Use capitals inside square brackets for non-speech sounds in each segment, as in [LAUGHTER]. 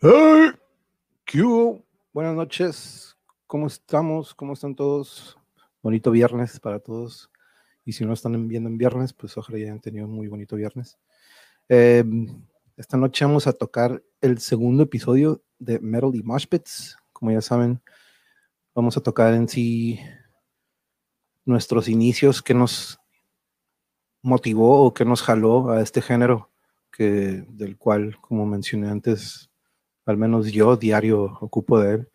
Hey, ¿qué hubo? Buenas noches, ¿cómo estamos? ¿Cómo están todos? Bonito viernes para todos. Y si no están viendo en viernes, pues ojalá ya hayan tenido un muy bonito viernes. Eh, esta noche vamos a tocar el segundo episodio de Metal y Mosh Pits. Como ya saben, vamos a tocar en sí nuestros inicios, que nos motivó o que nos jaló a este género, que, del cual, como mencioné antes, al menos yo diario ocupo de él.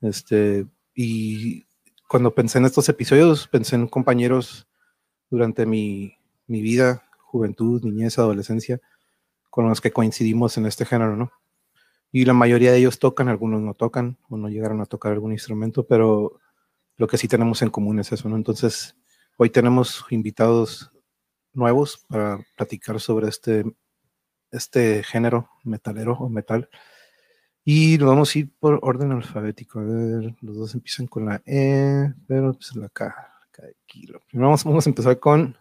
Este, y cuando pensé en estos episodios, pensé en compañeros durante mi, mi vida, juventud, niñez, adolescencia, con los que coincidimos en este género, ¿no? Y la mayoría de ellos tocan, algunos no tocan, o no llegaron a tocar algún instrumento, pero lo que sí tenemos en común es eso, ¿no? Entonces, hoy tenemos invitados nuevos para platicar sobre este, este género metalero o metal. Y nos vamos a ir por orden alfabético. A ver, los dos empiezan con la E, pero pues la K, K de kilo. Primero vamos, vamos a empezar con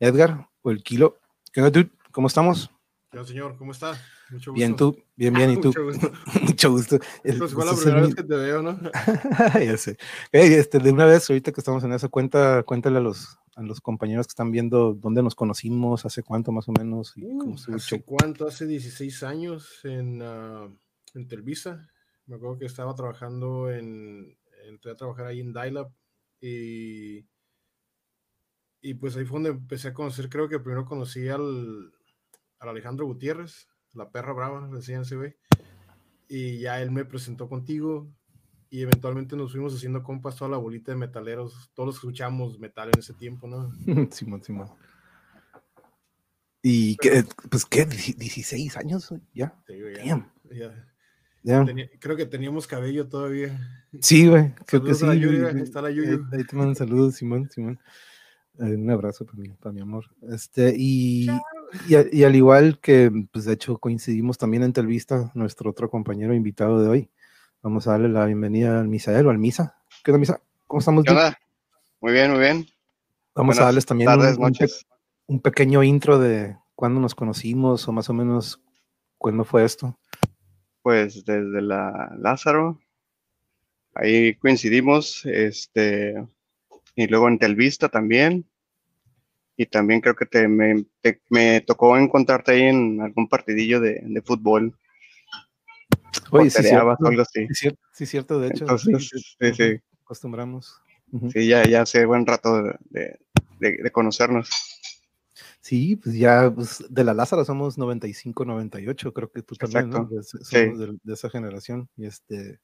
Edgar o el kilo. ¿Qué onda, dude? ¿Cómo estamos? Hola, señor, ¿cómo está? Mucho gusto. Bien, tú, bien, bien, ¿y [LAUGHS] tú? Mucho gusto. [LAUGHS] Mucho gusto. El, pues fue la primera vez que te veo, ¿no? [LAUGHS] ya sé. Hey, este, de una vez, ahorita que estamos en esa cuenta, cuéntale a los, a los compañeros que están viendo dónde nos conocimos, hace cuánto más o menos. Y uh, ¿Hace cuánto? Hace 16 años en, uh, en Telvisa. Me acuerdo que estaba trabajando en, entré a trabajar ahí en Dial-Up y, y pues ahí fue donde empecé a conocer, creo que primero conocí al, al Alejandro Gutiérrez, la perra brava, decían ese güey, y ya él me presentó contigo y eventualmente nos fuimos haciendo compas toda la bolita de metaleros, todos escuchamos metal en ese tiempo, ¿no? [LAUGHS] Simón, Simón. ¿Y qué, pues qué, 16 años ya? Sí, güey, ya, Tenía, creo que teníamos cabello todavía. Sí, güey, creo que sí. La Yuri, está la Yuri. Ahí, ahí, te mandan saludos, Simón, Simón. Eh, un abrazo para mi, para mi amor. Este, y, y, y, al igual que, pues de hecho coincidimos también en Telvista, nuestro otro compañero invitado de hoy. Vamos a darle la bienvenida al Misael o al Misa. ¿Qué onda, Misa? ¿Cómo estamos? ¿Qué onda? Muy bien, muy bien. Vamos Buenas a darles también tardes, un, un, pe un pequeño intro de cuándo nos conocimos o más o menos cuándo fue esto. Pues desde la Lázaro, ahí coincidimos, este, y luego en Telvista también, y también creo que te, me, te, me tocó encontrarte ahí en algún partidillo de, de fútbol. Oye, sí, cierto, algo así. Sí, cierto, sí, cierto, de hecho. Entonces, sí, sí. Acostumbramos. Sí, ya, ya hace buen rato de, de, de conocernos. Sí, pues ya pues, de la Lázaro somos 95, 98, creo que tú también, ¿no? De, somos sí. de, de, esa generación. Y este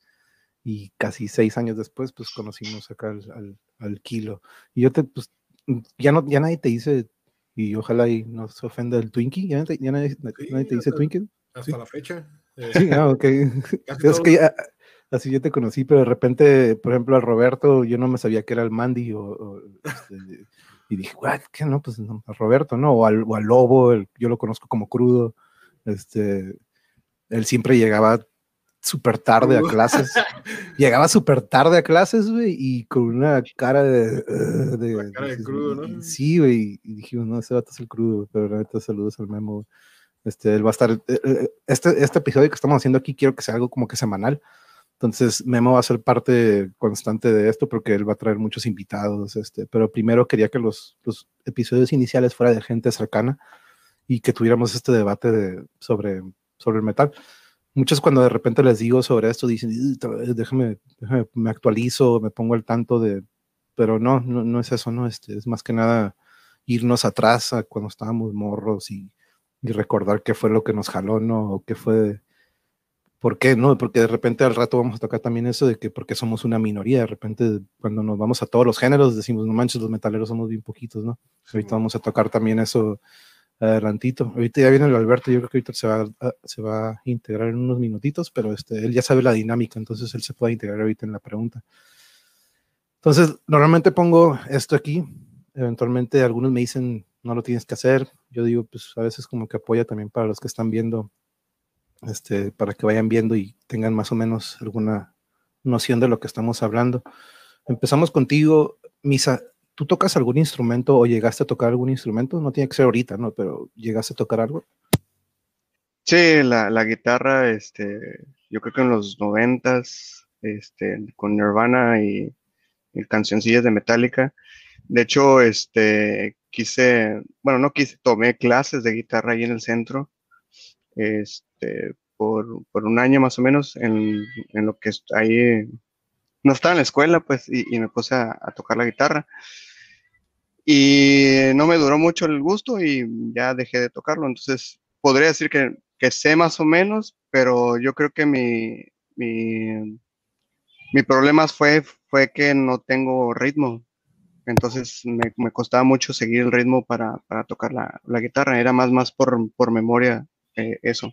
y casi seis años después, pues conocimos acá al, al, al Kilo. Y yo te, pues, ya no, ya nadie te dice, y ojalá y no se ofenda el Twinkie, ya, te, ya nadie, sí, nadie, te dice hasta, Twinkie. Hasta ¿Sí? la fecha. Eh, sí, ah, ok. [LAUGHS] es que ya, así yo te conocí, pero de repente, por ejemplo, a Roberto, yo no me sabía que era el Mandy, o, o este, y dije, What? ¿qué no? Pues no, a Roberto, ¿no? O al, o al Lobo, el, yo lo conozco como crudo, este, él siempre llegaba súper tarde a clases. [LAUGHS] Llegaba súper tarde a clases, güey, y con una cara de. Uh, de, La cara de, de crudo, ¿no? Sí, güey, y dijimos, no, ese vato es el crudo, pero neta, saludos al memo. Este, él va a estar. Este, este episodio que estamos haciendo aquí, quiero que sea algo como que semanal. Entonces, Memo va a ser parte constante de esto porque él va a traer muchos invitados. Este, pero primero quería que los, episodios iniciales fuera de gente cercana y que tuviéramos este debate de, sobre, sobre el metal muchos cuando de repente les digo sobre esto dicen, déjame, déjame, me actualizo, me pongo al tanto de, pero no, no, no es eso, no, este, es más que nada irnos atrás a cuando estábamos morros y, y, recordar qué fue lo que nos jaló, ¿no? O qué fue, ¿por qué, no? Porque de repente al rato vamos a tocar también eso de que porque somos una minoría, de repente cuando nos vamos a todos los géneros decimos, no manches, los metaleros somos bien poquitos, ¿no? Sí. Ahorita vamos a tocar también eso adelantito. Ahorita ya viene el Alberto, yo creo que ahorita se va, a, se va a integrar en unos minutitos, pero este, él ya sabe la dinámica, entonces él se puede integrar ahorita en la pregunta. Entonces, normalmente pongo esto aquí, eventualmente algunos me dicen, no lo tienes que hacer, yo digo, pues a veces como que apoya también para los que están viendo, este, para que vayan viendo y tengan más o menos alguna noción de lo que estamos hablando. Empezamos contigo, Misa, ¿Tú tocas algún instrumento o llegaste a tocar algún instrumento? No tiene que ser ahorita, ¿no? Pero ¿llegaste a tocar algo? Sí, la, la guitarra, este, yo creo que en los noventas, este, con Nirvana y, y cancioncillas de Metallica. De hecho, este, quise, bueno, no quise, tomé clases de guitarra ahí en el centro, este, por, por un año más o menos, en, en, lo que ahí, no estaba en la escuela, pues, y, y me puse a, a, tocar la guitarra. Y no me duró mucho el gusto y ya dejé de tocarlo. Entonces, podría decir que, que sé más o menos, pero yo creo que mi, mi, mi problema fue, fue que no tengo ritmo. Entonces me, me costaba mucho seguir el ritmo para, para tocar la, la, guitarra. Era más, más por, por memoria eh, eso.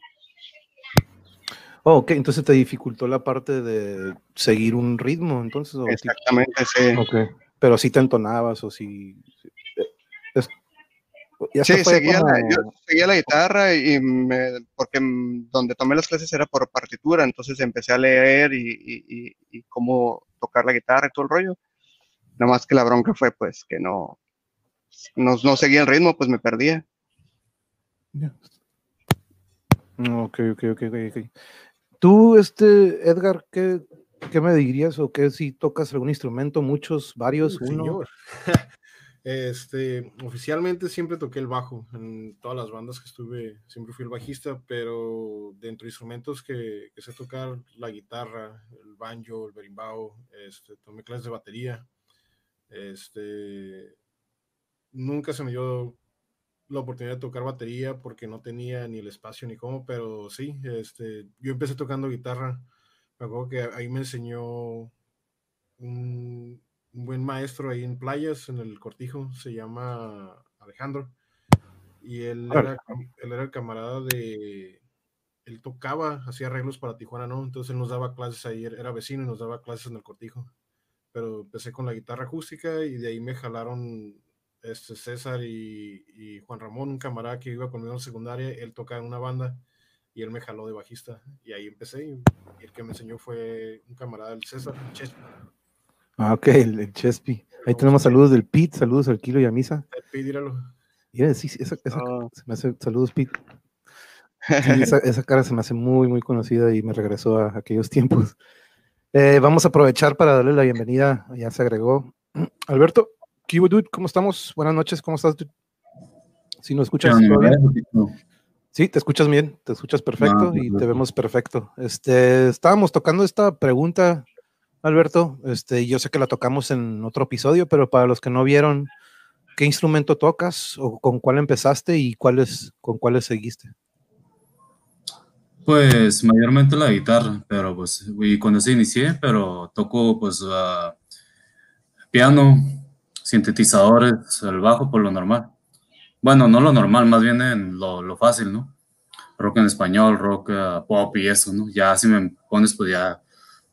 Oh, ok, entonces te dificultó la parte de seguir un ritmo, entonces. Exactamente, sí. Okay. Pero si te entonabas o si. Es, sí, seguía, como... la, yo seguía la guitarra y me, porque donde tomé las clases era por partitura, entonces empecé a leer y, y, y, y cómo tocar la guitarra y todo el rollo. Nada más que la bronca fue pues que no, no, no seguía el ritmo, pues me perdía. Yeah. Ok, ok, ok, ok. Tú, este, Edgar, ¿qué, qué me dirías o qué si tocas algún instrumento, muchos, varios, uno? Señor. [LAUGHS] Este, oficialmente siempre toqué el bajo en todas las bandas que estuve, siempre fui el bajista, pero dentro de instrumentos que, que sé tocar, la guitarra, el banjo, el berimbau, este, tomé clases de batería, este, nunca se me dio la oportunidad de tocar batería porque no tenía ni el espacio ni cómo, pero sí, este, yo empecé tocando guitarra, me acuerdo que ahí me enseñó un, un buen maestro ahí en playas, en el cortijo, se llama Alejandro. Y él era, él era el camarada de. Él tocaba, hacía arreglos para Tijuana, ¿no? Entonces él nos daba clases ahí, era vecino y nos daba clases en el cortijo. Pero empecé con la guitarra acústica y de ahí me jalaron este César y, y Juan Ramón, un camarada que iba conmigo en secundaria. Él tocaba en una banda y él me jaló de bajista. Y ahí empecé. Y el que me enseñó fue un camarada, el César Chespi. Ah, ok, el, el Chespi. Ahí tenemos saludos del Pete, saludos al Kilo y a Misa. El Pete, díralo. Yeah, sí, sí, esa, esa oh. se me hace, saludos Pete. Sí, [LAUGHS] esa, esa, cara se me hace muy, muy conocida y me regresó a aquellos tiempos. Eh, vamos a aprovechar para darle la bienvenida, ya se agregó. [CLEARS THROAT] Alberto, Kibo Dude, ¿cómo estamos? Buenas noches, ¿cómo estás? Dude? Si nos escuchas. Sí, te escuchas bien, te escuchas perfecto no, y te vemos perfecto. Este, estábamos tocando esta pregunta Alberto. Este, yo sé que la tocamos en otro episodio, pero para los que no vieron, ¿qué instrumento tocas o con cuál empezaste y cuáles, con cuáles seguiste? Pues mayormente la guitarra, pero pues y cuando se inicié, pero toco pues uh, piano, sintetizadores, el bajo por lo normal. Bueno, no lo normal, más bien en lo, lo fácil, ¿no? Rock en español, rock uh, pop y eso, ¿no? Ya si me pones pues ya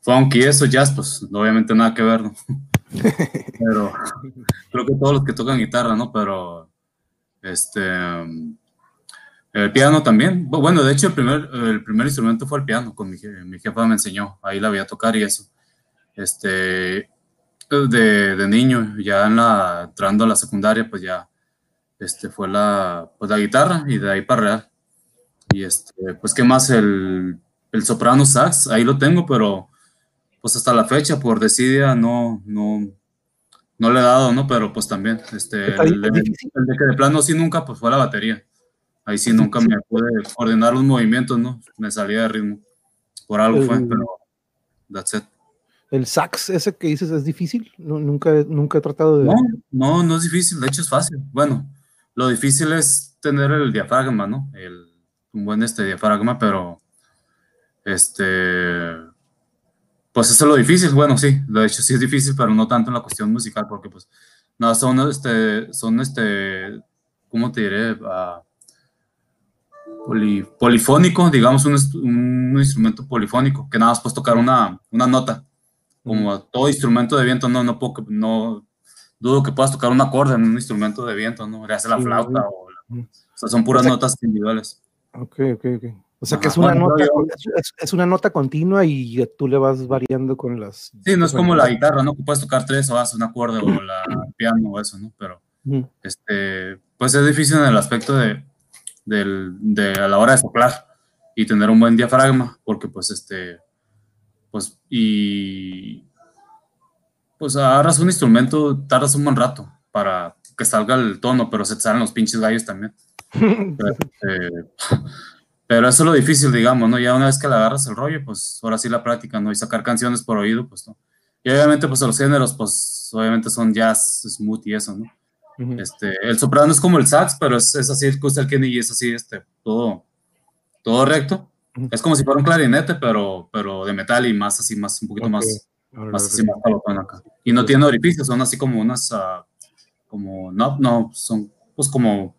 funk y eso, jazz, pues obviamente nada que ver, ¿no? [LAUGHS] Pero creo que todos los que tocan guitarra, ¿no? Pero este el piano también. Bueno, de hecho el primer, el primer instrumento fue el piano, con mi, mi jefa me enseñó, ahí la voy a tocar y eso. Este de, de niño, ya en la entrando a la secundaria, pues ya este fue la pues la guitarra y de ahí para real. Y este, pues qué más el el soprano sax, ahí lo tengo, pero pues hasta la fecha, por desidia, no, no, no le he dado, ¿no? Pero pues también, este, el, el, el, de que de plano sí nunca, pues fue la batería. Ahí sí nunca me pude ordenar los movimientos, ¿no? Me salía de ritmo. Por algo fue, pero that's it. ¿El sax ese que dices es difícil? Nunca, nunca he tratado de... No, no, no es difícil, de hecho es fácil. Bueno, lo difícil es tener el diafragma, ¿no? El, un buen este diafragma, pero este pues eso es lo difícil, bueno, sí, de hecho sí es difícil, pero no tanto en la cuestión musical, porque pues, no, son, este, son, este, ¿cómo te diré? Poli, polifónico, digamos, un, un, instrumento polifónico, que nada más puedes tocar una, una nota, como todo instrumento de viento, no, no puedo, no, dudo que puedas tocar un acorde en un instrumento de viento, ¿no? Le hace la flauta, o, la, o sea, son puras o sea, notas individuales. Ok, ok, ok. O sea que es una, bueno, nota, yo, es, es, una nota continua y tú le vas variando con las... Sí, no es como la guitarra, ¿no? Que puedes tocar tres o haces un acorde o la piano o eso, ¿no? Pero, este, pues es difícil en el aspecto de, de, de, a la hora de soplar. y tener un buen diafragma, porque pues este, pues, y pues agarras un instrumento, tardas un buen rato para que salga el tono, pero se te salen los pinches gallos también. pero, [LAUGHS] este, pero eso es lo difícil, digamos, ¿no? Ya una vez que le agarras el rollo, pues ahora sí la práctica, ¿no? Y sacar canciones por oído, pues no. Y obviamente, pues los géneros, pues obviamente son jazz, smooth y eso, ¿no? este, el soprano es como el sax, pero es, es así, el que usa el Kenny y es así, este, todo, todo recto. Es como si fuera un clarinete, pero, pero de metal y más así, más, un poquito más, más así, más acá. Y no tiene orificios, son así como unas, uh, como, no, no, son pues como...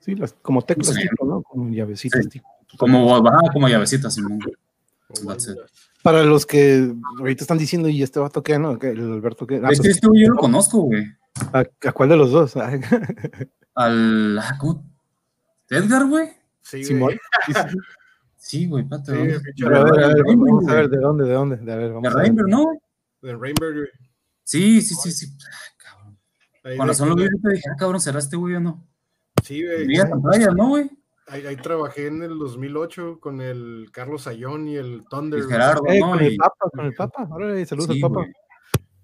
Sí, las, como teclas, tipo, ¿no? Como llavecitas. Sí. Como, baja, como llavecitas, Simón. Para los que ahorita están diciendo, y este vato que, ¿no? Que el Alberto que. Ah, es que pues, este yo lo conozco, güey. ¿A, ¿A, cuál de los dos? [LAUGHS] Al. Ah, ¿Cómo? ¿Edgar, güey? Sí, güey. Sí, güey. Sí, a, ver, a, ver, vamos a ver, ¿de dónde? ¿De dónde? De, a ver, vamos de Rainbow, ¿no? De Rainbow, güey. Sí, sí, sí, sí. Ah, cabrón. Razón lo vi te dije, ah, cabrón, ¿será este güey o no? Sí, güey. Vía pantalla, ¿no, güey? Ahí, ahí, trabajé en el 2008 con el Carlos Ayón y el Thunder. Y Gerardo, eh, ¿no? Con el Papa, con el Papa. Ahora saludos Sí, al Papa.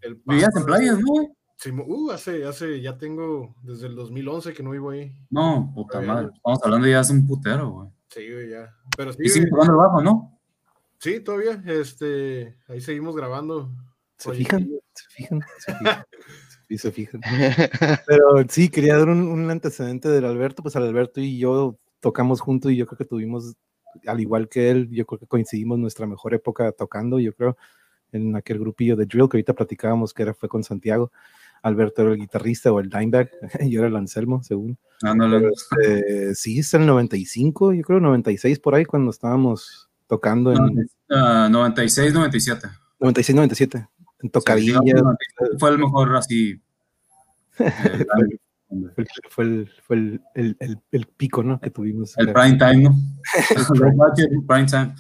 El Vivías en playas, ¿no, güey? Sí, uh, hace, hace, ya tengo desde el 2011 que no vivo ahí. No, puta madre. Estamos hablando ya hace un putero, güey. Sí, güey, ya. Pero sí, Y sigue güey, tocando el bajo, ¿no? sí, todavía, este, ahí seguimos grabando. ¿Se fijan? ¿Se fijan? Se fijan. [LAUGHS] Sí, se fijan. [LAUGHS] Pero sí, quería dar un, un antecedente del Alberto. Pues al Alberto y yo tocamos juntos y yo creo que tuvimos, al igual que él, yo creo que coincidimos nuestra mejor época tocando, yo creo, en aquel grupillo de drill que ahorita platicábamos que era, fue con Santiago. Alberto era el guitarrista o el dimeback, [LAUGHS] yo era el Anselmo, según. Ándale. Pero, este, sí, es el 95, yo creo 96 por ahí cuando estábamos tocando en Ah, 96, 97. 96, 97, en tocadillas. Sí, digamos, 96 fue el mejor así. [LAUGHS] eh, Fue, el, fue el, el, el, el pico, ¿no? Que tuvimos. el prime [LAUGHS] time, ¿no? el [LAUGHS] prime time.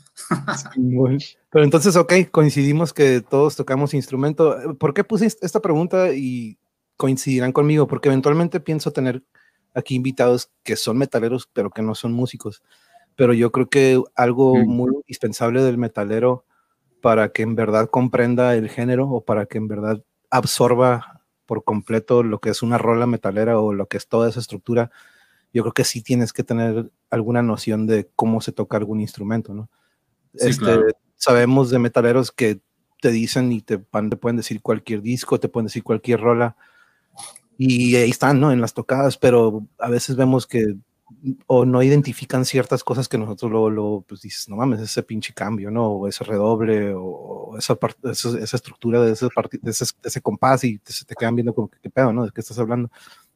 Pero entonces, ok, coincidimos que todos tocamos instrumento. ¿Por qué puse esta pregunta y coincidirán conmigo? Porque eventualmente pienso tener aquí invitados que son metaleros, pero que no son músicos. Pero yo creo que algo Mm. muy indispensable del metalero para que en verdad comprenda el género o para que en verdad absorba por completo lo que es una rola metalera o lo que es toda esa estructura, yo creo que sí tienes que tener alguna noción de cómo se toca algún instrumento, ¿no? Sí, Este, claro. Sabemos de metaleros que te dicen y te, van- te pueden decir cualquier disco, te pueden decir cualquier rola, y ahí están, ¿no? En las tocadas, pero a veces vemos que o no identifican ciertas cosas que nosotros luego, luego, pues dices, no mames, ese pinche cambio, ¿no? O ese redoble, o, esa, esa, esa estructura de ese, de ese, de ese compás y te, se te quedan viendo como que qué pedo, ¿no? ¿De qué estás hablando?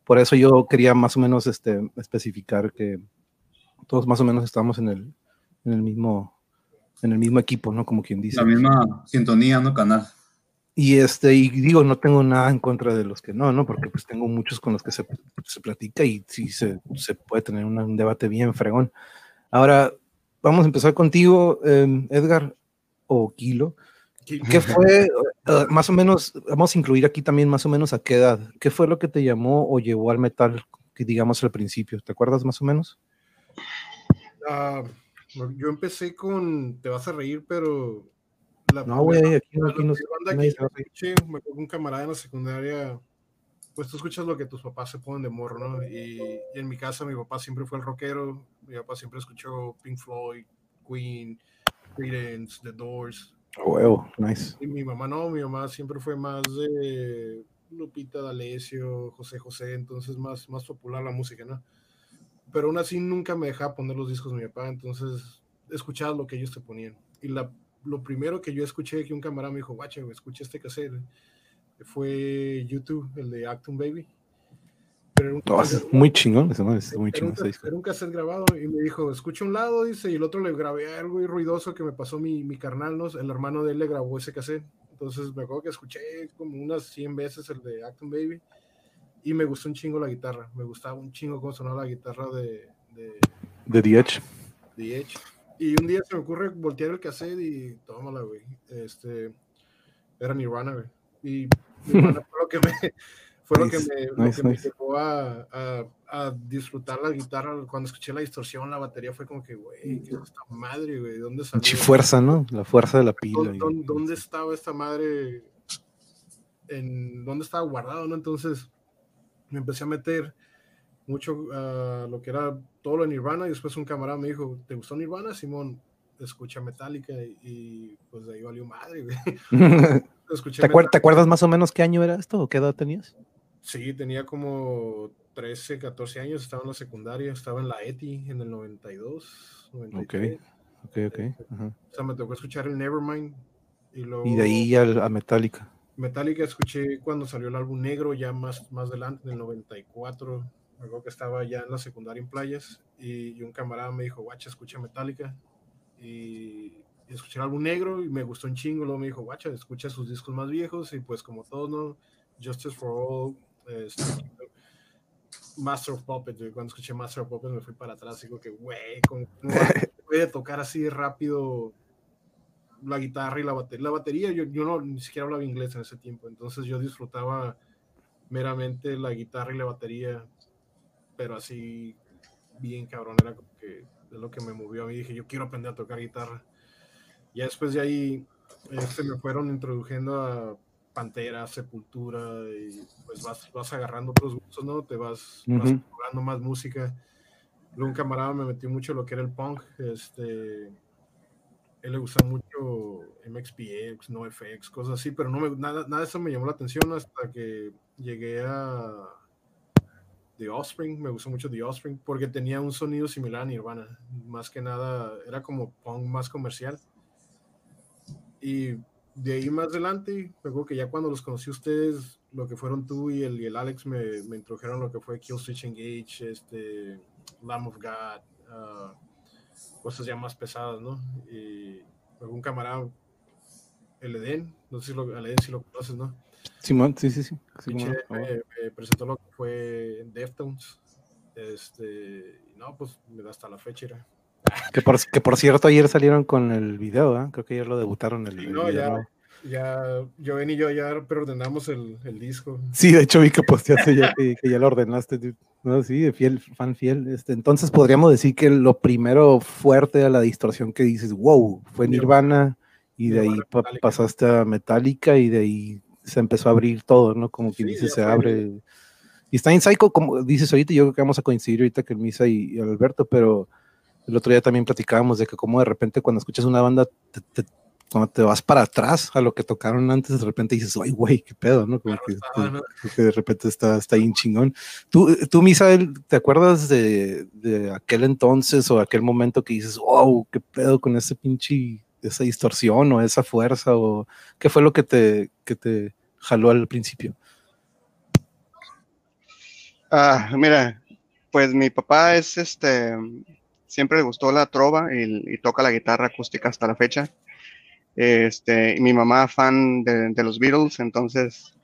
Por eso yo quería más o menos este, especificar que todos más o menos estamos en el, en el mismo en el mismo equipo, ¿no? Como quien dice. La misma sintonía, ¿no? Canal. Y este, y digo, no tengo nada en contra de los que no, ¿no? Porque pues tengo muchos con los que se, se platica y sí se, se puede tener una- un debate bien fregón. Ahora, vamos a empezar contigo, eh, Edgar o Kilo. ¿Qué- ¿Qué fue, eh, más o menos, vamos a incluir aquí también más o menos a qué edad? ¿Qué fue lo que te llamó o llevó al metal, digamos al principio? ¿Te acuerdas más o menos? Ah, yo empecé con, te vas a reír, pero... La No, güey, aquí, aquí no se me acuerdo un camarada en la secundaria, pues tú escuchas lo que tus papás se ponen de morro, ¿no? Y, y en mi casa mi papá siempre fue el rockero, mi papá siempre escuchó Pink Floyd, Queen, Creedence, The Doors, Huevo, nice. y mi mamá no, mi mamá siempre fue más de Lupita D'Alessio, José José, entonces más, más popular la música, ¿no? Pero aún así nunca me dejaba poner los discos de mi papá, entonces escuchaba lo que ellos te ponían. Y la, lo primero que yo escuché que un camarada me dijo, guacha, güey, escuché este cassette, fue YouTube, el de Acton Baby. Pero era un No, es muy chingón, ese es muy era chingón un, ca- disco. era un cassette grabado y me dijo, escucha un lado, dice, y el otro le grabé algo y ruidoso que me pasó mi, mi carnal, ¿no? el hermano de él le grabó ese cassette. Entonces me acuerdo que escuché como unas 100 veces el de Acton Baby y me gustó un chingo la guitarra. Me gustaba un chingo cómo sonaba la guitarra de, de, The The Edge. de Edge. Y un día se me ocurre voltear el cassette y tómala, güey. Este, era Nirvana, güey. Y Nirvana fue lo que me, [LAUGHS] fue lo que me, lo que me llevó a, a, a, disfrutar la guitarra. Cuando escuché la distorsión, la batería fue como que, güey, ¿qué es esta madre, güey? ¿Dónde salió? Mucha fuerza, ¿no? La fuerza de la pila. ¿Dónde, dónde estaba esta madre? En, ¿Dónde estaba guardado, no? Entonces me empecé a meter mucho a lo que era todo lo de Nirvana y después un camarada me dijo, ¿te gustó Nirvana, Simón? Escucha Metallica y, pues de ahí valió madre, güey. [LAUGHS] ¿Te, ¿Te, acuerdas más o menos qué año era esto o qué edad tenías? Sí, tenía como 13, 14 años, estaba en la secundaria, estaba en la ETI en el 92, 93. Ok, ok, ok. O sea, me tocó escuchar el Nevermind. Y, luego, y de ahí a, a Metallica. Metallica escuché cuando salió el álbum negro, ya más, más adelante, en el 94. Me acuerdo que estaba ya en la secundaria en playas y, un camarada me dijo, guacha, escucha Metallica. Y, escuché el álbum negro y me gustó un chingo. Luego me dijo, guacha, escucha sus discos más viejos y pues como todos, ¿no? Justice for All, este, Master of Puppets. Cuando escuché Master of Puppets me fui para atrás y digo que, güey, ¿cómo [LAUGHS] puede tocar así rápido la guitarra y la batería? La batería, yo, yo no, ni siquiera hablaba inglés en ese tiempo, entonces yo disfrutaba meramente la guitarra y la batería, pero así bien cabrón, era como que es lo que me movió a mí. Dije, yo quiero aprender a tocar guitarra. Ya después de ahí este, me fueron introduciendo a Pantera, Sepultura, y pues vas, vas agarrando otros gustos, ¿no? Te vas, jugando más música. Luego un camarada me metió mucho lo que era el punk, este, él le gusta mucho MXPX, NoFX, cosas así, pero no me, nada, nada de eso me llamó la atención hasta que llegué a The Offspring, me gustó mucho The Offspring, porque tenía un sonido similar a Nirvana, más que nada, era como punk más comercial. Y de ahí más adelante, luego que ya cuando los conocí ustedes, lo que fueron tú y el, y el Alex me, me, introdujeron lo que fue Kill Switch Engage, este, Lamb of God, uh, cosas ya más pesadas, ¿no? Y algún camarada, el Eden, no sé si lo, el Eden si lo conoces, ¿no? Simón, sí, sí, sí. sí me, me, presentó lo que fue Deftones. Este, no, pues me da hasta la fecha. Era. Que por, que por cierto, ayer salieron con el video, ¿eh? creo que ayer lo debutaron el, sí, el no, video. Ya, ya, Joven y yo ya preordenamos el, el, disco. Sí, de hecho vi que posteaste ya que, que, ya lo ordenaste. No, sí, fiel, fan fiel. Este, entonces podríamos decir que lo primero fuerte a la distorsión que dices, wow, fue Nirvana, y de ahí pa pasaste a Metallica y de ahí se empezó a abrir todo, ¿no? Como que sí, dice, se abre. Y está en Psycho, como dices ahorita, yo creo que vamos a coincidir ahorita que el Misa y, y Alberto, pero el otro día también platicábamos de que como de repente cuando escuchas una banda, te, te, cuando te vas para atrás a lo que tocaron antes, de repente dices, ay, güey, qué pedo, ¿no? Como que, ¿no? que, de repente está, está ahí chingón. ¿Tú, tú Misael, te acuerdas de, de, aquel entonces o aquel momento que dices, wow, qué pedo con ese pinche, esa distorsión o esa fuerza o qué fue lo que te, que te jaló al principio? Ah, mira, pues mi papá es este, siempre le gustó la trova y, toca la guitarra acústica hasta la fecha. Este, y mi mamá fan de, los Beatles, entonces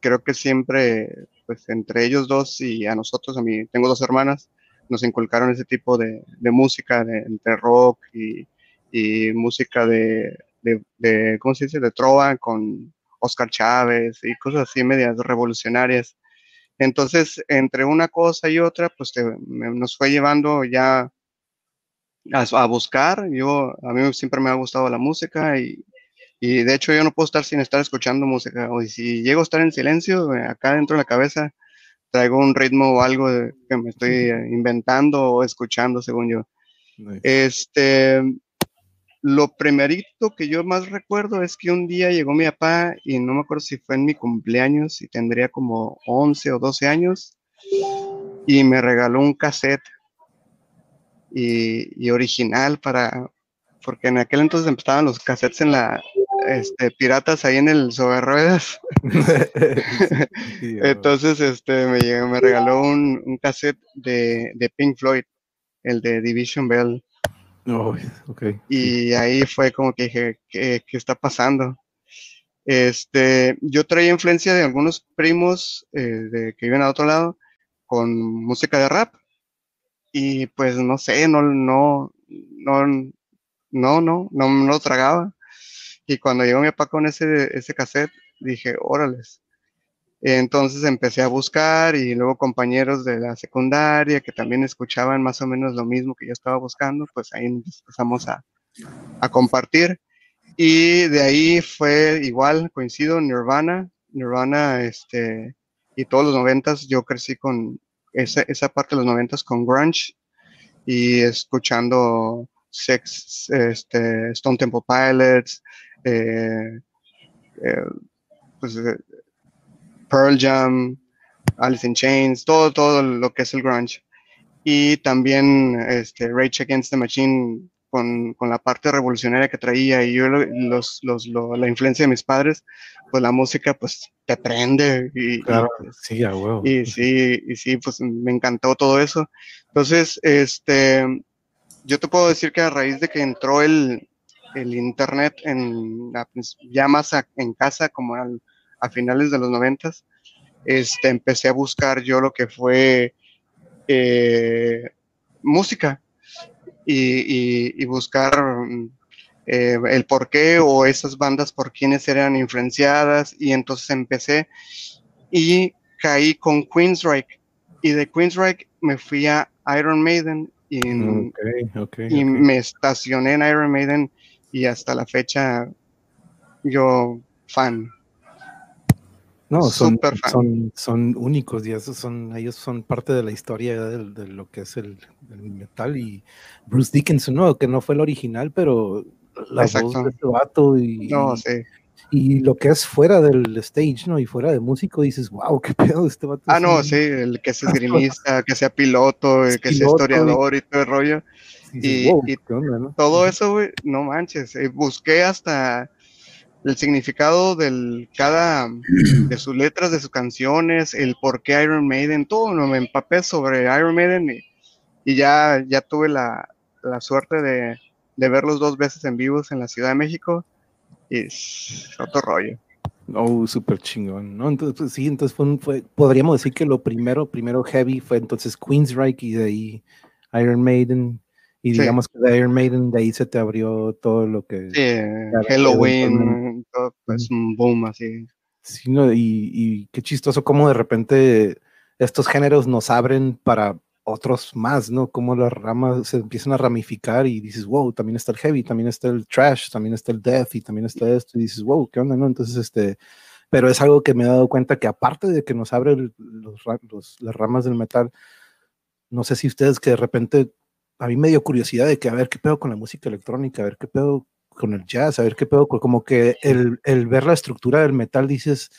creo que siempre, pues entre ellos dos y a nosotros, a mí, tengo dos hermanas, nos inculcaron ese tipo de, música, de, rock y, y música de, ¿cómo se dice?, de trova con Oscar Chávez y cosas así medias revolucionarias. Entonces, entre una cosa y otra, pues te, me, nos fue llevando ya a, a, buscar. Yo, a mí siempre me ha gustado la música y, y, de hecho yo no puedo estar sin estar escuchando música. O si llego a estar en silencio, eh, acá dentro de la cabeza traigo un ritmo o algo que me estoy inventando o escuchando, según yo. Nice. Este, lo primerito que yo más recuerdo es que un día llegó mi papá y no me acuerdo si fue en mi cumpleaños y tendría como 11 o 12 años y me regaló un cassette y, y, original para, porque en aquel entonces empezaban los cassettes en la, este, piratas ahí en el sobre ruedas. [LAUGHS] entonces, este, me, me regaló un, un cassette de, de, Pink Floyd, el de Division Bell. Oh. Y ahí fue como que dije, ¿qué, qué está pasando? Este, yo traía influencia de algunos primos eh, de, que viven a otro lado con música de rap y pues no sé, no, no, no, no, no, no, no lo tragaba. Y cuando llegó mi papá con ese, ese cassette, dije, órales. Entonces empecé a buscar y luego compañeros de la secundaria que también escuchaban más o menos lo mismo que yo estaba buscando, pues ahí empezamos a, a compartir. Y de ahí fue igual, coincido, Nirvana, Nirvana, este, y todos los noventas, yo crecí con esa, esa parte de los noventas con grunge y escuchando Sex, este, Stone Temple Pilots, eh, eh, pues, eh, Pearl Jam, Alice in Chains, todo, todo lo que es el grunge. Y también este, Rage Against the Machine con, con, la parte revolucionaria que traía y yo los, los, la influencia de mis padres, pues la música pues te prende y, claro, y, pues, sí, a huevo. y sí, y sí, pues me encantó todo eso. Entonces, este, yo te puedo decir que a raíz de que entró el, el internet en ya más a, en casa como al, a finales de los noventas, este, empecé a buscar yo lo que fue eh, música y, y, buscar eh, el por qué o esas bandas por quienes eran influenciadas y entonces empecé y caí con Queensryche y de Queensryche me fui a Iron Maiden y, okay, okay, y okay. me estacioné en Iron Maiden y hasta la fecha yo fan. No, son, son, son únicos y esos son, ellos son parte de la historia de, de lo que es el, el, metal y Bruce Dickinson, ¿no? Que no fue el original, pero la Exacto. voz de este vato y, No, sí. y lo que es fuera del stage, ¿no? Y fuera de músico dices, wow, qué pedo este vato. Ah, no, un- sí, el que sea [LAUGHS] esgrimista, que sea piloto, el que sea Piloto, historiador y todo el rollo. dices, y- wow, y onda, ¿no? Todo eso, güey, no manches. eh, busqué hasta el significado del cada de sus letras, de sus canciones, el por qué Iron Maiden, todo, me empapé sobre Iron Maiden y, ya, ya tuve la, la suerte de, de verlos dos veces en vivos en la Ciudad de México y es otro rollo. Oh, súper chingón, ¿no? Entonces, pues, sí, entonces fue, fue, podríamos decir que lo primero, primero heavy fue entonces Queensryche y de ahí Iron Maiden. Y Sí. digamos que de Iron Maiden de ahí se te abrió todo lo que... Sí, Halloween, todo, pues un boom así. Sí, ¿no? y, y qué chistoso cómo de repente estos géneros nos abren para otros más, ¿no? Como las ramas se empiezan a ramificar y dices, wow, también está el heavy, también está el trash, también está el death y también está esto y dices, wow, ¿qué onda, no? Entonces, este, pero es algo que me he dado cuenta que aparte de que nos abre los, los- las ramas del metal, no sé si ustedes que de repente, a mí me dio curiosidad de que a ver qué pedo con la música electrónica, a ver qué pedo con el jazz, a ver qué pedo, como que el, el ver la estructura del metal dices,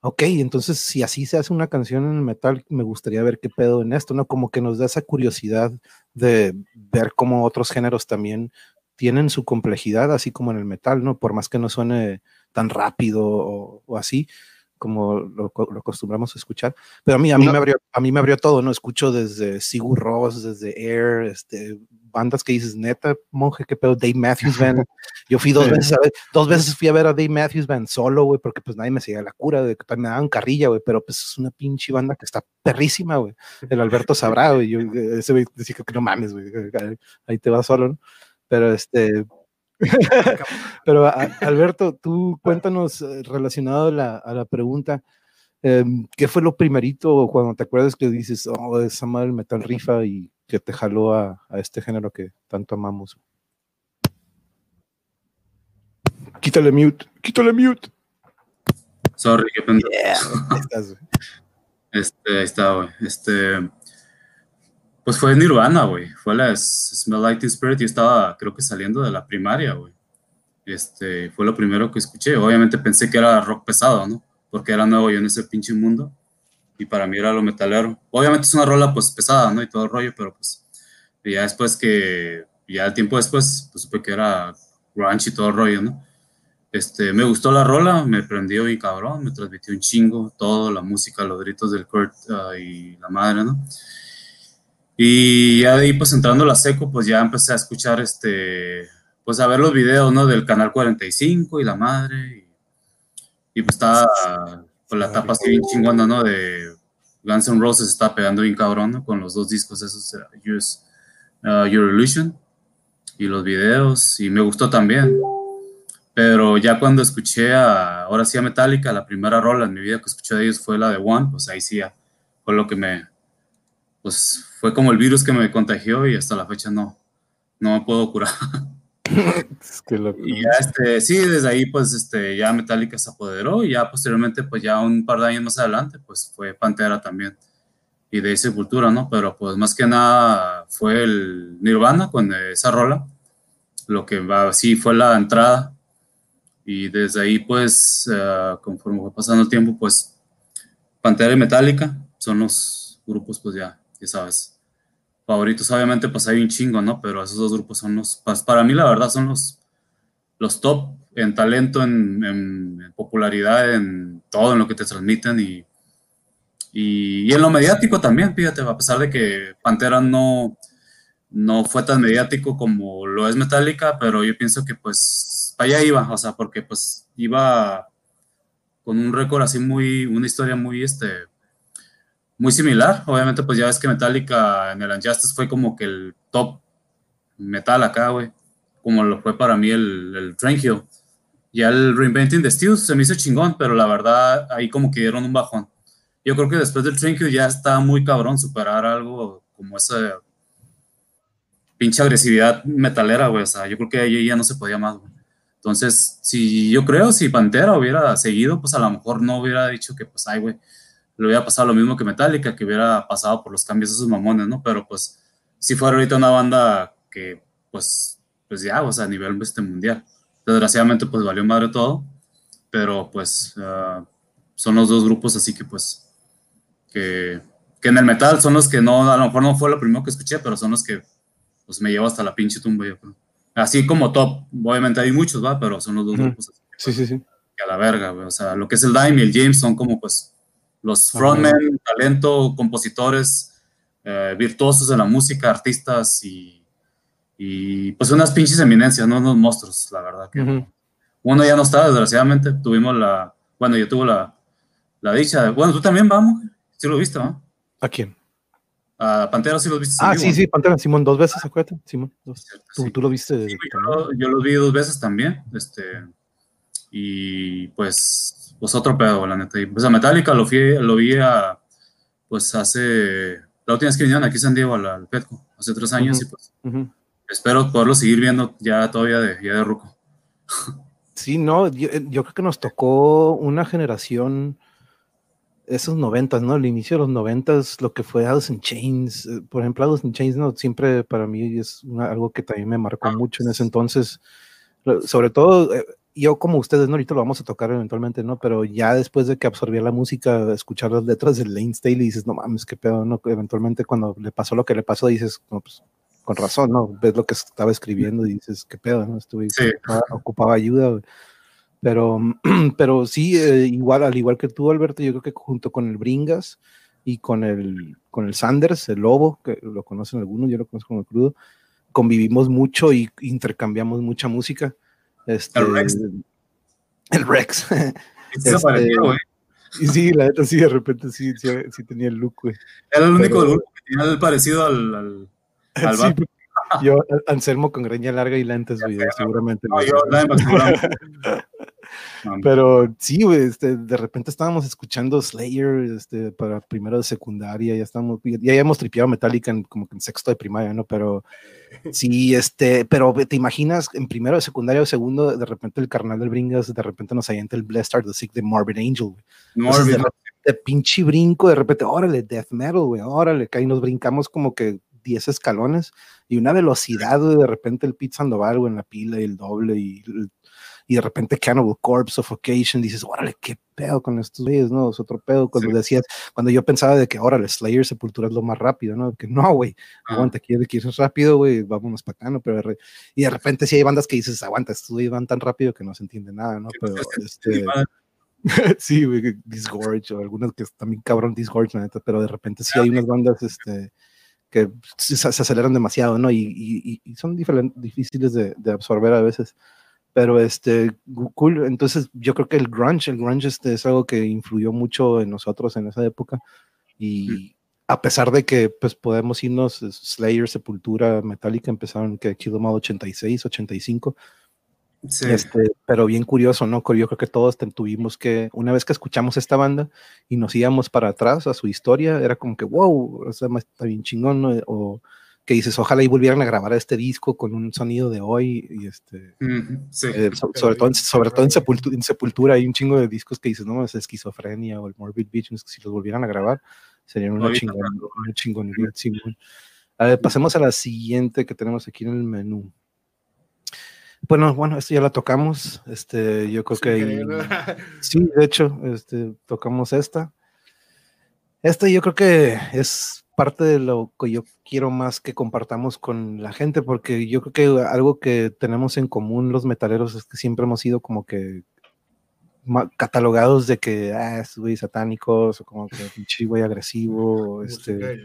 ok, entonces si así se hace una canción en el metal, me gustaría ver qué pedo en esto, ¿no? Como que nos da esa curiosidad de ver cómo otros géneros también tienen su complejidad, así como en el metal, ¿no? Por más que no suene tan rápido o así como lo, lo acostumbramos a escuchar. Pero a mí, a mí, No. me abrió, a mí me abrió todo, ¿no? Escucho desde Sigur Ross, desde Air, este, bandas que dices, neta, monje, qué pedo, Dave Matthews Band. [LAUGHS] Yo fui dos Sí. veces a ver, dos veces fui a ver a Dave Matthews Band solo, güey, porque pues nadie me seguía la cura, de que me daban carrilla, güey, pero pues es una pinche banda que está perrísima, güey. El Alberto sabrá, güey. Yo, eh, ese güey decía que no mames, güey, ahí te vas solo, ¿no? Pero este, [LAUGHS] pero a- Alberto, tú cuéntanos eh, relacionado a la, a la pregunta, em, ¿qué fue lo primerito cuando te acuerdas que dices, oh, esa madre el metal rifa y que te jaló a, a este género que tanto amamos? Quítale mute, quítale mute. Sorry, qué pendejo. Güey. Este, ahí está, güey. Este, pues fue Nirvana, güey. Fue la Smell Like Teen Spirit y estaba, creo que saliendo de la primaria, güey. Este, fue lo primero que escuché. Obviamente pensé que era rock pesado, ¿no? Porque era nuevo yo en ese pinche mundo. Y para mí era lo metalero. Obviamente es una rola, pues, pesada, ¿no? Y todo el rollo, pero pues, ya después que, ya tiempo después, pues supe que era grunge y todo el rollo, ¿no? Este, me gustó la rola, me prendió y cabrón, me transmitió un chingo, todo, la música, los gritos del Kurt ah, y la madre, ¿no? Y ya de ahí, pues entrando a la seco, pues ya empecé a escuchar, este, pues a ver los videos, ¿no? Del canal 45 y la madre. Y, y pues estaba con la tapa así bien chingona, ¿no? De Guns N' Roses está pegando bien cabrón, ¿no? Con los dos discos esos, uh, Your Illusion y los videos, y me gustó también. Pero ya cuando escuché a, ahora sí a Metallica, la primera rola en mi vida que escuché de ellos fue la de One, pues ahí sí ya fue lo que me, pues fue como el virus que me contagió y hasta la fecha no, no me puedo curar. [LAUGHS] es que y ya este, sí, desde ahí pues este, ya Metallica se apoderó y ya posteriormente pues ya un par de años más adelante pues fue Pantera también y de Sepultura, ¿no? Pero pues más que nada fue el Nirvana con esa rola, lo que va, sí fue la entrada y desde ahí pues uh, conforme fue pasando el tiempo pues Pantera y Metallica son los grupos pues ya, ya sabes, favoritos. Obviamente pues hay un chingo, ¿no? Pero esos dos grupos son los, pues, para mí la verdad son los, los top en talento, en, popularidad, en todo, en lo que te transmiten y, y, y, en lo mediático también, fíjate, a pesar de que Pantera no, no fue tan mediático como lo es Metallica, pero yo pienso que pues para allá iba, o sea, porque pues iba con un récord así muy, una historia muy, este, muy similar. Obviamente pues ya ves que Metallica en el Unjustice fue como que el top metal acá, güey, como lo fue para mí el, el Train. Ya el Reinventing the Steel se me hizo chingón, pero la verdad ahí como que dieron un bajón. Yo creo que después del Train ya está muy cabrón superar algo como ese pinche agresividad metalera, güey. O sea, yo creo que ahí ya no se podía más, güey. Entonces, si yo creo, si Pantera hubiera seguido, pues a lo mejor no hubiera dicho que, pues, ay, güey, le hubiera pasado lo mismo que Metallica, que hubiera pasado por los cambios de esos mamones, ¿no? Pero, pues, si fuera ahorita una banda que, pues, pues ya, o sea, a nivel este, mundial. Desgraciadamente, pues, valió madre todo, pero, pues, uh, son los dos grupos, así que, pues, que, que en el metal son los que no, a lo mejor no fue lo primero que escuché, pero son los que pues me llevo hasta la pinche tumba, yo creo. Así como top, obviamente hay muchos, va, pero son los dos grupos. sí, sí, sí. Que a la verga, O sea, lo que es el Dime y el James son como, pues, los frontmen, talento, compositores, eh, virtuosos de la música, artistas y, y, pues unas pinches eminencias, no unos monstruos, la verdad. Que Uno ya no está, desgraciadamente. Tuvimos la, bueno, yo tuve la, la dicha de, bueno, tú también vamos, sí lo viste, ¿no? ¿A quién? A Pantera sí los viste. Ah, sí, sí, Pantera, Simón, dos veces, acuérdate, Simón. ¿Tú, lo viste. Sí, yo, los vi dos veces también. Este, y pues, pues otro pedo, la neta. Y pues a Metallica lo, fui, lo vi a, pues hace, la última vez que vinieron aquí San Diego al, Petco, hace tres años, y pues espero poderlo seguir viendo ya todavía de, ya de Ruco. Sí, no, yo, yo creo que nos tocó una generación esos noventas, ¿no? El inicio de los noventas, lo que fue Alice in Chains, eh, por ejemplo, Alice in Chains, ¿no? Siempre para mí es algo que también me marcó ah, mucho en ese entonces, sobre todo, eh, yo como ustedes, ¿no? Ahorita lo vamos a tocar eventualmente, ¿no? Pero ya después de que absorbía la música, escuchar las letras de Lane Staley, dices, no mames, qué pedo, ¿no? Eventualmente cuando le pasó lo que le pasó, dices, no, pues, con razón, ¿no? Ves lo que estaba escribiendo y dices, qué pedo, ¿no? Estuve, ocupaba, ayuda, pero, [CLEARS THROAT] pero sí, eh, igual, al igual que tú, Alberto, yo creo que junto con el Bringas y con el, con el Sanders, el Lobo, que lo conocen algunos, yo lo conozco como el crudo, convivimos mucho y intercambiamos mucha música. Este, el Rex. El Rex. [LAUGHS] este, y sí, la neta sí, de repente sí, sí, tenía el look, güey. Era el único grupo que tenía el parecido al, al, [LAUGHS] al sí, [LAUGHS] yo, Anselmo con greña larga y lentes, güey, seguramente. No, yo, [LAUGHS] Pero sí, güey, este, de repente estábamos escuchando Slayer este, para primero de secundaria, ya estamos, ya habíamos tripeado Metallica en, como que en sexto de primaria, ¿no? Pero sí, este, pero te imaginas en primero de secundaria o segundo, de repente el carnal del Bringas, de repente nos avienta el Blessed Are the Sick de Morbid Angel, güey. Morbid. de, pinche brinco, de repente, órale, death metal, güey, órale, que ahí nos brincamos como que 10 escalones y una velocidad, güey, de repente el Pete Sandoval, güey, en la pila y el doble y y de repente Cannibal Corpse, Suffocation, dices, órale, qué pedo con estos güeyes, ¿no? Es otro pedo. Cuando decías, cuando yo pensaba de que, órale, Slayer Sepultura es lo más rápido, ¿no? Que no, güey, aguanta, quiere que es rápido, güey, vámonos para acá, ¿no? Pero, y de repente sí hay bandas que dices, aguanta, estos güeyes van tan rápido que no se entiende nada, ¿no? Pero, este... [LAUGHS] sí, güey, Disgorge, o algunas que también cabrón Disgorge, la neta, pero de repente sí hay unas bandas, este que se, aceleran demasiado, ¿no? Y, y, son difíciles de, de, absorber a veces. Pero este, cool, entonces yo creo que el grunge, el grunge este es algo que influyó mucho en nosotros en esa época. Y a pesar de que pues podemos irnos Slayer, Sepultura, Metallica empezaron que Kill 86, 85, Sí. Este, pero bien curioso, ¿no? Yo creo que todos tuvimos que, una vez que escuchamos esta banda y nos íbamos para atrás a su historia, era como que, wow, o sea, está bien chingón, ¿no? O que dices, ojalá y volvieran a grabar este disco con un sonido de hoy, y este, sí. eh, sobre, todo, sobre todo en sepultura, en sepultura, hay un chingo de discos que dices, no, es esquizofrenia o el Morbid Beach, si los volvieran a grabar, serían una chingón, una chingón, chingón. A ver, pasemos a la siguiente que tenemos aquí en el menú. Bueno, bueno, esto ya la tocamos. Este, yo creo que [LAUGHS] sí, de hecho, este, tocamos esta. Esta yo creo que es parte de lo que yo quiero más que compartamos con la gente, porque yo creo que algo que tenemos en común los metaleros es que siempre hemos sido como que catalogados de que, ah, es güey satánicos, o como que pinche güey agresivo, [LAUGHS] este...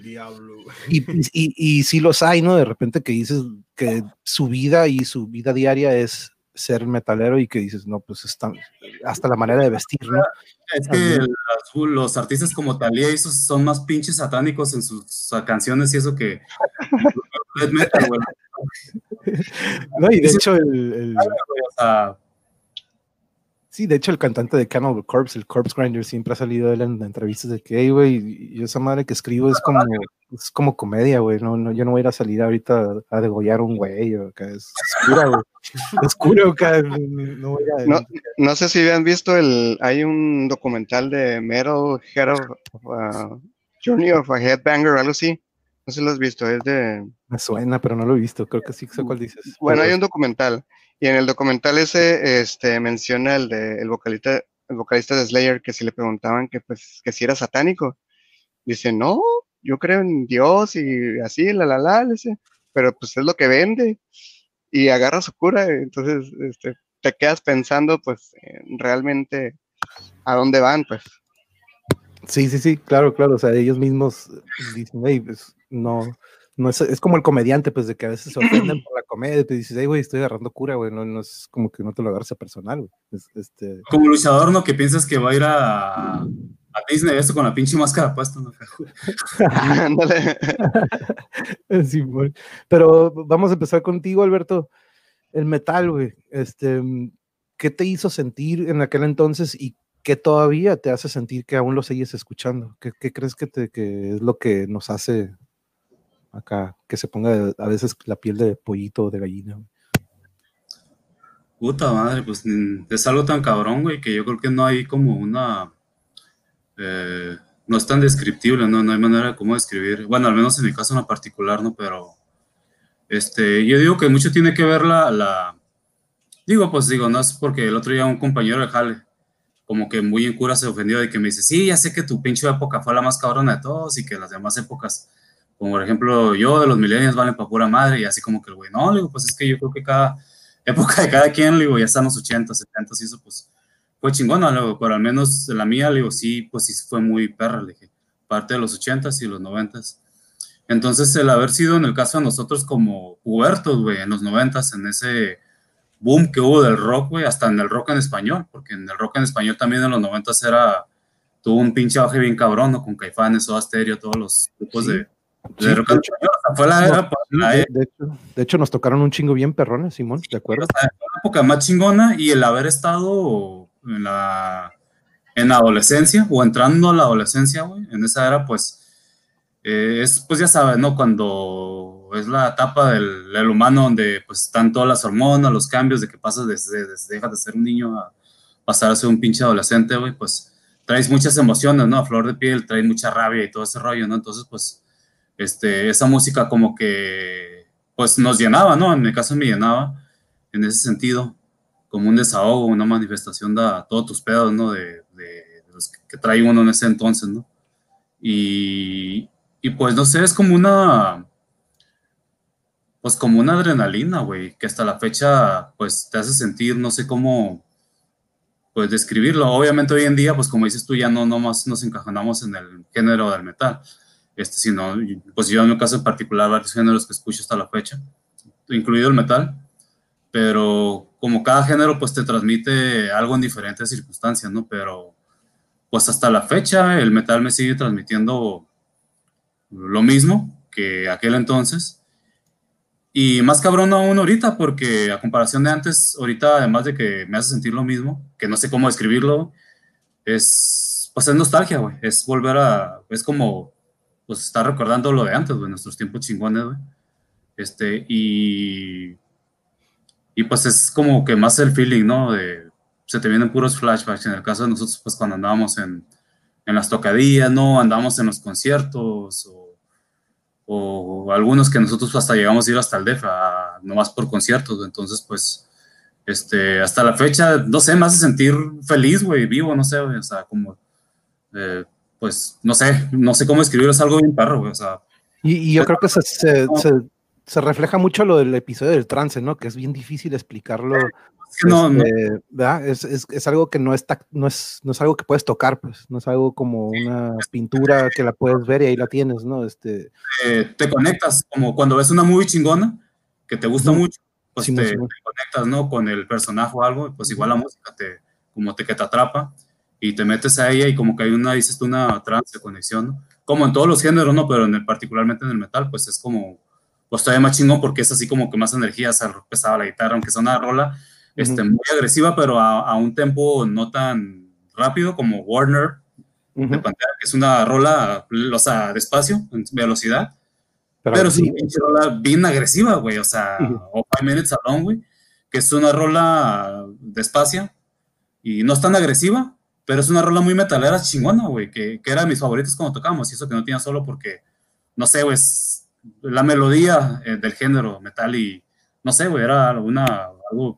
Y, y, y, sí los hay, ¿no? De repente que dices que su vida y su vida diaria es ser metalero y que dices, no, pues están, hasta la manera de vestir, ¿no? Es que los, artistas como Talía esos son más pinches satánicos en sus canciones y eso que [LAUGHS] metal, [LAUGHS] No, y de hecho el, el... Sí, de hecho, el cantante de Cannibal Corpse, el Corpse Grinder, siempre ha salido él en entrevistas de que, hey, güey, yo esa madre que escribo es como, es como comedia, güey. No, no, yo no voy a ir a salir ahorita a, degollar un güey, o que es oscura, güey. [LAUGHS] Oscuro, no, voy a, no, no, sé si habían visto el, hay un documental de Metal Head of, uh, Journey of a Headbanger, algo así. No sé si lo has visto, es de... Me suena, pero no lo he visto, creo que sí sé cuál dices. Bueno, hay un documental y en el documental ese este, menciona el, de, el, vocalista, el vocalista de Slayer que si le preguntaban que, pues, que si era satánico. Dice, no, yo creo en Dios y así, la, la, la, dice, pero pues es lo que vende. Y agarra su cura, entonces este, te quedas pensando, pues, realmente a dónde van, pues. Sí, sí, sí, claro, claro, o sea, ellos mismos dicen, hey, pues, no, no es, es, como el comediante, pues de que a veces se ofenden [CLEARS THROAT] por la comedia, te dices, hey, güey, estoy agarrando cura, güey, no, no, es como que no te lo agarras a personal, güey. este... Como luchador, ¿no? Que piensas que va a ir a, a Disney esto con la pinche máscara puesta, ¿no? [LAUGHS] [LAUGHS] sí, Pero vamos a empezar contigo, Alberto. El metal, güey, este, ¿qué te hizo sentir en aquel entonces y qué todavía te hace sentir que aún lo sigues escuchando? ¿Qué, qué crees que, te, que es lo que nos hace acá, que se ponga a veces la piel de pollito o de gallina. Puta madre, pues mm, es algo tan cabrón, güey, que yo creo que no hay como una... Eh, no es tan descriptible, ¿no? No hay manera de cómo describir. Bueno, al menos en mi caso en particular, ¿no? Pero, este, yo digo que mucho tiene que ver la, la... Digo, pues digo, no es porque el otro día un compañero de Jale, como que muy en cura se ofendió de que me dice, sí, ya sé que tu pinche época fue la más cabrona de todos y que las demás épocas como por ejemplo, yo de los millennials valen para pura madre, y así como que el güey, no, le digo, pues es que yo creo que cada época de cada quien, le digo, ya están los 80, 70 y eso, pues fue chingona, le digo, pero al menos la mía, le digo, sí, pues sí fue muy perra, le dije, parte de los 80 y los 90 Entonces, el haber sido en el caso de nosotros como pubertos, güey, en los 90 en ese boom que hubo del rock, güey, hasta en el rock en español, porque en el rock en español también en los 90 era, tuvo un pinche auge bien cabrón, ¿no? Con Caifanes, o Asterio, todos los grupos de de, hecho, nos tocaron un chingo bien perrones, Simón, ¿de acuerdo? la época más chingona y el haber estado en la, en adolescencia o entrando a la adolescencia, güey, en esa era, pues, eh, es, pues ya sabes, ¿no? Cuando es la etapa del, humano donde, pues, están todas las hormonas, los cambios de que pasas desde, desde dejas de ser un niño a pasar a ser un pinche adolescente, güey, pues, traes muchas emociones, ¿no? A flor de piel, traes mucha rabia y todo ese rollo, ¿no? Entonces, pues, este, esa música como que pues nos llenaba, ¿no? En mi caso me llenaba en ese sentido, como un desahogo, una manifestación de todos tus pedos, ¿no? De, los que trae uno en ese entonces, ¿no? Y, pues no sé, es como una, pues como una adrenalina, güey, que hasta la fecha pues te hace sentir, no sé cómo, pues describirlo. Obviamente hoy en día, pues como dices tú, ya no nomás nos encajonamos en el género del metal, este, sino, pues yo en mi caso en particular, varios géneros que escucho hasta la fecha, incluido el metal, pero como cada género pues te transmite algo en diferentes circunstancias, ¿no? Pero pues hasta la fecha el metal me sigue transmitiendo lo mismo que aquel entonces. Y más cabrón aún ahorita, porque a comparación de antes, ahorita además de que me hace sentir lo mismo, que no sé cómo describirlo, es, pues es nostalgia, güey. Es volver a, es como, pues estar recordando lo de antes, güey, nuestros tiempos chingones, güey. Este, y, y pues es como que más el feeling, ¿no? De, se te vienen puros flashbacks. En el caso de nosotros, pues cuando andábamos en, en las tocadillas, ¿no? Andábamos en los conciertos o o algunos que nosotros hasta llegamos a ir hasta el DEF, no más por conciertos, entonces pues este, hasta la fecha, no sé, me hace sentir feliz, güey, vivo, no sé, o sea, como, eh, pues, no sé, no sé cómo escribirlo, es algo bien perro, güey, o sea. Y, yo creo que se, se, se, refleja mucho lo del episodio del trance, ¿no? Que es bien difícil explicarlo no, este, Es, es, es, algo que no, está, no, es, no es algo que puedes tocar, pues, no es algo como una pintura que la puedes ver y ahí la tienes, ¿no? Este, eh, te conectas, como cuando ves una movie chingona, que te gusta mucho, pues te, conectas, ¿no? Con el personaje o algo, pues igual la música te, como te, que te atrapa y te metes a ella y como que hay una, dices tú, una trance conexión, ¿no? Como en todos los géneros, ¿no? Pero en el, particularmente en el metal, pues es como, pues todavía más chingón porque es así como que más energía, se pesaba la guitarra, aunque sea una rola, este, muy agresiva, pero a, un tempo no tan rápido como Warner de Pantera, que es una rola, o sea, despacio, en velocidad. Pero, es una rola bien agresiva, güey, o sea, o Five Minutes Alone, güey, que es una rola despacio y no es tan agresiva, pero es una rola muy metalera chingona, güey, que, que era de mis favoritos cuando tocábamos, y eso que no tenía solo porque, no sé, güey, la melodía eh, del género metal y, no sé, güey, era una, algo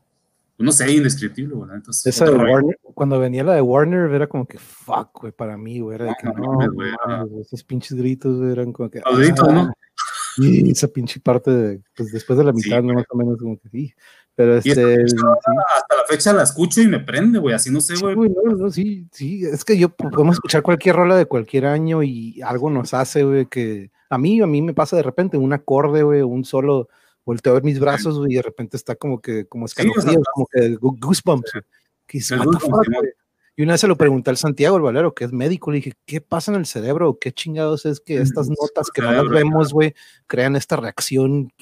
no sé, indescriptible, güey. Entonces, Esa de Warner, cuando venía la de Warner, era como que fuck, güey, para mí, güey. Era de que no, esos pinches gritos eran como que. Los gritos, ¿no? Ah, y esa pinche parte, de, pues después de la mitad, ¿no? más o menos, como que sí. Pero este. Hasta la fecha la escucho y me prende, güey. Así no sé, güey. Sí, no, no, sí, sí. Es que yo podemos escuchar cualquier rola de cualquier año y algo nos hace, güey, que a mí, a mí me pasa de repente un acorde, güey, un solo volteo a ver mis brazos y de repente está como que, como escalofríos, como que goosebumps. Que y una vez se lo pregunté al Santiago, el Valero, que es médico, le dije, ¿qué pasa en el cerebro? ¿Qué chingados es que estas notas que no las vemos, güey, crean esta reacción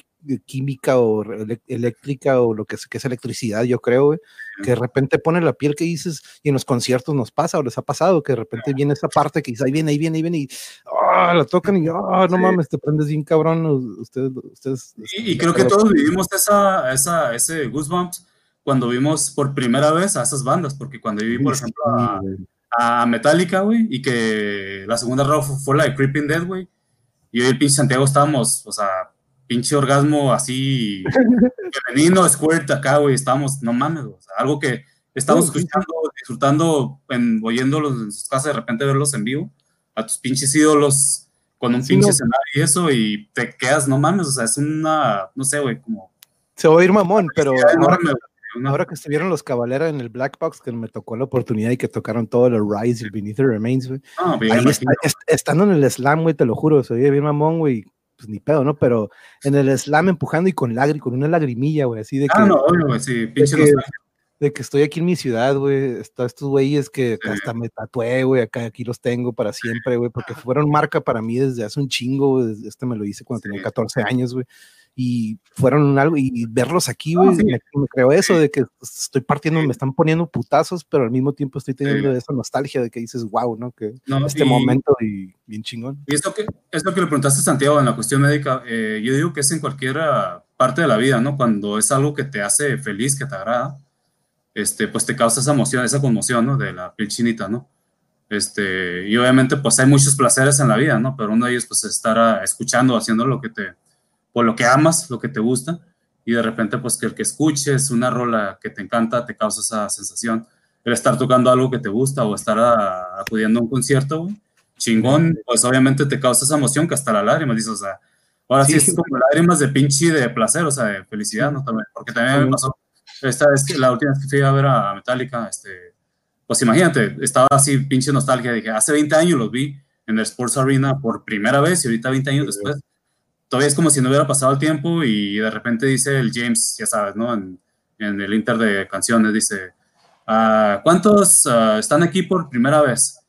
química o eléctrica o lo que es, que es electricidad, yo creo, güey, que de repente pone la piel que dices, y en los conciertos nos pasa o les ha pasado, que de repente viene esa parte que dice, ahí viene, ahí viene, ahí viene, y oh, la tocan y oh, no mames, te prendes bien cabrón, ustedes, ustedes. Y, creo que todos vivimos esa, esa, ese Goosebumps cuando vimos por primera vez a esas bandas, porque cuando vi, por ejemplo, a, a Metallica, güey, y que la segunda round fue, la de Creeping Dead, güey, y hoy el pinche Santiago estábamos, o sea, pinche orgasmo así femenino, squirt acá, güey, estamos, no mames, o sea, algo que estamos escuchando, disfrutando, en, oyéndolos en sus casas, de repente verlos en vivo, a tus pinches ídolos con un pinche escenario y eso, y te quedas, no mames, o sea, es una, no sé, güey, como... Se va a ir mamón, pero ahora, que estuvieron los Caballeros en el Black Box, que me tocó la oportunidad y que tocaron todo el Rise y el Beneath the Remains, güey. Ahí estando en el slam, güey, te lo juro, se oye bien mamón, güey, pues ni pedo, ¿no? Pero en el slam empujando y con lágrimas, con una lagrimilla, güey, así de ah, que. Ah, no, güey, sí, pinche de que, de que estoy aquí en mi ciudad, güey, está estos güeyes que hasta me tatué, güey, acá aquí los tengo para siempre, güey, porque fueron marca para mí desde hace un chingo, este me lo hice cuando tenía 14 años, güey, y fueron algo, y verlos aquí, güey, me, creo eso, de que estoy partiendo, me están poniendo putazos, pero al mismo tiempo estoy teniendo esa nostalgia de que dices, wow, ¿no? Que este momento y bien chingón. Y esto que, esto que le preguntaste a Santiago en la cuestión médica, eh, yo digo que es en cualquier parte de la vida, ¿no? Cuando es algo que te hace feliz, que te agrada, este, pues te causa esa emoción, esa conmoción, ¿no? De la piel chinita, ¿no? Este, y obviamente, pues hay muchos placeres en la vida, ¿no? Pero uno de ellos, pues, estar escuchando, haciendo lo que te por lo que amas, lo que te gusta, y de repente pues que el que escuches una rola que te encanta te causa esa sensación. El estar tocando algo que te gusta o estar acudiendo a un concierto, chingón, pues obviamente te causa esa emoción que hasta la lágrima, dices, o sea, ahora sí, es como lágrimas de pinche de placer, o sea, de felicidad, ¿no? También, porque también me pasó, esta vez que la última vez que fui a ver a Metallica, este, pues imagínate, estaba así pinche nostalgia, dije, hace 20 años los vi en el Sports Arena por primera vez y ahorita 20 años después, todavía es como si no hubiera pasado el tiempo y de repente dice el James, ya sabes, ¿no? En, en el Inter de canciones, dice, ah, ¿cuántos ah, están aquí por primera vez?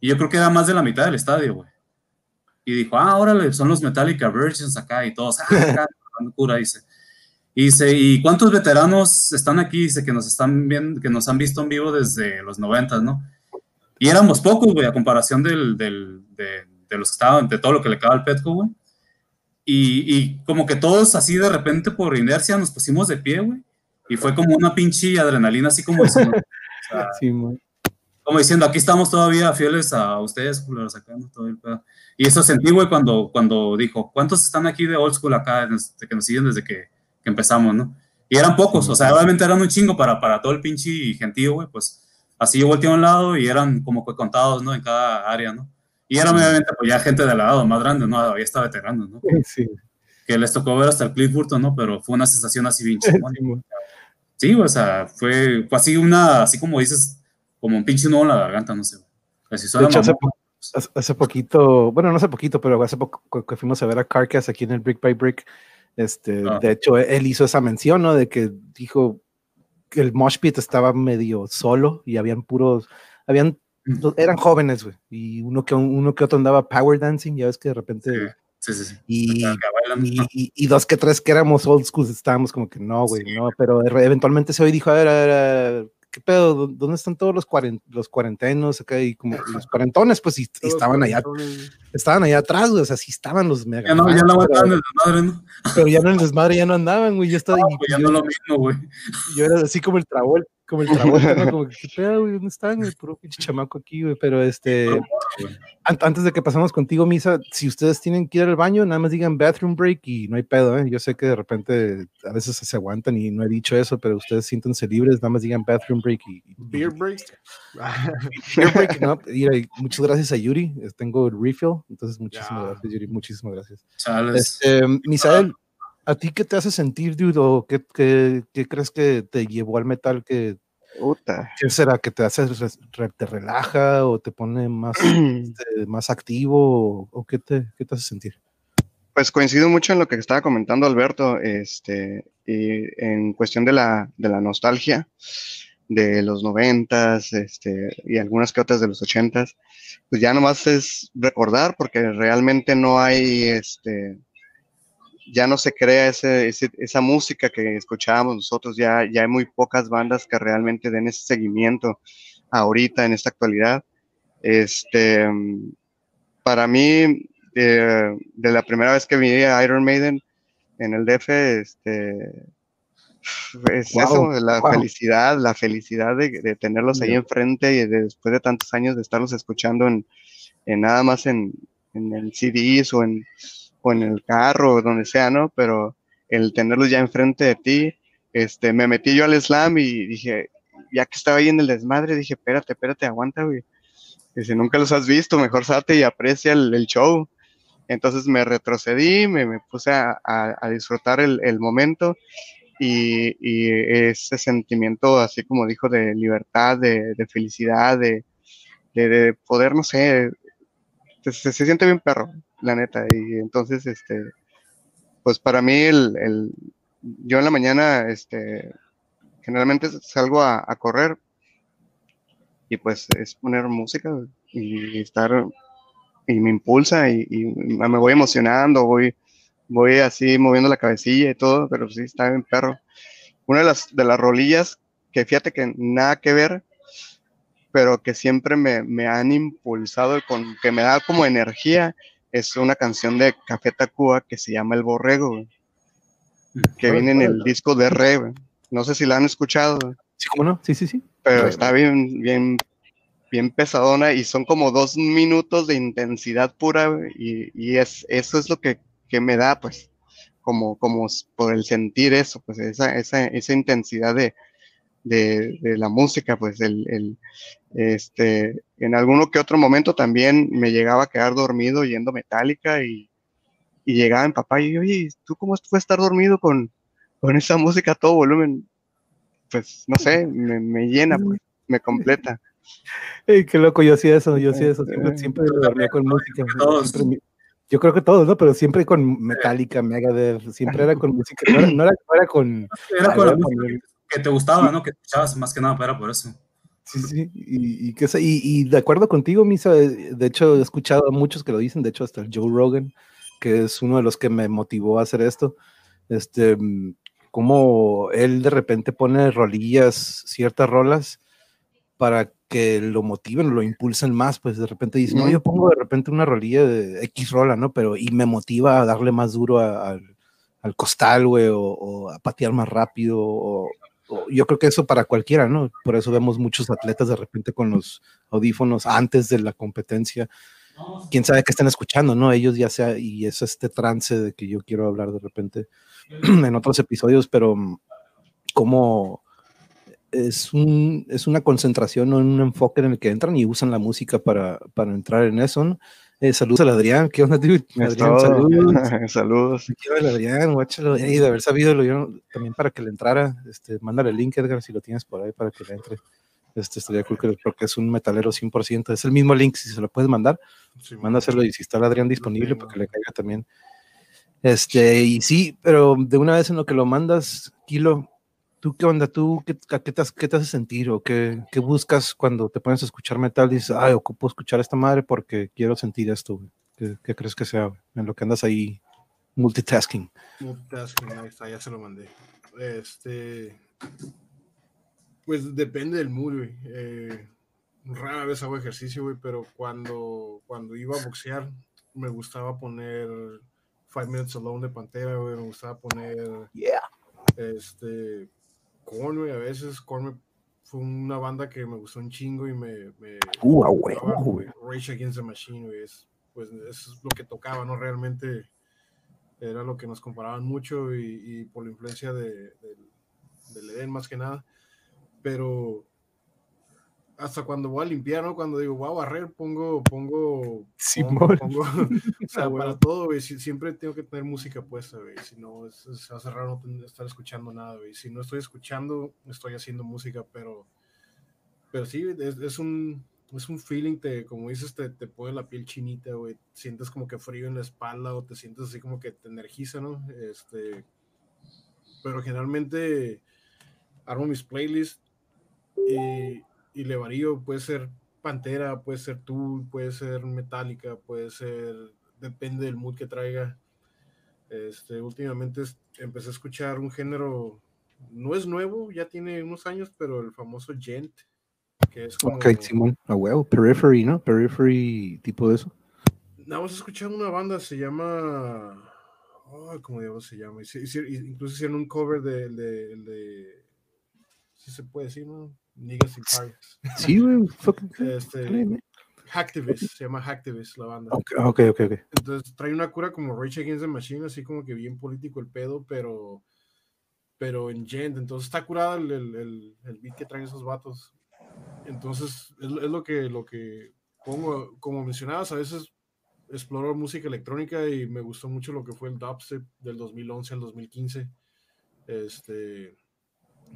Y yo creo que era más de la mitad del estadio, güey. Y dijo, ah, órale, son los Metallica Virgins acá y todos, ah, acá, [LAUGHS] cura, dice. Y dice, ¿y cuántos veteranos están aquí? Dice que nos están viendo, que nos han visto en vivo desde los 90, ¿no? Y éramos pocos, güey, a comparación del, del, de, de, los que estaban, de todo lo que le acaba al Petco, güey. Y, y, como que todos así de repente por inercia nos pusimos de pie, güey. Y fue como una pinche adrenalina, así como diciendo, o sea, [LAUGHS] sí, como diciendo, aquí estamos todavía fieles a ustedes, culeros, sacando todo el pedo. Y eso sentí, güey, cuando, cuando dijo, ¿cuántos están aquí de old school acá, que nos siguen desde que, que empezamos, no? Y eran pocos, o sea, obviamente eran un chingo para, para todo el pinche gentío, güey, pues así yo volteé a un lado y eran como que contados, ¿no? En cada área, ¿no? Y eran obviamente pues ya gente del lado más grande, ¿no? Había estado veterano, ¿no? [LAUGHS] Sí. Que les tocó ver hasta el Cliff Burton, ¿no? Pero fue una sensación así bien [LAUGHS] chingona. Sí, o sea, fue, fue, así una, así como dices, como un pinche nudo en la garganta, no sé. Así de hecho, hace, po hace, poquito, bueno, no hace poquito, pero hace poco que fuimos a ver a Carcass aquí en el Brick by Brick, este, ah. de hecho, él hizo esa mención, ¿no? De que dijo, el mosh pit estaba medio solo y habían puros, habían, eran jóvenes, güey, y uno que, uno que otro andaba power dancing, ya ves que de repente... Sí, sí, sí. Y, y, y, dos que tres que éramos old school, estábamos como que no, güey, no, pero eventualmente se hoy dijo, a ver, a ver, a ver ¿qué pedo? ¿Dónde están todos los, cuarent los cuarentenos acá? Y como los cuarentones, pues, y, estaban allá, estaban allá atrás, güey, o sea, sí estaban los mega. Ya no, ya no andaban en el desmadre, ¿no? Pero ya no en el desmadre, ya no andaban, güey, yo [LAUGHS] estaba. No, pues ya no lo mismo, güey. Yo era así como el Travolta, como el [LAUGHS] Travolta, ¿no? Como, ¿qué pedo, güey? ¿Dónde están, güey? Puro pinche chamaco aquí, güey, pero este. Antes de que pasamos contigo, Misa, si ustedes tienen que ir al baño, nada más digan bathroom break y no hay pedo, ¿eh? Yo sé que de repente a veces se aguantan y no he dicho eso, pero ustedes siéntense libres, nada más digan bathroom break y. Beer break. Beer break, no. Y, muchas gracias a Yuri, tengo el refill, entonces muchísimas gracias, Yuri, muchísimas gracias. Este, Misael. ¿A ti qué te hace sentir, dude? qué, qué, qué, crees que te llevó al metal que ¿Qué será? ¿Que te hace, te relaja o te pone más, [CLEARS THROAT] este, más activo o, qué, te, qué, te, hace sentir? Pues coincido mucho en lo que estaba comentando Alberto, este, y en cuestión de la, de la nostalgia de los noventas, este, y algunas que otras de los ochentas, pues ya nomás es recordar porque realmente no hay, este, ya no se crea ese, esa música que escuchábamos nosotros, ya, ya hay muy pocas bandas que realmente den ese seguimiento ahorita, en esta actualidad. Este, para mí, de, la primera vez que vi a Iron Maiden en el DF, este, es eso, la felicidad, la felicidad de, tenerlos ahí enfrente y después de tantos años de estarlos escuchando en, en nada más en, en el CDs o en, en el carro o donde sea, ¿no? Pero el tenerlos ya enfrente de ti, este, me metí yo al slam y dije, ya que estaba ahí en el desmadre, dije, espérate, espérate, aguanta, güey. Dice, nunca los has visto, mejor salte y aprecia el, show. Entonces me retrocedí, me, puse a, disfrutar el, el momento y, y, ese sentimiento, así como dijo, de libertad, de, de felicidad, de, de, poder, no sé, se, se, siente bien perro la neta. Y entonces, este, pues para mí, el, el yo en la mañana, este, generalmente salgo a, correr y pues es poner música y estar y me impulsa y, me voy emocionando, voy, voy así moviendo la cabecilla y todo, pero sí está bien perro. Una de las, de las rolillas que fíjate que nada que ver, pero que siempre me, me han impulsado, con, que me da como energía, es una canción de Café Tacuba que se llama El Borrego, que viene en el disco de Re. No sé si la han escuchado. Sí, ¿cómo no? Sí, sí, sí. Pero está bien, bien, bien pesadona y son como dos minutos de intensidad pura y, es, eso es lo que, me da, pues, como, como por el sentir eso, pues, esa, esa, esa intensidad de, de, la música, pues el, este, en alguno que otro momento también me llegaba a quedar dormido yendo metálica y, y llegaba en papá y oye, ¿tú cómo puedes estar dormido con, con esa música a todo volumen? Pues no sé, me, llena, pues, me completa. [LAUGHS] qué loco, yo hacía eso, yo hacía eso, siempre, siempre dormía con música. yo creo que todos, ¿no? Pero siempre con Metallica, Megadeth, siempre era con música, no era, no era, con... Era con, que te gustaba, ¿no? Que escuchabas más que nada, pero era por eso. Sí, sí, y, y, que, y, y de acuerdo contigo, Misa, de hecho he escuchado a muchos que lo dicen, de hecho hasta Joe Rogan, que es uno de los que me motivó a hacer esto, este, cómo él de repente pone rolillas, ciertas rolas, para que lo motiven, lo impulsen más, pues de repente dice, no, yo pongo de repente una rolilla de X rola, ¿no? Pero y me motiva a darle más duro al costal, güey, o, a patear más rápido, o, yo creo que eso para cualquiera, ¿no? Por eso vemos muchos atletas de repente con los audífonos antes de la competencia. Quién sabe qué están escuchando, ¿no? Ellos ya sea, y es este trance de que yo quiero hablar de repente [CLEARS THROAT] en otros episodios, pero mm, como es, un, es una concentración o un enfoque en el que entran y usan la música para, para entrar en eso, ¿no? Eh, saludos al Adrián, ¿qué onda, dude? Adrián, saludos. [LAUGHS] saludos. Quiero Adrián, guáchalo. Y de haber sabido lo también para que le entrara, este, mándale el link, Edgar, si lo tienes por ahí para que le entre. Este, estaría cool porque es un metalero 100%. Es el mismo link, si se lo puedes mandar, mándaselo y si está el Adrián disponible para que le caiga también. Este, y sí, pero de una vez en lo que lo mandas, Kilo, ¿Tú qué onda? ¿Tú qué, qué, te, qué te, hace sentir o qué, qué, buscas cuando te pones a escuchar metal? Dices, ay, ocupo escuchar esta madre porque quiero sentir esto. ¿Qué, ¿Qué, crees que sea en lo que andas ahí multitasking? Multitasking, ahí está, ya se lo mandé. Este, pues depende del mood, güey. Eh, rara vez hago ejercicio, güey, pero cuando, cuando iba a boxear me gustaba poner Five Minutes Alone de Pantera, güey, me gustaba poner... Yeah. Este, Korn, güey, a veces Korn fue una banda que me gustó un chingo y me... me uh, güey. Rage Against the Machine, güey, es, pues eso es lo que tocaba, ¿no? Realmente era lo que nos comparaban mucho y, y por la influencia de, de, del Eden más que nada, pero hasta cuando voy a limpiar, ¿no? Cuando digo, voy a barrer, pongo, pongo, Simón. pongo, [LAUGHS] [LAUGHS] o sea, para todo, güey, siempre tengo que tener música puesta, güey, si no, es, se hace raro no estar escuchando nada, güey, si no estoy escuchando, estoy haciendo música, pero, pero sí, es, es un, es un feeling, te, como dices, te, te pone la piel chinita, güey, sientes como que frío en la espalda o te sientes así como que te energiza, ¿no? Este, pero generalmente armo mis playlists y y le varío, puede ser Pantera, puede ser Tool, puede ser Metallica, puede ser, depende del mood que traiga. Este, últimamente empecé a escuchar un género, no es nuevo, ya tiene unos años, pero el famoso Gent, que es como... Ok, Simón, a huevo, Periphery, ¿no? Periphery, tipo de eso. Nada más escuchando una banda, se llama... Oh, ¿Cómo diablos se llama? Incluso hicieron un cover de, de, de... Si se puede decir, ¿no? Niggas in Paris. Sí, güey. [LAUGHS] Este, Hacktivist, se llama Hacktivist la banda. Ok, ok, ok. Entonces trae una cura como Rage Against the Machine, así como que bien político el pedo, pero pero en gent, entonces está curada el, el, el, beat que traen esos vatos. Entonces es, es, lo que lo que pongo, como mencionabas, a veces exploro música electrónica y me gustó mucho lo que fue el dubstep del 2011 al 2015. Este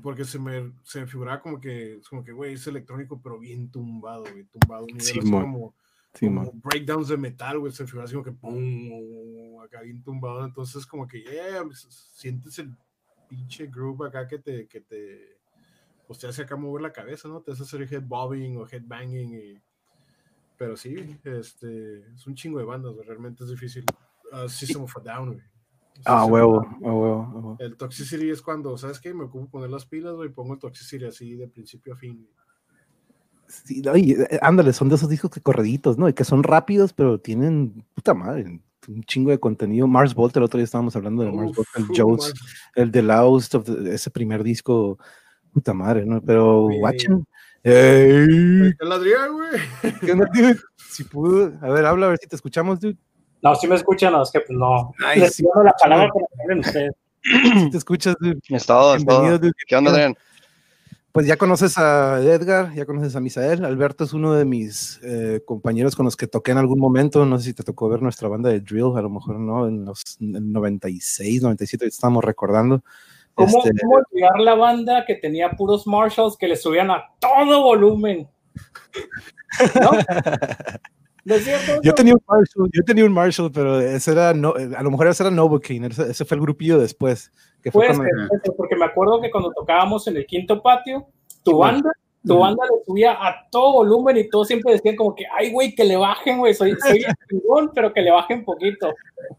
porque se me, se me figuraba como que, como que, güey, es electrónico, pero bien tumbado, güey, tumbado. Sí, como, como breakdowns de metal, güey, se me figuraba así como que, pum, acá bien tumbado. Entonces, como que, yeah, sientes el pinche groove acá que te, que te, pues te hace acá mover la cabeza, ¿no? Te hace hacer head bobbing o head banging. Y, pero sí, este, es un chingo de bandas, realmente es difícil. Uh, System of a Down, güey. Ah, huevo, a huevo, El Toxicity es cuando, ¿sabes qué? Me ocupo poner las pilas, y pongo el Toxicity así de principio a fin. Sí, eh, ándale, son de esos discos que correditos, ¿no? Y que son rápidos, pero tienen, puta madre, un chingo de contenido. Mars Volta, el otro día estábamos hablando de Mars Volta, el [LAUGHS] Jones, el The Lost, of ese primer disco, puta madre, ¿no? Pero, watchen. ¡Ey! Güey. ¿Qué onda, dude? [LAUGHS] Si pudo, a ver, habla, a ver si te escuchamos, dude. No, si me escuchan, no, es que pues no. Ay, Les sí, la palabra para ustedes. Si te escuchas, dude. Es todo, es todo. Bienvenido, dude. ¿Qué onda, Adrián? Pues ya conoces a Edgar, ya conoces a Misael. Alberto es uno de mis eh, compañeros con los que toqué en algún momento. No sé si te tocó ver nuestra banda de drill, a lo mejor no, en los en el 96, 97, estamos recordando. ¿Cómo, Este, ¿Cómo olvidar la banda que tenía puros Marshalls que le subían a todo volumen? [LAUGHS] ¿No? ¿No es cierto? Yo tenía un Marshall, yo tenía un Marshall, pero ese era no, a lo mejor ese era Novocaine, ese, ese fue el grupillo después. Que fue cuando- porque me acuerdo que cuando tocábamos en el quinto patio, tu banda tu banda le subía a todo volumen y todos siempre decían como que, ay, güey, que le bajen, güey, soy, soy [LAUGHS] chingón, pero que le bajen poquito.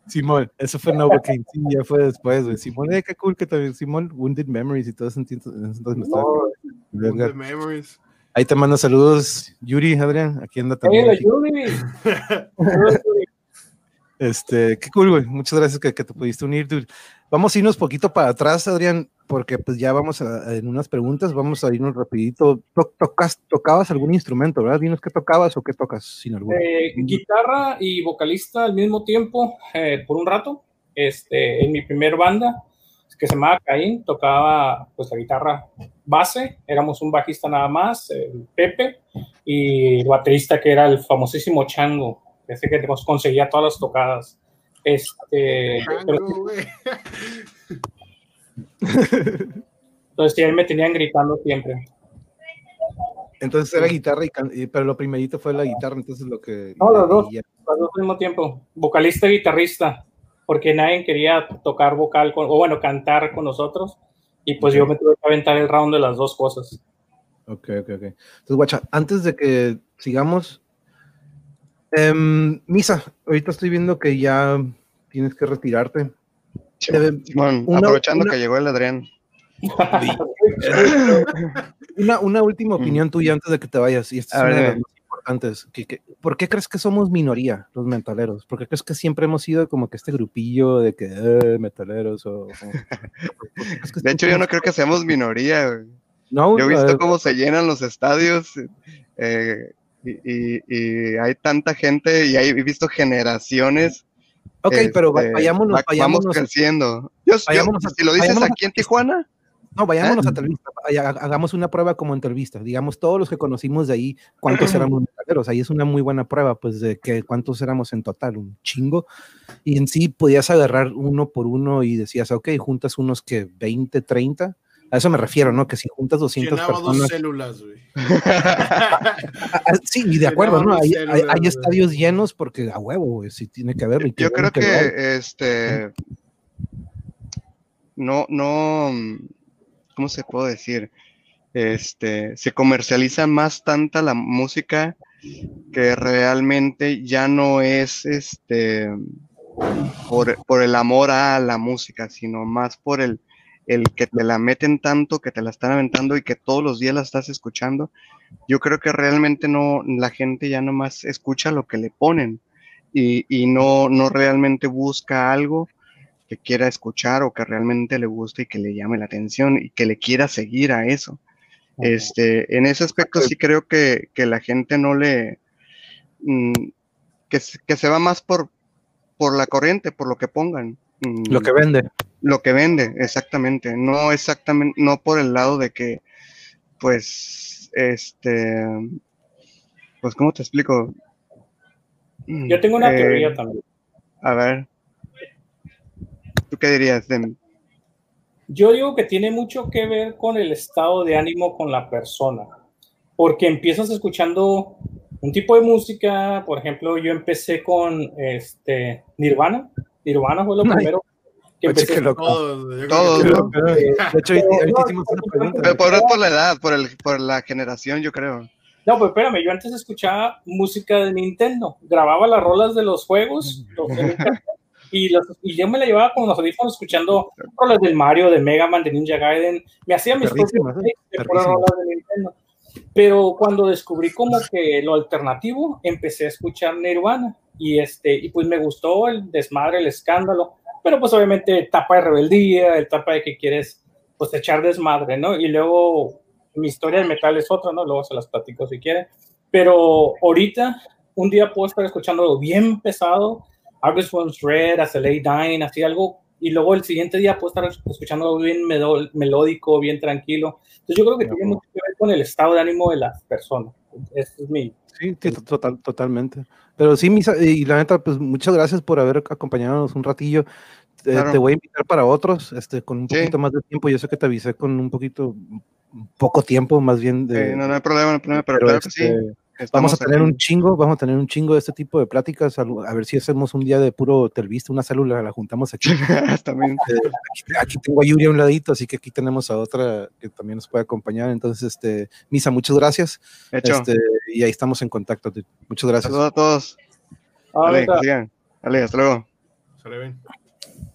Simón, eso fue Novocaine, sí, ya fue después, güey. Simón, eh, qué cool que también, Simón, Wounded Memories y todo eso, entonces me estaba... Wounded Memories. Ahí te mando saludos, Yuri, Adrián, aquí anda también. Hey, Yuri. [LAUGHS] Este, qué cool, güey. Muchas gracias que, que, te pudiste unir, dude. Vamos a irnos poquito para atrás, Adrián, porque pues ya vamos a, en unas preguntas, vamos a irnos rapidito. tocas, ¿Tocabas algún instrumento, verdad? Dinos qué tocabas o qué tocas sin algún. Eh, guitarra y vocalista al mismo tiempo, eh, por un rato. Este, en mi primer banda, que se llamaba Caín, tocaba pues la guitarra base, éramos un bajista nada más, el Pepe, y el baterista que era el famosísimo Chango, ese que nos conseguía todas las tocadas. Este, entonces él me tenían gritando siempre. Entonces era guitarra, y pero lo primerito fue la guitarra, entonces lo que... No, los dos, los dos al mismo tiempo, vocalista y guitarrista, porque nadie quería tocar vocal, con, o bueno, cantar con nosotros, y pues yo me tuve que aventar el round de las dos cosas. Ok, ok, ok. Entonces, guacha, antes de que sigamos, Um, Misa, ahorita estoy viendo que ya tienes que retirarte. Simón, una, aprovechando una... que llegó el Adrián. [LAUGHS] una, una, última opinión mm. tuya antes de que te vayas, y esta es una de las más importantes. ¿Qué, qué, por qué crees que somos minoría, los metaleros? ¿Por qué crees que siempre hemos sido como que este grupillo de que eh, metaleros? O, o [LAUGHS] de hecho, yo no creo que seamos minoría. No, yo he visto cómo se llenan los estadios. Eh, y, y, hay tanta gente y he visto generaciones. Ok, este, pero vayámonos, vayámonos. Vamos creciendo. Yo, vayámonos, yo, si lo dices aquí en Tijuana. No, vayámonos a entrevista, hagamos una prueba como entrevista, digamos todos los que conocimos de ahí, cuántos éramos [CLEARS THROAT] metaleros, ahí es una muy buena prueba, pues de que cuántos éramos en total, un chingo, y en sí podías agarrar uno por uno y decías, ok, juntas unos que 20, 30, a eso me refiero, ¿no? Que si juntas 200 Llenaba personas... dos células, güey. [LAUGHS] sí, y de acuerdo, ¿no? Hay, células, hay, hay, estadios llenos porque a huevo, güey, sí tiene que haber. Yo creo que, que este... No, no... ¿Cómo se puede decir? Este, se comercializa más tanta la música que realmente ya no es este por, por el amor a la música, sino más por el el que te la meten tanto, que te la están aventando y que todos los días la estás escuchando, yo creo que realmente no, la gente ya nomás escucha lo que le ponen y, y no, no realmente busca algo que quiera escuchar o que realmente le guste y que le llame la atención y que le quiera seguir a eso. Este, en ese aspecto sí creo que, que la gente no le, mm, que, que, se va más por, por la corriente, por lo que pongan. Lo que vende. Lo que vende, exactamente. No exactamente, no por el lado de que, pues, este, pues, ¿cómo te explico? Yo tengo una eh, teoría también. A ver. ¿Tú qué dirías de Yo digo que tiene mucho que ver con el estado de ánimo con la persona. Porque empiezas escuchando un tipo de música, por ejemplo, yo empecé con este Nirvana, Nirvana fue lo primero que empecé. Loco. Todos, Todos ¿no? De hecho, ahorita hicimos una pregunta. Pero por, por la edad, por, el, por la generación, yo creo. No, pues espérame, yo antes escuchaba música de Nintendo, grababa las rolas de los juegos [LAUGHS] y, los, y yo me la llevaba con los audífonos escuchando rolas del Mario, de Mega Man, de Ninja Gaiden, me hacía mis propios ¿eh? de Nintendo. Pero cuando descubrí como que lo alternativo, empecé a escuchar Nirvana y este y pues me gustó el desmadre, el escándalo, pero pues obviamente etapa de rebeldía, etapa de que quieres pues echar desmadre, ¿no? Y luego mi historia del metal es otra, ¿no? Luego se las platico si quieren. Pero ahorita un día puedo estar escuchando algo bien pesado, August One's Red, As a Lay Dying, así algo y luego el siguiente día puedo estar escuchando algo bien melódico, bien tranquilo. Entonces yo creo que tiene mucho que ver con el estado de ánimo de las personas. Ese es mi... Sí, total, totalmente. Pero sí, Misa, y la neta, pues muchas gracias por haber acompañado un ratillo. Claro. Te voy a invitar para otros, este, con un poquito sí. más de tiempo. Yo sé que te avisé con un poquito, poco tiempo, más bien. De, sí, no, no hay problema, no hay problema, pero, pero claro este, que sí. Vamos a tener un chingo, vamos a tener un chingo de este tipo de pláticas. A a ver si hacemos un día de puro televista, una célula, la juntamos aquí. [LAUGHS] También. Eh, aquí, aquí tengo a Yuri a un ladito, así que aquí tenemos a otra que también nos puede acompañar. Entonces, este, Misa, muchas gracias. Hecho. Este, y ahí estamos en contacto. Muchas gracias. Saludos a todos. Dale, que sigan. Dale, hasta luego. Sale bien.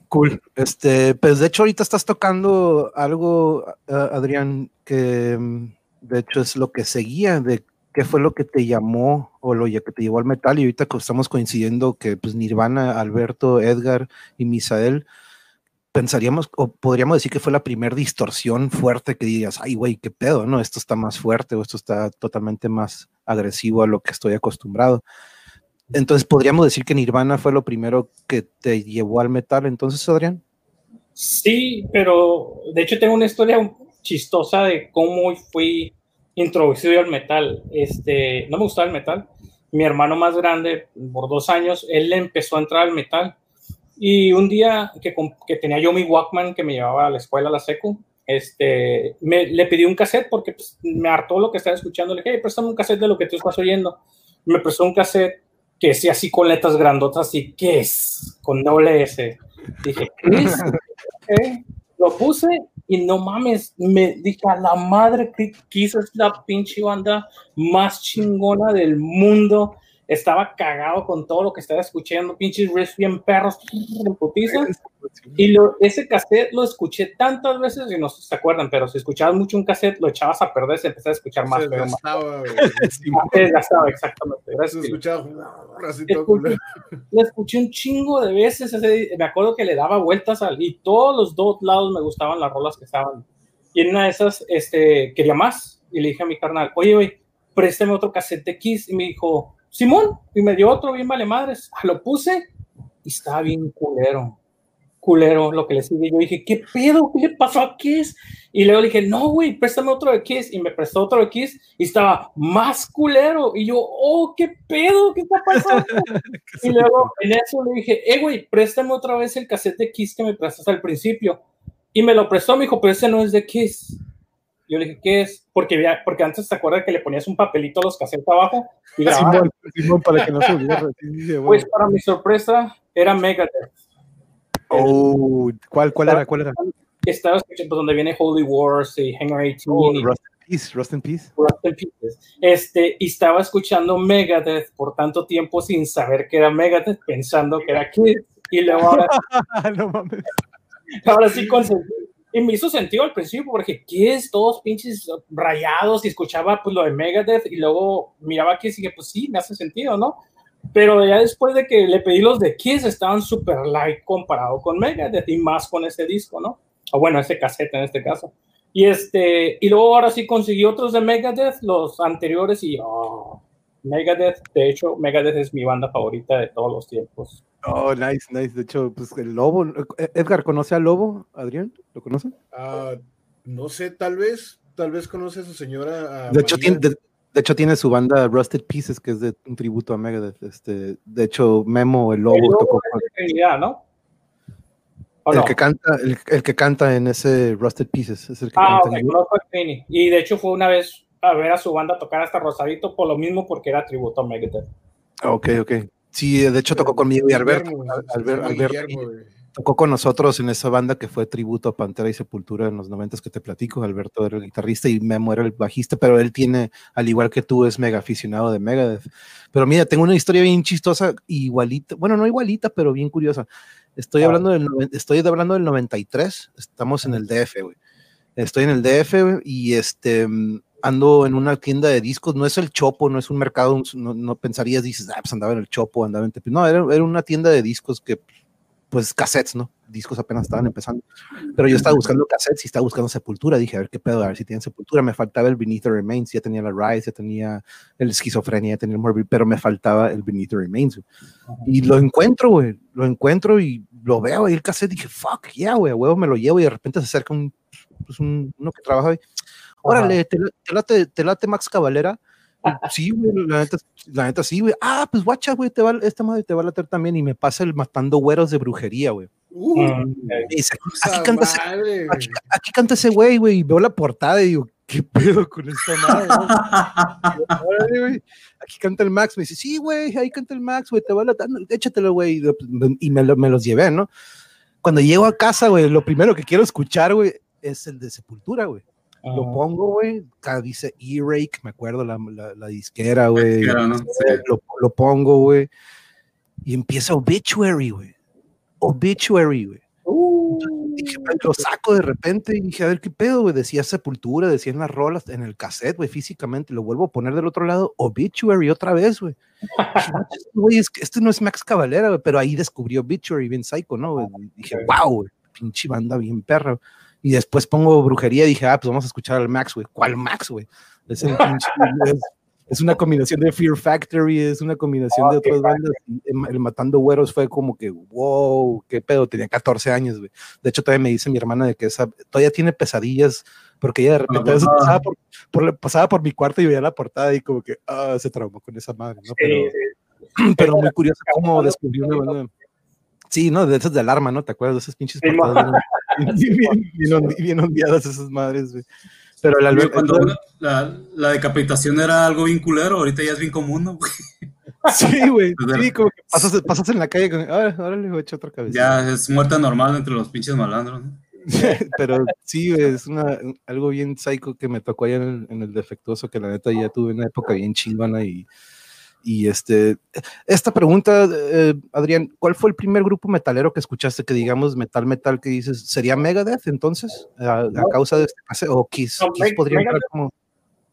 Cool. Este, pues de hecho ahorita estás tocando algo, ah, Adrián, que mm, de hecho es lo que seguía de qué fue lo que te llamó o lo que te llevó al metal y ahorita que estamos coincidiendo que pues Nirvana, Alberto, Edgar y Misael pensaríamos o podríamos decir que fue la primera distorsión fuerte que dirías, ay güey, qué pedo, ¿no? Esto está más fuerte o esto está totalmente más agresivo a lo que estoy acostumbrado. Entonces podríamos decir que Nirvana fue lo primero que te llevó al metal, entonces, Adrián. Sí, pero de hecho tengo una historia chistosa de cómo fui introducido al metal. Este, no me gustaba el metal. Mi hermano más grande, por dos años, él empezó a entrar al metal. Y un día que, que tenía yo mi Walkman que me llevaba a la escuela, a la secu, este, me, le pedí un cassette porque pues, me hartó lo que estaba escuchando. Le dije, hey, préstame un cassette de lo que tú estás oyendo. Me prestó un cassette que decía así con letras grandotas y ¿qué es? Con doble S. Dije, ¿qué es? [LAUGHS] Lo puse y no mames, me dije a la madre que quiso es la pinche banda más chingona del mundo. Estaba cagado con todo lo que estaba escuchando, pinches riffs bien perros, en putiza. Y lo, ese cassette lo escuché tantas veces y no sé si se acuerdan, pero si escuchabas mucho un cassette, lo echabas a perder, se empezaba a escuchar más. Se desgastaba. [LAUGHS] Ah, se desgastaba, exactamente. Se Gracias. Kilo. escuchaba así todo lo escuché un chingo de veces. ese- me acuerdo que le daba vueltas al, y todos los dos lados me gustaban las rolas que estaban. Y en una de esas, este, quería más. Y le dije a mi carnal, oye, güey, préstame otro cassette de Kiss. Y me dijo, Simón. Y me dio otro bien vale madres. Ah, Lo puse y estaba bien culero. Culero lo que le sigue. Yo dije, ¿qué pedo? ¿Qué le pasó a Kiss? Y luego le dije, no, güey, préstame otro de Kiss. Y me prestó otro de Kiss y estaba más culero. Y yo, oh, ¿qué pedo? ¿Qué está pasando? [LAUGHS] y luego en eso le dije, eh, güey, préstame otra vez el cassette de Kiss que me prestaste al principio. Y me lo prestó, me dijo, pero ese no es de Kiss. Yo le dije, ¿qué es? Porque, porque antes te acuerdas que le ponías un papelito a los cassettes abajo y. Simón, Simón, para que no se Pues para mi sorpresa, era Megadeth. Oh, ¿cuál, cuál era? ¿Cuál era? Estaba escuchando donde viene Holy Wars y Hangar 18 Oh, y Rust in Peace, Rust in Peace. Rust in Pieces. Este, y estaba escuchando Megadeth por tanto tiempo sin saber que era Megadeth, pensando que era Kiss. Y luego ahora, [LAUGHS] no mames. ahora sí conseguí. Y me hizo sentido al principio porque Kiss, todos pinches rayados y escuchaba pues lo de Megadeth y luego miraba Kiss y dije, pues sí, me hace sentido, ¿no? Pero ya después de que le pedí los de Kiss, estaban super light comparado con Megadeth y más con ese disco, ¿no? O bueno, ese cassette en este caso. Y este, y luego ahora sí conseguí otros de Megadeth, los anteriores, y oh, Megadeth, de hecho, Megadeth es mi banda favorita de todos los tiempos. Oh, nice, nice. De hecho, pues el lobo. eh, Edgar, ¿conoce al lobo, Adrián? ¿Lo conoce? Ah, no sé, tal vez, tal vez conoce a su señora. a De hecho, tiene, de, de hecho, tiene su banda Rusted Pieces, que es de un tributo a Megadeth. Este, de hecho, Memo, el lobo, El lobo tocó es ¿no? ¿O el no? que canta, el, el que canta en ese Rusted Pieces, es el que Ah, canta. ok, en el- conozco a Trini. Y de hecho fue una vez a ver a su banda tocar hasta Rosadito por lo mismo porque era tributo a Megadeth. Ok, ok. Sí, de hecho tocó conmigo y Alberto. Alberto tocó con nosotros en esa banda que fue tributo a Pantera y Sepultura en los noventas que te platico. Alberto era el guitarrista y Memo era el bajista, pero él tiene, al igual que tú, es mega aficionado de Megadeth. Pero mira, tengo una historia bien chistosa, igualita, bueno, no igualita, pero bien curiosa. Estoy Ah. hablando del, estoy hablando del 93, estamos en el DF, güey. Estoy en el DF y este mm, ando en una tienda de discos, no es el Chopo, no es un mercado, no, no pensarías, dices, ah, pues andaba en el Chopo, andaba en Tepi-". No, era, era una tienda de discos que, pues, cassettes, ¿no? Discos apenas estaban empezando. Pero yo estaba buscando cassettes y estaba buscando Sepultura. Dije, a ver qué pedo, a ver si tienen Sepultura. Me faltaba el Beneath the Remains, ya tenía la Rise, ya tenía el Esquizofrenia, ya tenía el Morbid, pero me faltaba el Beneath the Remains. güey. Y lo encuentro, güey, lo encuentro y lo veo ahí el cassette. Dije, fuck, yeah, güey, a huevo me lo llevo y de repente se acerca un, pues un uno que trabaja ahí. Órale, ¿te, la- te late, te late Max Cavalera? Sí, güey, la neta, la neta sí, güey. Ah, pues guacha, güey, te va, esta madre te va a later también. Y me pasa el matando güeros de brujería, güey. Uh, dice, aquí canta ese, güey. aquí, aquí canta ese güey, güey. Y veo la portada y digo, ¿qué pedo con esta madre? Güey. [LAUGHS] Aquí canta el Max, me dice, sí, güey, ahí canta el Max, güey, te va latando, échatelo, güey. Y me, lo- me los llevé, ¿no? Cuando llego a casa, güey, lo primero que quiero escuchar, güey, es el de Sepultura, güey. Lo Ah, pongo, güey, dice E-Rake, me acuerdo la, la, la disquera, güey. Disquera, ¿no? Sí. Lo, lo pongo, güey. Y empieza Obituary, güey. Obituary, güey. uh, Dije, pues, lo saco de repente y dije, a ver qué pedo, güey. Decía Sepultura, decían las rolas en el cassette, güey, físicamente. Lo vuelvo a poner del otro lado, Obituary otra vez, güey. Dije, "No, este es que este no es Max Cavalera, güey, pero ahí descubrió Obituary, bien psycho, ¿no? Y dije, wow, güey, pinche banda bien perra. Y después pongo brujería y dije, ah, pues vamos a escuchar al Max, güey. ¿Cuál Max, güey? Es, [LAUGHS] es, es una combinación de Fear Factory, es una combinación Ah, de otras bandas. el, Matando Güeros fue como que, wow, qué pedo, tenía 14 años, güey. De hecho, todavía me dice mi hermana de que esa, todavía tiene pesadillas, porque ella de repente a veces portada. pasaba por, por- pasaba por mi cuarto y veía la portada y como que, ah, se traumó con esa madre, ¿no? sí, Pero, sí. [CLEARS THROAT] pero muy curioso cómo descubrió una banda. Sí, ¿no? De esas de alarma, ¿no? ¿Te acuerdas de esas pinches Sí, portadas bien, bien, bien ondi- bien ondeadas esas madres, güey? Pero el Oye, Alberto, cuando una- la, la decapitación era algo bien culero, ahorita ya es bien común, ¿no? güey? sí, güey, Pues, sí, como que pasas, pasas en la calle con, ahora, ahora le voy a echar otra cabeza. Ya es muerte normal entre los pinches malandros, ¿no? [LAUGHS] Pero sí, güey, es una, algo bien psycho que me tocó allá en el, en el defectuoso, que la neta ya tuve una época bien chingona y, y este, esta pregunta, eh, Adrián, ¿cuál fue el primer grupo metalero que escuchaste que digamos metal metal que dices, sería Megadeth entonces? A, a No. causa de este pase, o Kiss, No, Kiss podría Megadeth. como,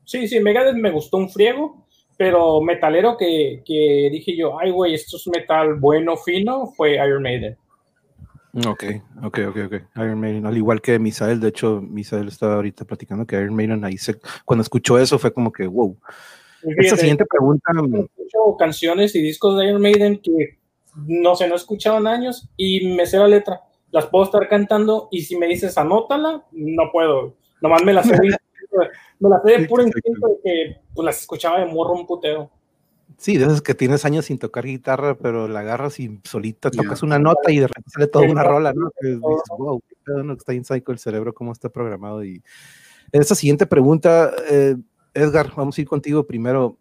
Sí, sí, Megadeth me gustó un friego, pero metalero que, que dije yo, ay, güey, esto es metal bueno, fino, fue Iron Maiden. Ok, ok, ok, ok. Iron Maiden, al igual que Misael, de hecho, Misael estaba ahorita platicando que Iron Maiden ahí se, cuando escuchó eso fue como que, wow. Y Esta fíjate, siguiente pregunta, mm, escucho canciones y discos de Iron Maiden que no sé, no he escuchado en años y me sé la letra. Las puedo estar cantando y si me dices anótala, no puedo. Nomás me las [LAUGHS] sé de, me las sé de puro instinto de que pues, las escuchaba de morro un puteo. Sí, de esas que tienes años sin tocar guitarra, pero la agarras y solita tocas una nota y de repente sale toda una rola, ¿no? Que dices, wow, qué pedo, ¿no? está en psycho el cerebro, cómo está programado. Y esta siguiente pregunta, eh, Edgar, vamos a ir contigo primero.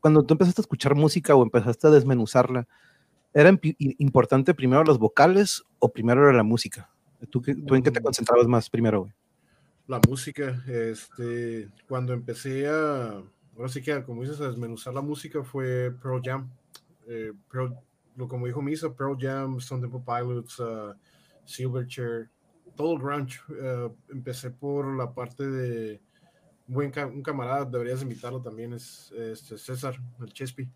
Cuando tú empezaste a escuchar música o empezaste a desmenuzarla, ¿era importante primero los vocales o primero era la música? ¿Tú, en qué te Mm. concentrabas más primero, güey? la música, este, cuando empecé a, ahora sí que, como dices, a desmenuzar la música fue Pearl Jam. Eh, Pearl- lo como dijo Misa, Pearl Jam, Stone Temple Pilots, uh, Silverchair, todo el grunge. Eh, empecé por la parte de buen un camarada, deberías invitarlo también, es este, César, el Chespi.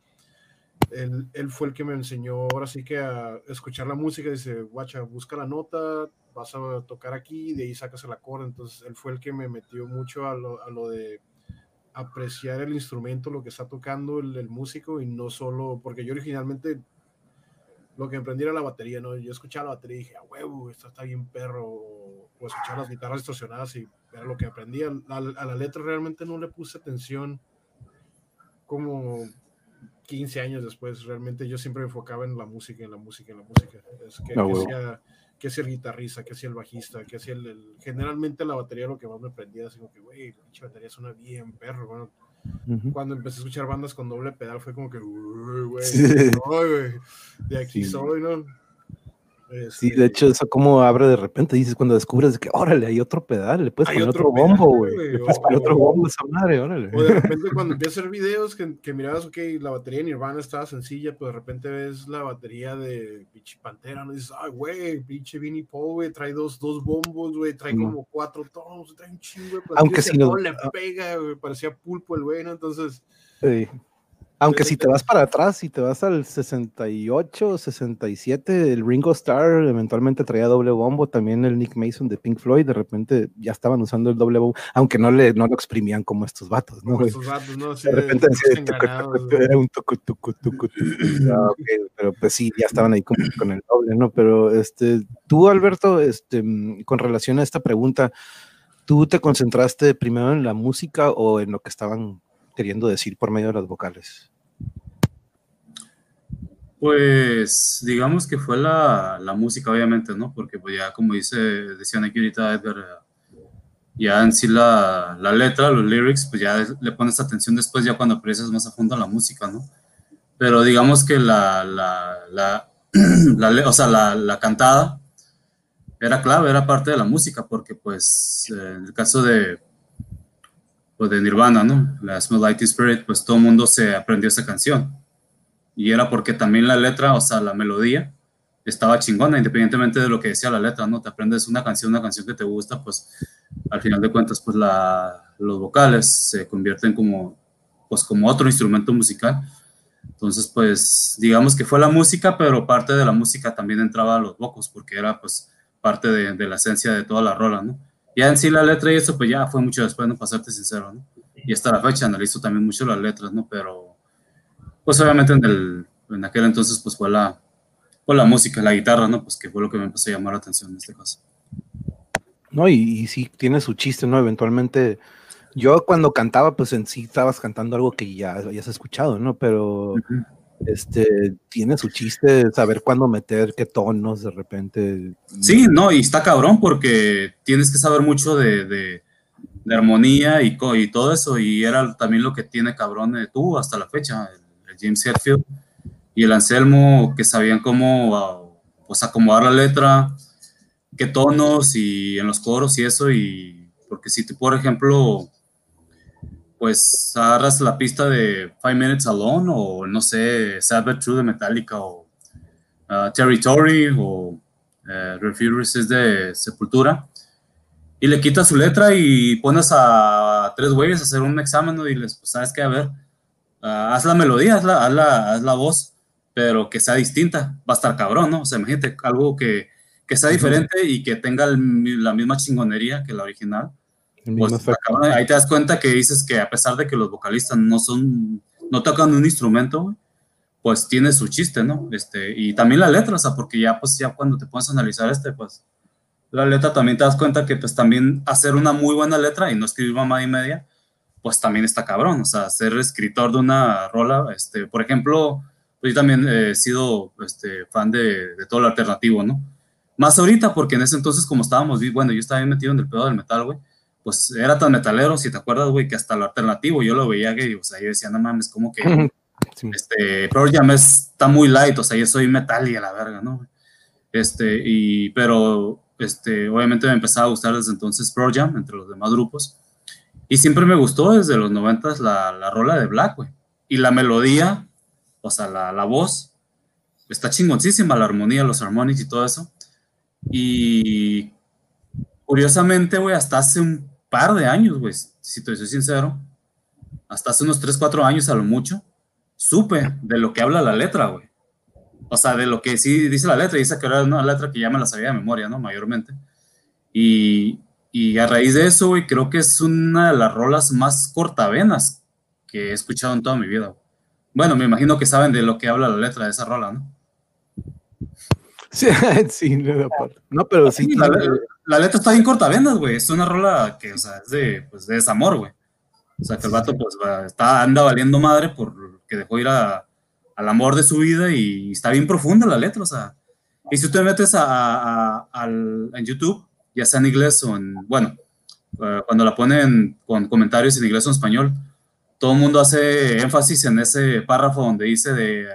Él, él fue el que me enseñó ahora sí que a escuchar la música. Dice, guacha, busca la nota, vas a tocar aquí, de ahí sacas el acorde. Entonces, él fue el que me metió mucho a lo, a lo de apreciar el instrumento, lo que está tocando el, el músico y no solo, porque yo originalmente lo que emprendí era la batería, ¿no? Yo escuchaba la batería y dije, a huevo, esto está bien perro, o escuchar las guitarras distorsionadas y era lo que aprendía. A, a la letra realmente no le puse atención como 15 años después, realmente yo siempre me enfocaba en la música, en la música, en la música. Es que, Ah, que hacía, que hacía el guitarrista, que hacía el bajista, que hacía el, el- Generalmente la batería lo que más me prendía, así como que, güey, la pinche batería suena bien, perro. Bueno, cuando empecé a escuchar bandas con doble pedal fue como que, güey, Sí. no, de aquí Sí. soy, ¿no? Sí, Este, de hecho, eso como abre de repente, dices cuando descubres de que, órale, hay otro pedal, le puedes poner otro bombo, güey. Le puedes poner otro bombo a esa madre, órale. O de repente cuando [LAUGHS] empiezas a hacer videos que, que mirabas, ok, la batería de Nirvana estaba sencilla, pero de repente ves la batería de pinche Pantera, ¿no? Dices, ay, güey, pinche Vinnie Paul, güey, trae dos, dos bombos, güey, trae como cuatro tonos, trae un chingo, güey, Aunque si no le pega, güey, parecía pulpo el güey, ¿no? Entonces, Sí. Aunque si te vas para atrás, si te vas al 68, 67, el Ringo Starr eventualmente traía doble bombo, también el Nick Mason de Pink Floyd, de repente ya estaban usando el doble bombo, aunque no, le, no lo exprimían como estos vatos, ¿no? como estos vatos, ¿no? De repente era un tucu, tucu, tucu. Ah, pero pues sí, ya estaban ahí con, con el doble, ¿no? Pero este, tú, Alberto, este, con relación a esta pregunta, ¿tú te concentraste primero en la música o en lo que estaban queriendo decir por medio de las vocales? Pues digamos que fue la, la música, obviamente, ¿no? Porque pues ya como dice, decían aquí ahorita Edgar, eh, Ya en sí la, la letra, los lyrics, pues ya le pones atención después, ya cuando aprecias más a fondo la música, ¿no? Pero digamos que la, la, la, [CLEARS THROAT] o sea, la, cantada era clave, era parte de la música, porque pues en el caso de, pues, de Nirvana, ¿no? La Smell Like Spirit, pues todo el mundo se aprendió esa canción. Y era porque también la letra, o sea, la melodía, estaba chingona, independientemente de lo que decía la letra, ¿no? Te aprendes una canción, una canción que te gusta, pues al final de cuentas, pues la, los vocales se convierten como, pues como otro instrumento musical. Entonces, pues digamos que fue la música, pero parte de la música también entraba a los vocos, porque era pues parte de, la esencia de toda la rola, ¿no? Ya en sí la letra y eso, pues ya fue mucho después, no pasarte sincero, ¿no? Y hasta la fecha analizo también mucho las letras, ¿no? Pero, pues obviamente en, el, en aquel entonces, pues fue la, fue la música, la guitarra, ¿no? Pues que fue lo que me empezó a llamar la atención en este caso. No, y, y sí, tiene su chiste, ¿no? Eventualmente, yo cuando cantaba, pues en sí estabas cantando algo que ya habías escuchado, ¿no? Pero este tiene su chiste saber cuándo meter qué tonos de repente. Sí, no, y está cabrón porque tienes que saber mucho de, de, de armonía y, y, todo eso, y era también lo que tiene cabrón de tú hasta la fecha, James Hetfield y el Anselmo, que sabían cómo pues, acomodar la letra, qué tonos y en los coros y eso, y porque si tú, por ejemplo, pues agarras la pista de Five Minutes Alone o no sé, Sabbath True de Metallica o uh, Territory o uh, de Sepultura y le quitas su letra y pones a tres güeyes a hacer un examen y les, pues sabes qué, a ver, uh, haz la melodía, haz la, haz, la, haz la voz, pero que sea distinta, va a estar cabrón, ¿no? O sea, imagínate algo que que sea diferente y que tenga el, la misma chingonería que la original. Pues, ahí te das cuenta que dices que a pesar de que los vocalistas no son, no tocan un instrumento, pues tiene su chiste, ¿no? Este, y también la letra, o sea, porque ya, pues ya cuando te pones a analizar este, pues la letra también te das cuenta que pues también hacer una muy buena letra y no escribir mamá y media, pues también está cabrón, o sea, ser escritor de una rola, este, por ejemplo, pues yo también he sido este, fan de, de todo lo alternativo, ¿no? Más ahorita, porque en ese entonces, como estábamos, bueno, yo estaba bien metido en el pedo del metal, güey, pues era tan metalero, si te acuerdas, güey, que hasta lo alternativo yo lo veía que, o sea, yo decía, no mames, como que, sí. este, Pearl Jam está muy light, o sea, yo soy metal y a la verga, ¿no? Este, y, pero, este, obviamente me empezaba a gustar desde entonces Pearl Jam, entre los demás grupos, y siempre me gustó desde los noventas la, la rola de Black, güey, y la melodía, o sea, la, la voz, está chingoncísima, la armonía, los harmonics y todo eso, y curiosamente, güey, hasta hace un par de años, güey, si te soy sincero, hasta hace unos 3, 4 años a lo mucho, supe de lo que habla la letra, güey. O sea, de lo que sí dice la letra, dice que era una letra que ya me la sabía de memoria, ¿no? Mayormente. Y, y a raíz de eso, güey, creo que es una de las rolas más cortavenas que he escuchado en toda mi vida. Bueno, me imagino que saben de lo que habla la letra de esa rola, ¿no? Sí, [LAUGHS] sí, no, pero sí. La, la, letra está bien cortavenas, güey. Es una rola que, o sea, es de, pues, de desamor, güey. O sea, que el vato, pues, va, está, anda valiendo madre porque dejó ir a, al amor de su vida y está bien profunda la letra, o sea. Y si tú te metes a, a, al, en YouTube, ya sea en inglés o en, bueno, uh, cuando la ponen con comentarios en inglés o en español, todo el mundo hace énfasis en ese párrafo donde dice de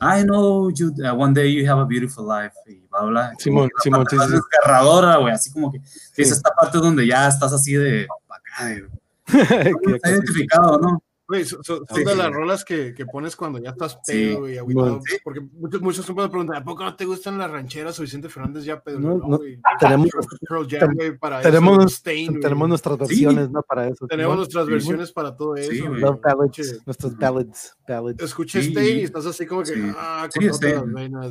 I know you, uh, one day you have a beautiful life y bla, bla. Simón, Simón, sí, sí. desgarradora, güey, así como que sí. es esta parte donde ya estás así de acá, [LAUGHS] de, está identificado, ¿no? Güey, son, son sí, de las rolas que, que, pones cuando ya estás pedo y agüitado. Sí. Porque muchos, muchos siempre me preguntan, ¿a poco no te gustan las rancheras o Vicente Fernández ya pedo? No, no, tenemos, Pearl Jam, wey, para tenemos, eso, Stain, tenemos nuestras versiones, ¿no? Para eso. Tenemos nuestras versiones para todo eso. Sí, Love ballads, nuestras ballads. ballads. Escucha Stain y estás así como que, ah, sí, las venas.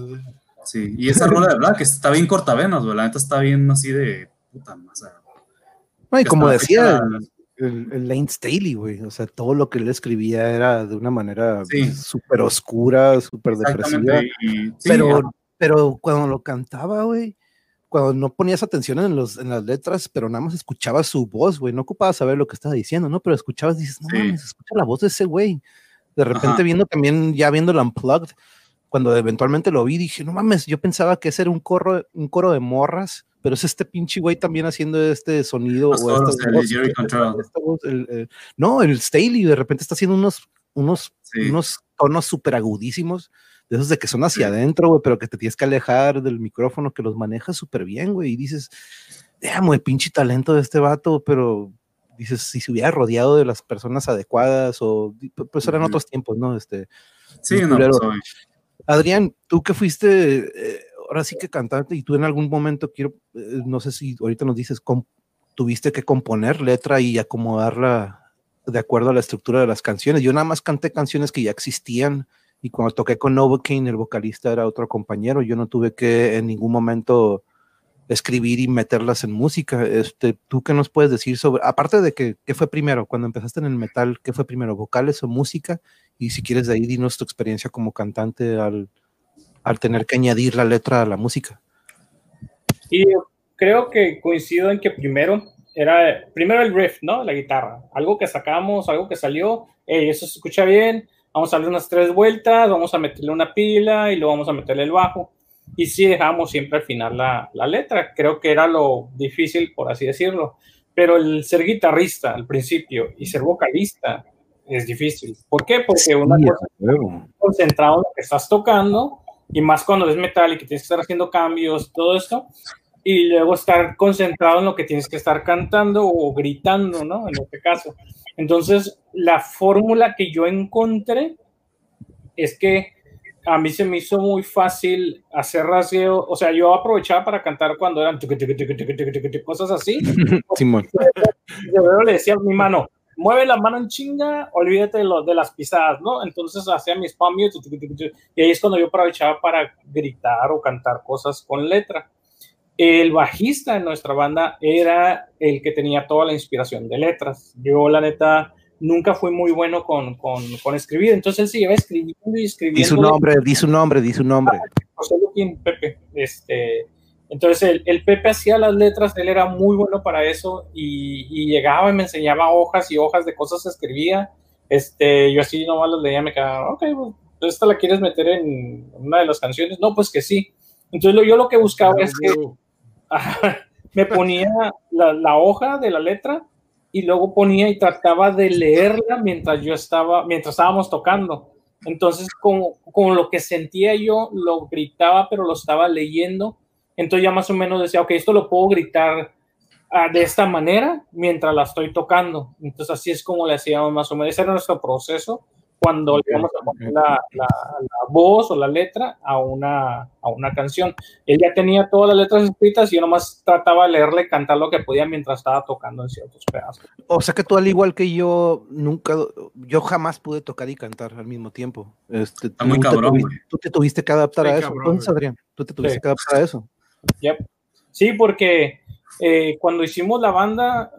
Sí, y esa rola de Black está bien cortavenas, güey. La neta está bien así de puta, sea, no, y como decía, el, el, Lane Staley, güey. O sea, todo lo que él escribía era de una manera sí. súper oscura, súper depresiva. Y, sí, pero, pero cuando lo cantaba, güey, cuando no ponías atención en, los, en las letras, pero nada más escuchabas su voz, güey. No ocupabas saber lo que estaba diciendo, ¿no? Pero escuchabas y dices, no mames, escucha la voz de ese güey. De repente Ajá. viendo también, ya viendo el Unplugged, cuando eventualmente lo vi, dije, no mames, yo pensaba que ese era un coro, un coro de morras pero es este pinche güey también haciendo este sonido. Los o el Jerry esta- Control. esta voz, el- el- no, el Staley de repente está haciendo unos, unos, Sí. unos tonos súper agudísimos, de esos de que son hacia adentro, güey, pero que te tienes que alejar del micrófono, que los manejas súper bien, güey, y dices, damn, güey, pinche talento de este vato, pero dices, si se hubiera rodeado de las personas adecuadas o, pues eran Ujú. otros tiempos, ¿no? Este, Sí, no, pues. Adrián, tú que fuiste, eh, ahora sí que cantante, y tú en algún momento quiero, eh, no sé si ahorita nos dices, tuviste que componer letra y acomodarla de acuerdo a la estructura de las canciones. Yo nada más canté canciones que ya existían y cuando toqué con Novocaine, el vocalista era otro compañero, yo no tuve que en ningún momento escribir y meterlas en música. Este, ¿Tú qué nos puedes decir sobre, aparte de que, qué fue primero, cuando empezaste en el metal, qué fue primero, vocales o música? Y si quieres de ahí, dinos tu experiencia como cantante al, al tener que añadir la letra a la música. Y creo que coincido en que primero era primero el riff, ¿no? La guitarra. Algo que sacamos, algo que salió, "Ey, eso se escucha bien, vamos a darle unas tres vueltas, vamos a meterle una pila y luego vamos a meterle el bajo. Y sí dejamos siempre al final la, la letra. Creo que era lo difícil, por así decirlo. Pero el ser guitarrista al principio y ser vocalista es difícil. ¿Por qué? Porque una Sí, cosa concentrado en lo que estás tocando y más cuando es metal y que tienes que estar haciendo cambios, todo esto, y luego estar concentrado en lo que tienes que estar cantando o gritando, ¿no? En este caso. Entonces, la fórmula que yo encontré es que a mí se me hizo muy fácil hacer rasgueo, o sea, yo aprovechaba para cantar cuando eran cosas así, [LAUGHS] Simón. yo le decía a mi mano, mueve la mano en chinga, olvídate de, lo- de las pisadas, ¿no? Entonces hacía mis palm mute, y ahí es cuando yo aprovechaba para gritar o cantar cosas con letra. El bajista de nuestra banda era el que tenía toda la inspiración de letras. Yo, la neta, nunca fui muy bueno con, con, con escribir, entonces él se iba escribiendo y Di escribiendo. su nombre, di su nombre, di su nombre. José Luquín, Pepe. Este, entonces el, el Pepe hacía las letras, él era muy bueno para eso y, y llegaba y me enseñaba hojas y hojas de cosas que escribía. Este, yo así nomás las leía, me quedaba, ok, pues, ¿esta la quieres meter en una de las canciones? No, pues que sí. Entonces lo- yo lo que buscaba es que [LAUGHS] me ponía la, la hoja de la letra y luego ponía y trataba de leerla mientras yo estaba, mientras estábamos tocando. Entonces, como, como lo que sentía yo, lo gritaba, pero lo estaba leyendo. Entonces ya más o menos decía, ok, esto lo puedo gritar ah, de esta manera mientras la estoy tocando. Entonces así es como le hacíamos más o menos. Ese era nuestro proceso cuando le íbamos a poner la, la, la voz o la letra a una, a una canción. Él ya tenía todas las letras escritas y yo nomás trataba de leerle, cantar lo que podía mientras estaba tocando en ciertos pedazos. O sea que tú, al igual que yo, nunca, yo jamás pude tocar y cantar al mismo tiempo. Este, Está muy cabrón, tuvi- güey. Tú te tuviste que adaptar Está a eso. cabrón, Entonces. Adrián, tú te tuviste Sí. que adaptar a eso. Yep. Sí, porque eh, cuando hicimos la banda,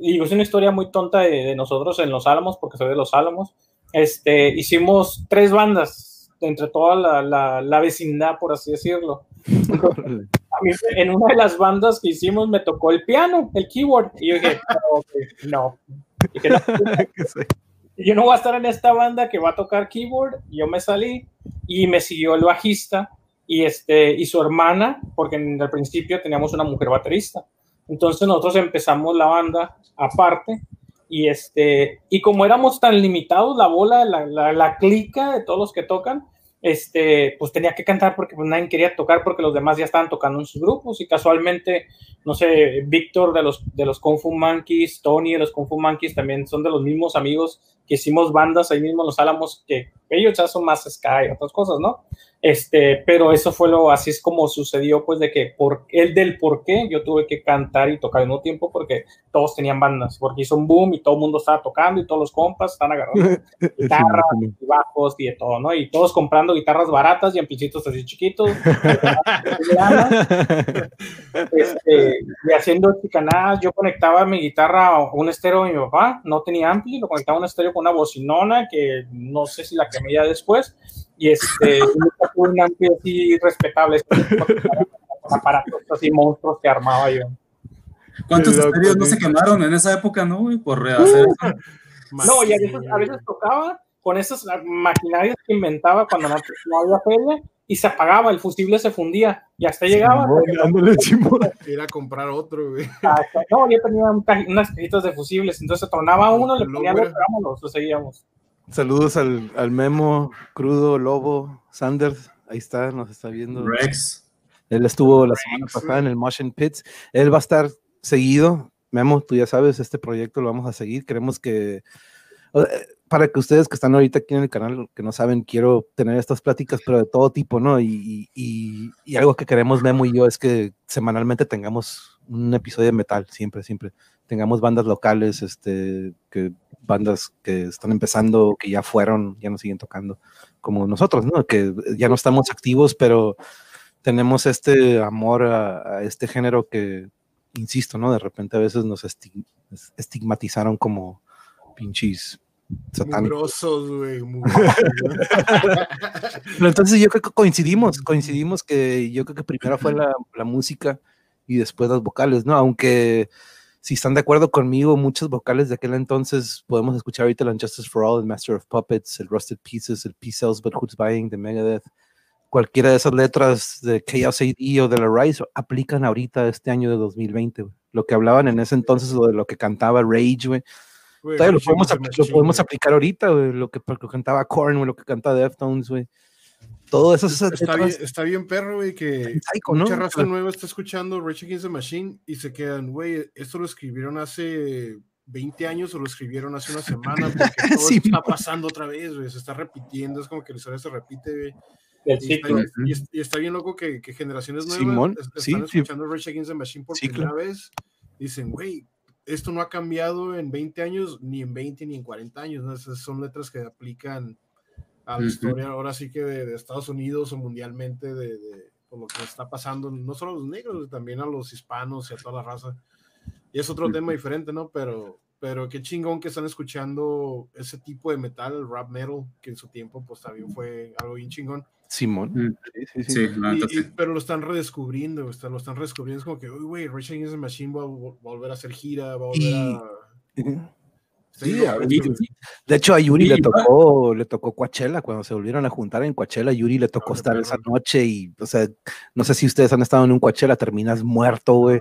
y es una historia muy tonta de, de nosotros en Los Álamos, porque soy de Los Álamos, este, hicimos tres bandas entre toda la, la, la vecindad, por así decirlo. A mí, en una de las bandas que hicimos me tocó el piano, el keyboard, y yo dije, no, no. Dije, no, [LAUGHS] yo no voy a estar en esta banda que va a tocar keyboard. Yo me salí y me siguió el bajista y, este, y su hermana, porque en el principio teníamos una mujer baterista. Entonces nosotros empezamos la banda aparte y, este, y como éramos tan limitados, la bola, la, la, la clica de todos los que tocan, este, pues tenía que cantar porque pues, nadie quería tocar porque los demás ya estaban tocando en sus grupos y casualmente, no sé, Víctor de los, de los Kung Fu Monkeys, Tony de los Kung Fu Monkeys también son de los mismos amigos que hicimos bandas ahí mismo en Los Álamos, que ellos ya son más Sky y otras cosas, ¿no? Este, pero eso fue lo, así es como sucedió, pues, de que por el del por qué yo tuve que cantar y tocar al mismo tiempo porque todos tenían bandas, porque hizo un boom y todo el mundo estaba tocando y todos los compas están agarrando [LAUGHS] guitarras y bajos y de todo, ¿no? Y todos comprando guitarras baratas y amplicitos así chiquitos. [LAUGHS] este, y haciendo chicanadas, yo conectaba mi guitarra a un estéreo de mi papá, no tenía ampli, lo conectaba a un estéreo con una bocinona que no sé si la quemé ya después, y este, un ampli así respetable, con aparatos así monstruos que armaba yo. ¿Cuántos estéreos no se quemaron en esa época, no, güey? Por rehacer eso. [LAUGHS] No, y a veces, a veces tocaba con esas maquinarias que inventaba cuando no, no había feria y se apagaba, el fusible se fundía y hasta llegaba. Ir a [LAUGHS] comprar otro, güey. No, yo tenía unas cajitas de fusibles, entonces tronaba uno, le ponía otro, vámonos, lo seguíamos. Saludos al, al, Memo, Crudo, Lobo, Sanders, ahí está, nos está viendo. Rex. Él estuvo la semana pasada en el Motion Pits. Él va a estar seguido. Memo, tú ya sabes, este proyecto lo vamos a seguir. Queremos que para que ustedes que están ahorita aquí en el canal, que no saben, quiero tener estas pláticas, pero de todo tipo, ¿no? Y, y, algo que queremos Memo y yo es que semanalmente tengamos un episodio de metal, siempre, siempre. Tengamos bandas locales, este, que bandas que están empezando, que ya fueron, ya nos siguen tocando, como nosotros, ¿no? Que ya no estamos activos, pero tenemos este amor a, a este género que, insisto, ¿no? De repente a veces nos estigmatizaron como pinches satánicos. güey. [LAUGHS] Pero entonces yo creo que coincidimos, coincidimos que yo creo que primero fue la, la, música y después las vocales, ¿no? Aunque si están de acuerdo conmigo, muchos vocales de aquel entonces podemos escuchar ahorita el Unjustice for All, el Master of Puppets, el Rusted Pieces, el Peace Cells But Who's Buying, de Megadeth. Cualquiera de esas letras de Chaos AD o de la Rise aplican ahorita este año de 2020. Lo que hablaban en ese entonces, lo de lo que cantaba Rage, güey lo, podemos, lo podemos aplicar ahorita, lo que, lo que cantaba Korn, lo que canta Deftones, güey. Todo eso está, bien, está bien, perro, güey, que mucha raza nueva está escuchando Rage Against the Machine y se quedan, güey, esto lo escribieron hace 20 años o lo escribieron hace una semana [LAUGHS] porque todo está pasando otra vez, güey, se está repitiendo, es como que la historia se repite, güey. Y está, y, está, bien loco que, que generaciones nuevas Simón, están escuchando Rage Against the Machine por primera vez. Dicen, güey, esto no ha cambiado en 20 años, ni en 20, ni en 40 años. ¿no? Esas son letras que aplican a la historia ahora sí que de, Estados Unidos o mundialmente de, de, por lo que está pasando, no solo a los negros, también a los hispanos y a toda la raza. Y es otro tema diferente, ¿no? Pero, pero qué chingón que están escuchando ese tipo de metal, el rap metal, que en su tiempo pues también fue algo bien chingón. Simón. Mm. Sí, sí, sí. pero lo están redescubriendo, lo están redescubriendo. Es como que, uy, güey, Rage Against the Machine va, a volver a hacer gira, va a volver a. [LAUGHS] Sí, de hecho a Yuri le tocó, le tocó Coachella, cuando se volvieron a juntar en Coachella, Yuri le tocó estar esa noche y, o sea, no sé si ustedes han estado en un Coachella, terminas muerto, güey.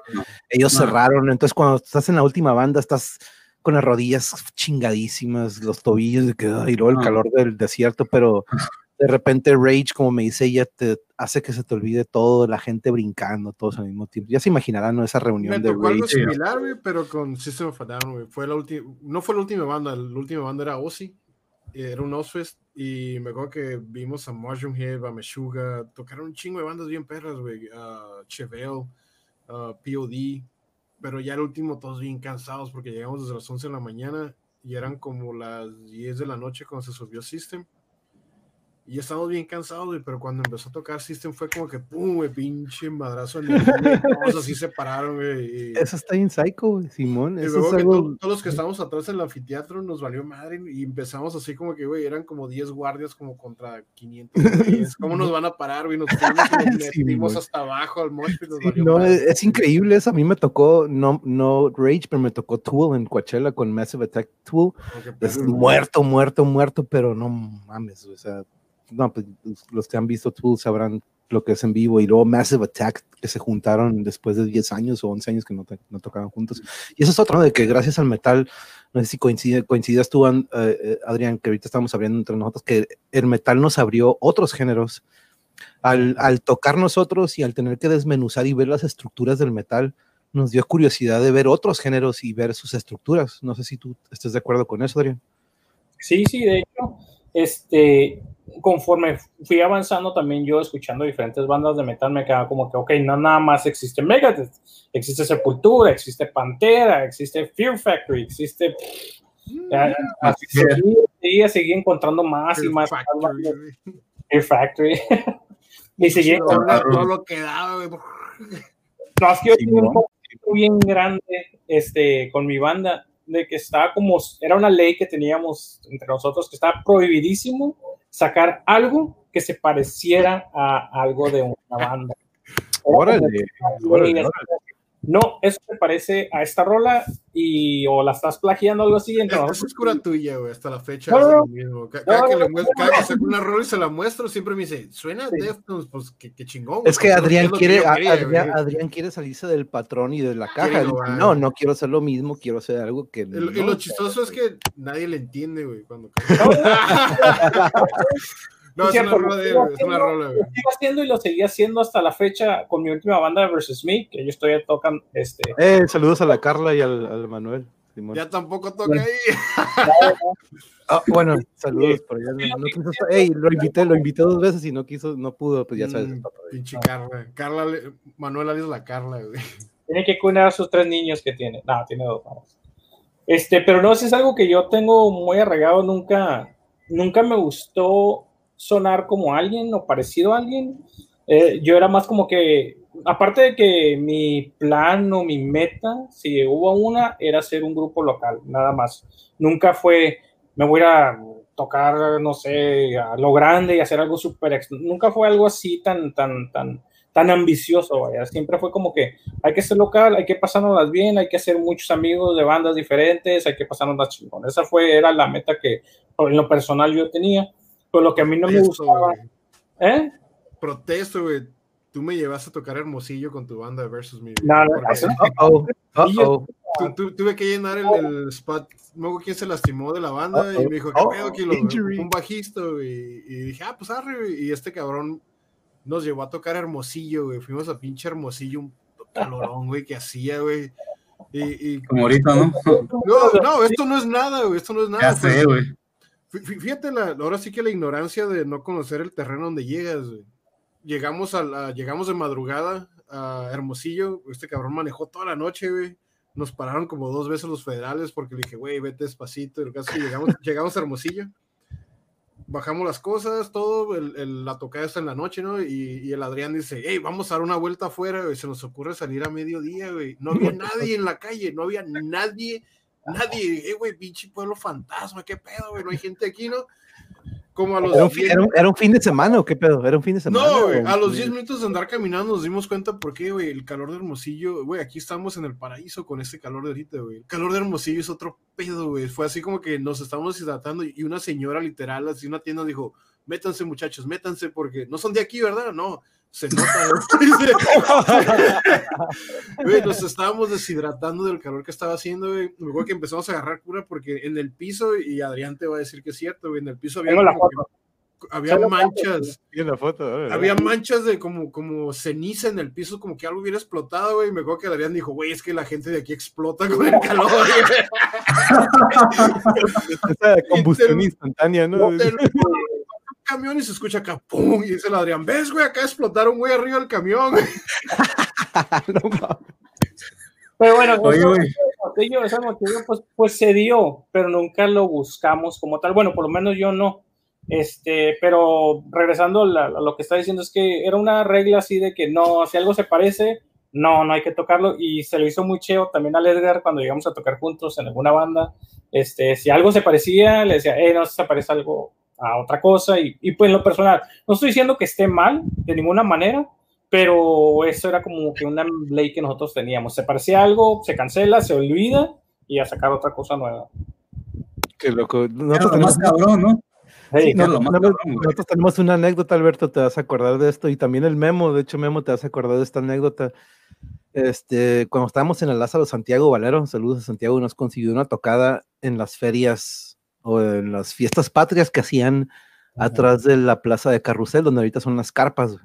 Ellos cerraron, entonces cuando estás en la última banda, estás con las rodillas chingadísimas, los tobillos, y luego el calor del desierto, pero [LAUGHS] de repente Rage, como me dice ella, te hace que se te olvide todo, la gente brincando, todos al mismo tiempo. Ya se imaginarán, ¿no? Esa reunión de Rage. algo similar, pero con System of a Down, Fue la última, no fue la última banda, la última banda era Ozzy, era un Ozfest, y me acuerdo que vimos a Mushroom Head, a Meshuga, tocaron un chingo de bandas bien perras, güey, a Chevelle, POD, pero ya el último todos bien cansados porque llegamos desde las 11 de la mañana y eran como las 10 de la noche cuando se subió System y estamos bien cansados, pero cuando empezó a tocar System fue como que, pum, güey, pinche madrazo en el [LAUGHS] todos así se pararon, güey. Eso está en psycho, Simón. Y luego que todos los que estábamos atrás en el anfiteatro nos valió madre y empezamos así como que, güey, eran como 10 guardias como contra 500. [LAUGHS] ¿Cómo nos van a parar, güey? Nos, [LAUGHS] metimos hasta abajo al mosh nos valió No, es, increíble eso. A mí me tocó, no, no Rage, pero me tocó Tool en Coachella con Massive Attack Tool. Es muerto, muerto, muerto, pero no mames, o sea no, pues los que han visto Tool sabrán lo que es en vivo y luego Massive Attack que se juntaron después de 10 años o 11 años que no, no tocaban juntos. Y eso es otro, de que gracias al metal, no sé si coincide, coincidas tú, eh, eh, Adrián, que ahorita estamos abriendo entre nosotros, que el metal nos abrió otros géneros. Al, al tocar nosotros y al tener que desmenuzar y ver las estructuras del metal, nos dio curiosidad de ver otros géneros y ver sus estructuras. No sé si tú estés de acuerdo con eso, Adrián. Sí, sí, de hecho, este, conforme fui avanzando también yo escuchando diferentes bandas de metal me quedaba como que, ok, no nada más existe Megadeth, existe Sepultura, existe Pantera, existe Fear Factory, existe... Mm, así seguía, encontrando más y más. Fear Factory. [LAUGHS] y seguía encontrando... lo que daba, No, es que yo un conflicto bien grande este, con mi banda de que estaba como, era una ley que teníamos entre nosotros que estaba prohibidísimo sacar algo que se pareciera a algo de una banda. Órale, no, eso te parece a esta rola y o la estás plagiando o algo así. Esa es cura tuya, güey, hasta la fecha. No, no, mismo. Cada, no, que le muestro, cada, que saco una rola y se la muestro, siempre me dice, suena sí. Deftones, pues qué, qué chingón. Es que Adrián quiere, quería, Adrián, Adrián, quiere salirse del patrón y de la caja. no, no quiero hacer lo mismo, quiero hacer algo que. El, y lo chistoso es que nadie le entiende, güey, cuando No, es, una rola de, es una rola, Lo sigo haciendo y lo seguí haciendo hasta la fecha con mi última banda de Versus Me, que yo estoy tocando. Este... Eh, saludos a la Carla y al, al Manuel. Simón. Ya tampoco toca ahí. [LAUGHS] ah, bueno, saludos por allá. No, no quiso, ey, lo invité, lo invité dos veces y no quiso, no pudo, pues ya sabes. Mm, pinche Carla. Carla, Manuel es la Carla, güey. Tiene que cuidar a sus tres niños que tiene. No, tiene dos. Vamos. Este, pero no, si es algo que yo tengo muy arraigado, nunca, nunca me gustó sonar como alguien o parecido a alguien. Eh, yo era más como que, aparte de que mi plan o mi meta, si hubo una, era ser un grupo local, nada más. Nunca fue, me voy a tocar, no sé, a lo grande y hacer algo súper, nunca fue algo así tan, tan, tan, tan ambicioso, vaya. Siempre fue como que hay que ser local, hay que pasárnoslas bien, hay que hacer muchos amigos de bandas diferentes, hay que pasárnoslas chingón. Esa fue, era la meta que en lo personal yo tenía lo que a mí no me gustaba. ¿Eh? Protesto, güey. Tú me llevas a tocar Hermosillo con tu banda de Versus Me. No, no, uh -oh. tu, tu, tuve que llenar el, el spot. Luego, ¿quién se lastimó de la banda? Uh -oh. Y me dijo, ¿qué oh, pedo? Que lo, un bajista, güey. Y dije, ah, pues arre, Y este cabrón nos llevó a tocar Hermosillo, güey. Fuimos a pinche Hermosillo, un calorón, güey, que hacía, güey. Y, y, Como ahorita, ¿no? No, no, esto no es nada, güey. Esto no es nada. Ya sé, güey. Fíjate, la, ahora sí que la ignorancia de no conocer el terreno donde llegas. Llegamos, a la, llegamos de madrugada a Hermosillo. Este cabrón manejó toda la noche, güey. Nos pararon como dos veces los federales porque le dije, güey, vete despacito. El caso llegamos, [LAUGHS] llegamos a Hermosillo. Bajamos las cosas, todo. El, el, la tocada está en la noche, ¿no? Y, y, el Adrián dice, hey, vamos a dar una vuelta afuera, güey. Se nos ocurre salir a mediodía, güey. No había [LAUGHS] nadie en la calle, no había nadie nadie, eh, güey, pinche pueblo fantasma, qué pedo, güey, no hay gente aquí, ¿no? Como a los era, un, era, un, era, un, fin de semana o qué pedo, era un fin de semana. No, güey, a los 10 minutos de andar caminando nos dimos cuenta por qué, güey, el calor de Hermosillo, güey, aquí estamos en el paraíso con este calor de ahorita, güey. El calor de Hermosillo es otro pedo, güey. Fue así como que nos estábamos hidratando y una señora literal, así una tienda dijo, métanse muchachos, métanse porque no son de aquí, ¿verdad? No, se nota. [LAUGHS] güey, nos estábamos deshidratando del calor que estaba haciendo, güey. Me acuerdo que empezamos a agarrar cura porque en el piso, y Adrián te va a decir que es cierto, güey, en el piso había, como que, había manchas. La foto, güey, había manchas de como, como ceniza en el piso, como que algo hubiera explotado, güey. Me acuerdo que Adrián dijo, güey, es que la gente de aquí explota con el calor. [LAUGHS] Esa combustión instantánea, ¿no? Camión y se escucha acá, ¡pum! Y dice el Adrián, ¿ves, güey? Acá explotaron muy arriba el camión. [LAUGHS] no, pero bueno, Oye, eso, motillo, ese pues, pues se dio, pero nunca lo buscamos como tal. Bueno, por lo menos yo no. Este, pero regresando a, la, a, lo que está diciendo, es que era una regla así de que no, si algo se parece, no, no hay que tocarlo. Y se lo hizo muy cheo también al Edgar cuando llegamos a tocar juntos en alguna banda. Este, si algo se parecía, le decía, eh, no se parece algo a otra cosa y, y, pues en lo personal, no estoy diciendo que esté mal de ninguna manera, pero eso era como que una ley que nosotros teníamos. Se parecía algo, se cancela, se olvida y a sacar otra cosa nueva. Qué loco. Nosotros tenemos, más cabrón, ¿no? Sí, no, no, nosotros, nosotros tenemos una anécdota, Alberto, te vas a acordar de esto, y también el Memo, de hecho, Memo, te vas a acordar de esta anécdota. Este, cuando estábamos en el Lázaro Santiago Valero, saludos a Santiago, nos consiguió una tocada en las ferias o en las fiestas patrias que hacían atrás de la plaza de Carrusel, donde ahorita son las carpas.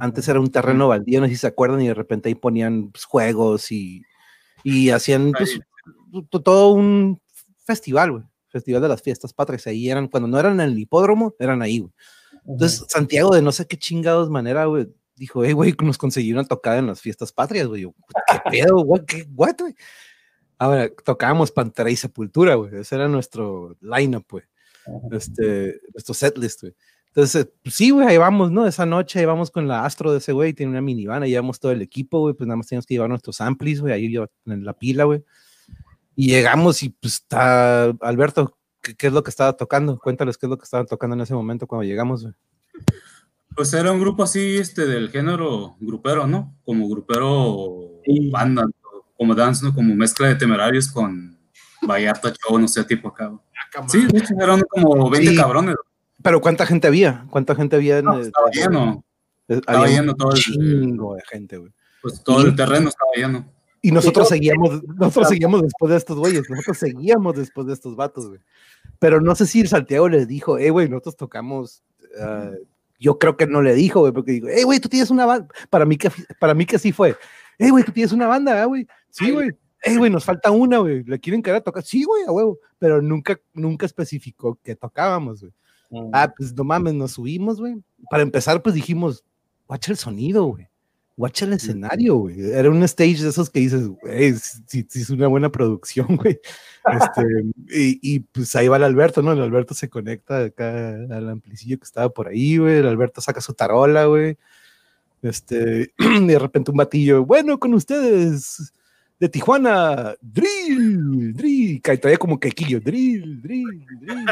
Antes era un terreno baldío, no sé si se acuerdan, y de repente ahí ponían pues, juegos y, y hacían pues, todo un festival, güey. Festival de las fiestas patrias. Ahí eran, cuando no eran en el hipódromo, eran ahí, güey. Entonces, Santiago, de no sé qué chingados manera, güey, dijo, hey, güey, nos conseguí una tocada en las fiestas patrias, güey. ¿Qué pedo, güey? ¿Qué, what, güey? Ahora, tocábamos Pantera y Sepultura, güey. Ese era nuestro lineup, güey. Este, nuestro setlist, güey. Entonces, pues sí, güey, ahí vamos, ¿no? Esa noche ahí vamos con la Astro de ese güey, tiene una minivan, ahí llevamos todo el equipo, güey, pues nada más teníamos que llevar nuestros amplis, güey, ahí en la pila, güey. Y llegamos y pues está, Alberto, ¿qué, ¿qué, es lo que estaba tocando? Cuéntales qué es lo que estaban tocando en ese momento cuando llegamos, güey. Pues era un grupo así, este, del género grupero, ¿no? Como grupero, sí. banda, como dance, ¿no? Como mezcla de temerarios con Vallarta Show, no sé, tipo acá. Acá, Sí, de hecho, eran como 20 Sí. cabrones. Pero ¿cuánta gente había? ¿Cuánta gente había? En No, el- estaba lleno. Estaba había lleno todo el- chingo de gente, güey. Pues todo el terreno estaba lleno. Y nosotros seguíamos, nosotros seguíamos después de estos güeyes, nosotros seguíamos después de estos vatos, güey. Pero no sé si Santiago les dijo, eh, güey, nosotros tocamos, ah, yo creo que no le dijo, güey, porque digo, eh, güey, tú tienes una banda, para mí que, para mí que sí fue, eh, güey, tú tienes una banda, ah, güey, sí, güey, eh, güey, nos falta una, güey, le quieren querer tocar, sí, güey, a huevo, pero nunca, nunca especificó que tocábamos, güey. Ah, pues no mames, nos subimos, güey. Para empezar, pues dijimos, guacha el sonido, güey. Guacha el escenario, güey. Era un stage de esos que dices, güey, sí es una buena producción, [LAUGHS] güey. Este, y, y, pues ahí va el Alberto, ¿no? El Alberto se conecta acá al amplicillo que estaba por ahí, güey. El Alberto saca su tarola, güey. Este, [CLEARS THROAT] y de repente un batillo, bueno, con ustedes, de Tijuana, drill, drill, y todavía como quequillo, drill, drill, drill,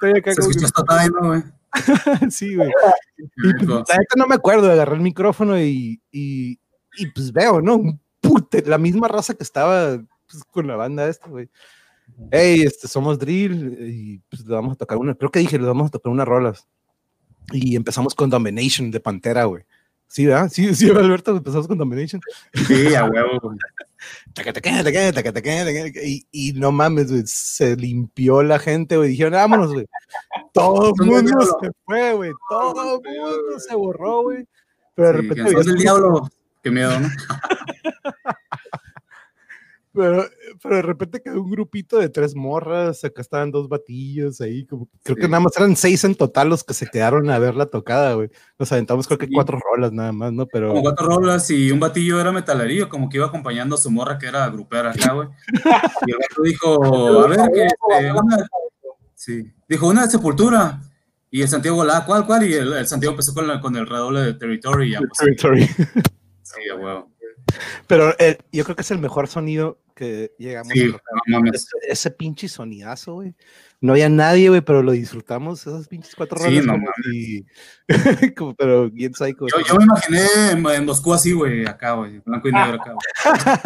drill. Se escuchó hasta ahí, ¿no, güey? [LAUGHS] sí, güey. Y pues, la neta no me acuerdo, agarré el micrófono y, y, y, pues veo, ¿no? Un pute, la misma raza que estaba pues, con la banda esta, güey. Hey, este, somos Drill y pues le vamos a tocar una, creo que dije, le vamos a tocar unas rolas. Y empezamos con Domination de Pantera, güey. Sí, ¿verdad? Sí, sí, Alberto, empezamos con Domination. Sí, a huevo, Y, y no mames, güey, se limpió la gente, güey. Dijeron, vámonos, güey. Todo el mundo se fue, güey. Todo el mundo se borró, güey. Pero de Sí, repente. que sos del diablo. Qué miedo, ¿no? [LAUGHS] Pero, pero de repente quedó un grupito de tres morras, acá estaban dos batillos ahí, como creo que nada más eran seis en total los que se quedaron a ver la tocada, güey. Nos aventamos creo que Sí. cuatro rolas nada más, ¿no? Pero Como cuatro rolas y un batillo era metalerío, como que iba acompañando a su morra que era grupera acá, güey. [LAUGHS] Y el vato dijo, a ver, que este, una... Sí, dijo, una de sepultura. Y el Santiago, la, ¿cuál, cuál? Y el, el Santiago empezó con, la- con el redoble de Territory. ya, pues, Territory. sí, huevo. Pero eh, yo creo que es el mejor sonido que llegamos Sí, a no mames. Ese, ese pinche sonidazo, güey. No había nadie, güey, pero lo disfrutamos, esas pinches cuatro Sí, rolas. no como si- [LAUGHS] como- pero bien psycho. Yo, yo me imaginé en, en Moscú así, güey, acá, güey, blanco y negro acá. güey.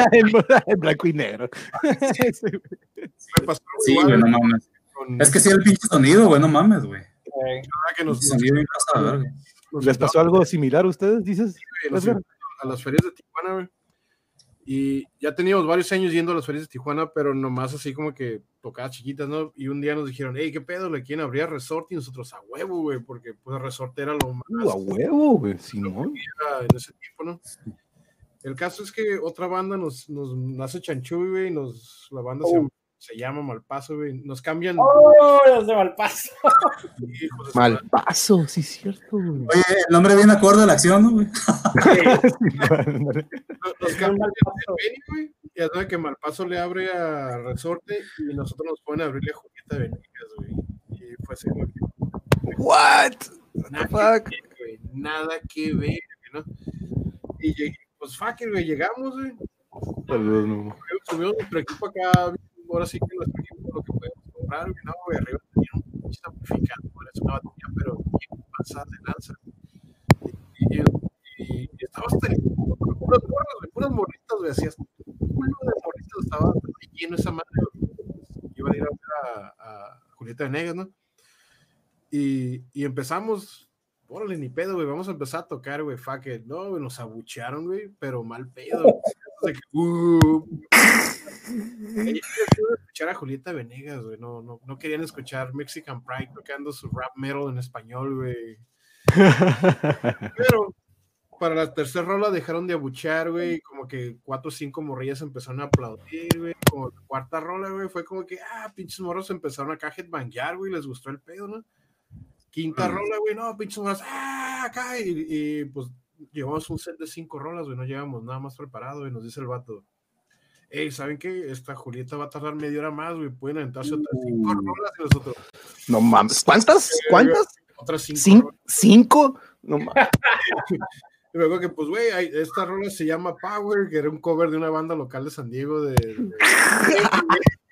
[LAUGHS] en, en blanco y negro. Sí, [LAUGHS] güey. Me pasó Sí, igual güey, no mames. con- Es que sí, el pinche sonido, güey, no mames, güey. Eh, que nos, de verga. nos ¿Les pasó algo similar a ustedes, dices? nos invitaron a las ferias de Tijuana, güey. Y ya teníamos varios años yendo a las ferias de Tijuana, pero nomás así como que tocadas chiquitas, ¿no? Y un día nos dijeron, hey, ¿qué pedo? ¿Le quieren abrir a Resort? Y nosotros a huevo, güey, porque pues Resort era lo más Uh, a huevo, güey. Si no. era en ese tiempo, ¿no? El caso es que otra banda nos, nos hace chanchuy, güey, nos, la banda se, llama, se llama Malpaso, güey, nos cambian. ¡Oh, los de Malpaso! [LAUGHS] hijos de su Mal madre. paso, sí, es cierto, güey. Oye, el nombre viene acorde a la acción, ¿no, güey? Nos- Nos cambian de venue, güey, y hace que Malpaso le abre a Resorte y nosotros nos pueden abrirle a Julieta Venegas, güey. Y fue así, güey, What? nada fuck? que ver, güey, nada que ver, ¿no? Y llegué, pues fuck it, güey, llegamos, güey, Saludos, no. subimos nuestro equipo acá, ahora sí que nuestro equipo lo que podemos comprar, no, güey, arriba tenía un amplificador, es una batería, pero bien pasada de lanza. Y, y, y, y estaba hasta puras morras, puras morritas, güey, así hasta culo de morritas estaba lleno esa madre. Iban a ir a ver a, a Julieta Venegas, ¿no? Y, y empezamos, órale, ni pedo, güey, vamos a empezar a tocar, güey, fuck it. No, güey, nos abuchearon, güey, pero mal pedo. güey. [LAUGHS] De que, uh, escuchar a Julieta Venegas, güey, no, no, no querían escuchar Mexican Pride tocando su rap metal en español, güey. Pero para la tercera rola dejaron de abuchear, güey, como que cuatro o cinco morrillas empezaron a aplaudir, güey. Como la cuarta rola, güey, fue como que, ah, pinches morros empezaron acá a headbanguear, güey, les gustó el pedo, ¿no? Quinta Mm. rola, güey, no, pinches morros, ah, acá, y, y, pues llevamos un set de cinco rolas, güey, no llevamos nada más preparado, y nos dice el vato. Ey, ¿saben qué? Esta Julieta va a tardar media hora más, güey. Pueden aventarse otras cinco Uh. rolas y nosotros. No mames. ¿Cuántas? ¿Cuántas? Otras cinco ¿Cin- rolas. ¿Cinco? No mames. [LAUGHS] Y me acuerdo que, pues, güey, esta rola se llama Power, que era un cover de una banda local de San Diego de. de- [LAUGHS]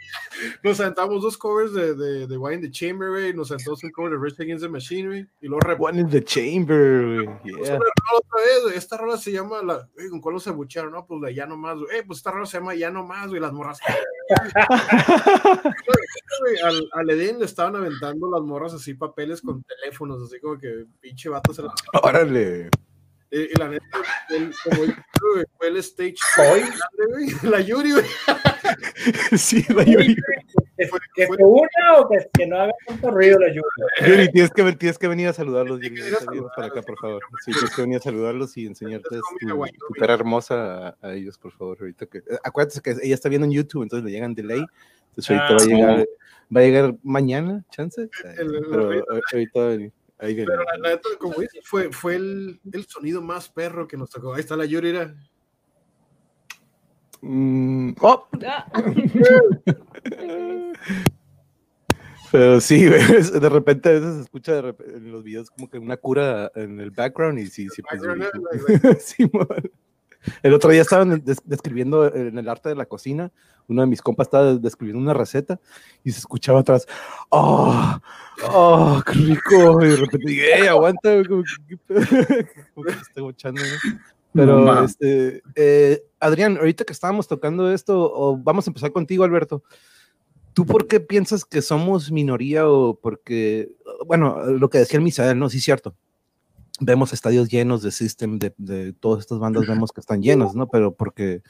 nos sentamos dos covers de, de, de Wine in the Chamber, güey. Nos sentamos un cover de Rage Against the Machine, güey. Y luego One in the chamber, güey. Yeah. otra vez. Esta rola se llama, la, ¿con cuál nos abuchearon? No, pues la Ya No Más, güey. Eh, pues esta rola se llama Ya No Más, güey. Las morras. al, al Eden le estaban aventando las morras así papeles con teléfonos, así como que pinche vato se la... Órale. Y, y la neta, el, como yo, fue el stage güey. La Yuri, güey. [LAUGHS] Sí, la Yuri. que, que se una o que, que no haga tanto ruido la lluvia. Yuri, tienes que, tienes que venir a saludarlos, Yuri. para acá, por favor. Sí, tienes que venir a saludarlos y como tu, tu cara hermosa a, a ellos, por favor. Ahorita que, eh, acuérdate que ella está viendo en YouTube, entonces le llegan delay. Entonces ahorita Ah, va a sí. llegar, va a llegar mañana, chance. Pero ahorita va a venir. Ahí viene. Pero la, la neta, como dices, fue, fue el, el sonido más perro que nos tocó. Ahí está la Yuri, era. Mm, oh. [LAUGHS] Pero sí, de repente a veces se escucha de repe- en los videos como que una cura en el background y sí, sí, pues, Simón. [LAUGHS] El otro día estaban des- describiendo en el arte de la cocina, uno de mis compas estaba describiendo una receta y se escuchaba atrás, ¡oh! ¡oh! ¡qué rico! Y de repente dije, ¡ey, aguanta! Como que. [LAUGHS] Como que está bochando, ¿no? Pero, No este, eh, Adrián, ahorita que estábamos tocando esto, o vamos a empezar contigo, Alberto. ¿Tú por qué piensas que somos minoría o porque, bueno, lo que decía el Misael, no, sí, cierto. Vemos estadios llenos de System, de, de todas estas bandas, vemos que están llenos, ¿no? Pero porque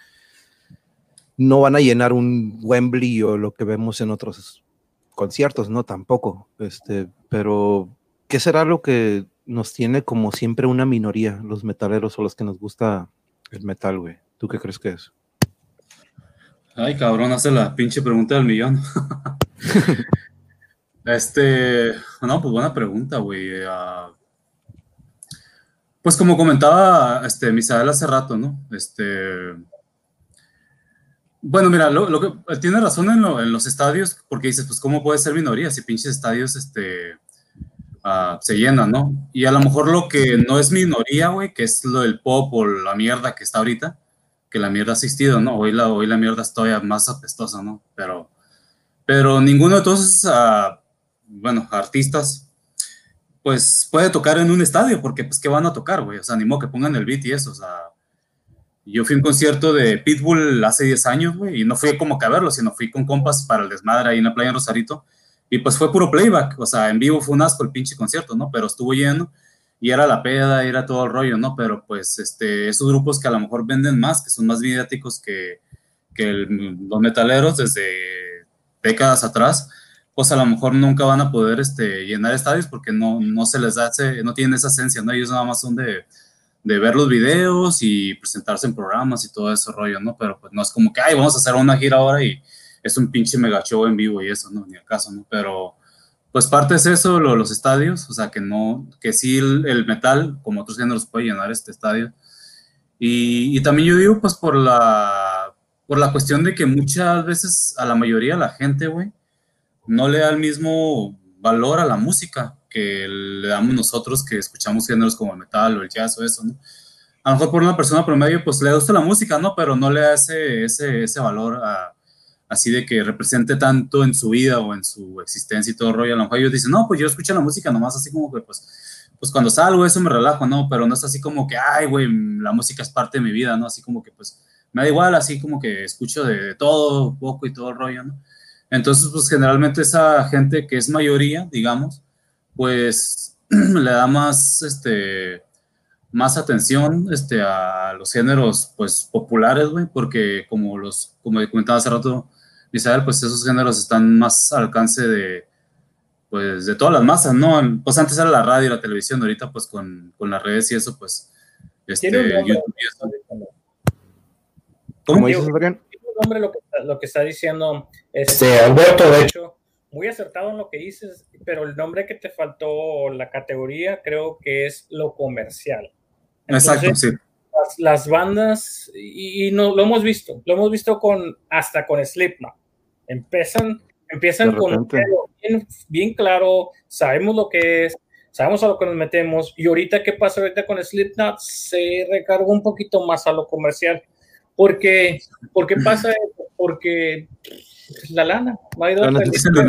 no van a llenar un Wembley o lo que vemos en otros conciertos, ¿no? Tampoco. Este, pero, ¿qué será lo que nos tiene como siempre una minoría, los metaleros o los que nos gusta el metal, güey? ¿Tú qué crees que es? Ay, cabrón, hace la pinche pregunta del millón. [LAUGHS] este, no, pues buena pregunta, güey. Ah, pues como comentaba este, Misael hace rato, ¿no? Este. Bueno, mira, lo, lo que tiene razón en, lo- en los estadios, porque dices, pues, ¿cómo puede ser minoría si pinches estadios este, ah, se llenan, ¿no? Y a lo mejor lo que no es minoría, güey, que es lo del pop o la mierda que está ahorita, que la mierda ha existido, ¿no? Hoy la, hoy la mierda es todavía más apestosa, ¿no? Pero, pero ninguno de todos ah, bueno, artistas, pues puede tocar en un estadio, porque pues, ¿qué van a tocar, güey? O sea, ni modo que pongan el beat y eso, o sea, yo fui a un concierto de Pitbull hace 10 años, güey, y no fui como que a verlo, sino fui con compas para el desmadre ahí en la playa en Rosarito, y pues fue puro playback, o sea, en vivo fue un asco el pinche concierto, ¿no? Pero estuvo lleno, y era la peda, era todo el rollo, ¿no? Pero pues este, esos grupos que a lo mejor venden más, que son más mediáticos que, que el- los metaleros desde décadas atrás, pues a lo mejor nunca van a poder este, llenar estadios porque no, no se les da, ese- no tienen esa esencia, ¿no? Ellos nada más son de, de ver los videos y presentarse en programas y todo ese rollo, ¿no? Pero pues no es como que, ay, vamos a hacer una gira ahora y es un pinche mega en vivo y eso, ¿no? Ni acaso, ¿no? Pero pues parte es eso, lo- los estadios, o sea, que no, que sí el, el metal, como otros géneros, puede llenar este estadio. Y, y también yo digo, pues por la, por la cuestión de que muchas veces a la mayoría de la gente, güey, no le da el mismo valor a la música que le damos nosotros que escuchamos géneros como el metal o el jazz o eso, ¿no? A lo mejor por una persona promedio, pues le gusta la música, ¿no? Pero no le da ese, ese, ese valor a, así de que represente tanto en su vida o en su existencia y todo rollo. A lo mejor ellos dicen, no, pues yo escucho la música nomás así como que, pues, pues cuando salgo eso me relajo, ¿no? Pero no es así como que, ay, güey, la música es parte de mi vida, ¿no? Así como que, pues, me da igual, así como que escucho de, de todo, poco y todo el rollo, ¿no? Entonces, pues generalmente esa gente que es mayoría, digamos, pues [CLEARS THROAT] le da más, este, más atención este, a los géneros pues populares, güey, porque como los, como comentaba hace rato, Misael, pues esos géneros están más al alcance de, pues, de todas las masas, ¿no? Pues antes era la radio y la televisión, ahorita pues con, con las redes y eso, pues, este, YouTube y eso. ¿Cómo dices, Adrián? Tiene un nombre lo que, está- lo que está diciendo este Alberto, de hecho, muy acertado en lo que dices, pero el nombre que te faltó, la categoría, creo que es lo comercial. Exacto, sí. las, las bandas, y, y no, lo hemos visto, lo hemos visto con hasta con Slipknot. Empiezan, empiezan con un bien, bien claro, sabemos lo que es, sabemos a lo que nos metemos, y ahorita, ¿qué pasa ahorita con Slipknot? Se recargó un poquito más a lo comercial. Porque, ¿Por qué pasa [CLEARS THROAT] eso? Porque la lana, no hay La otra. necesidad,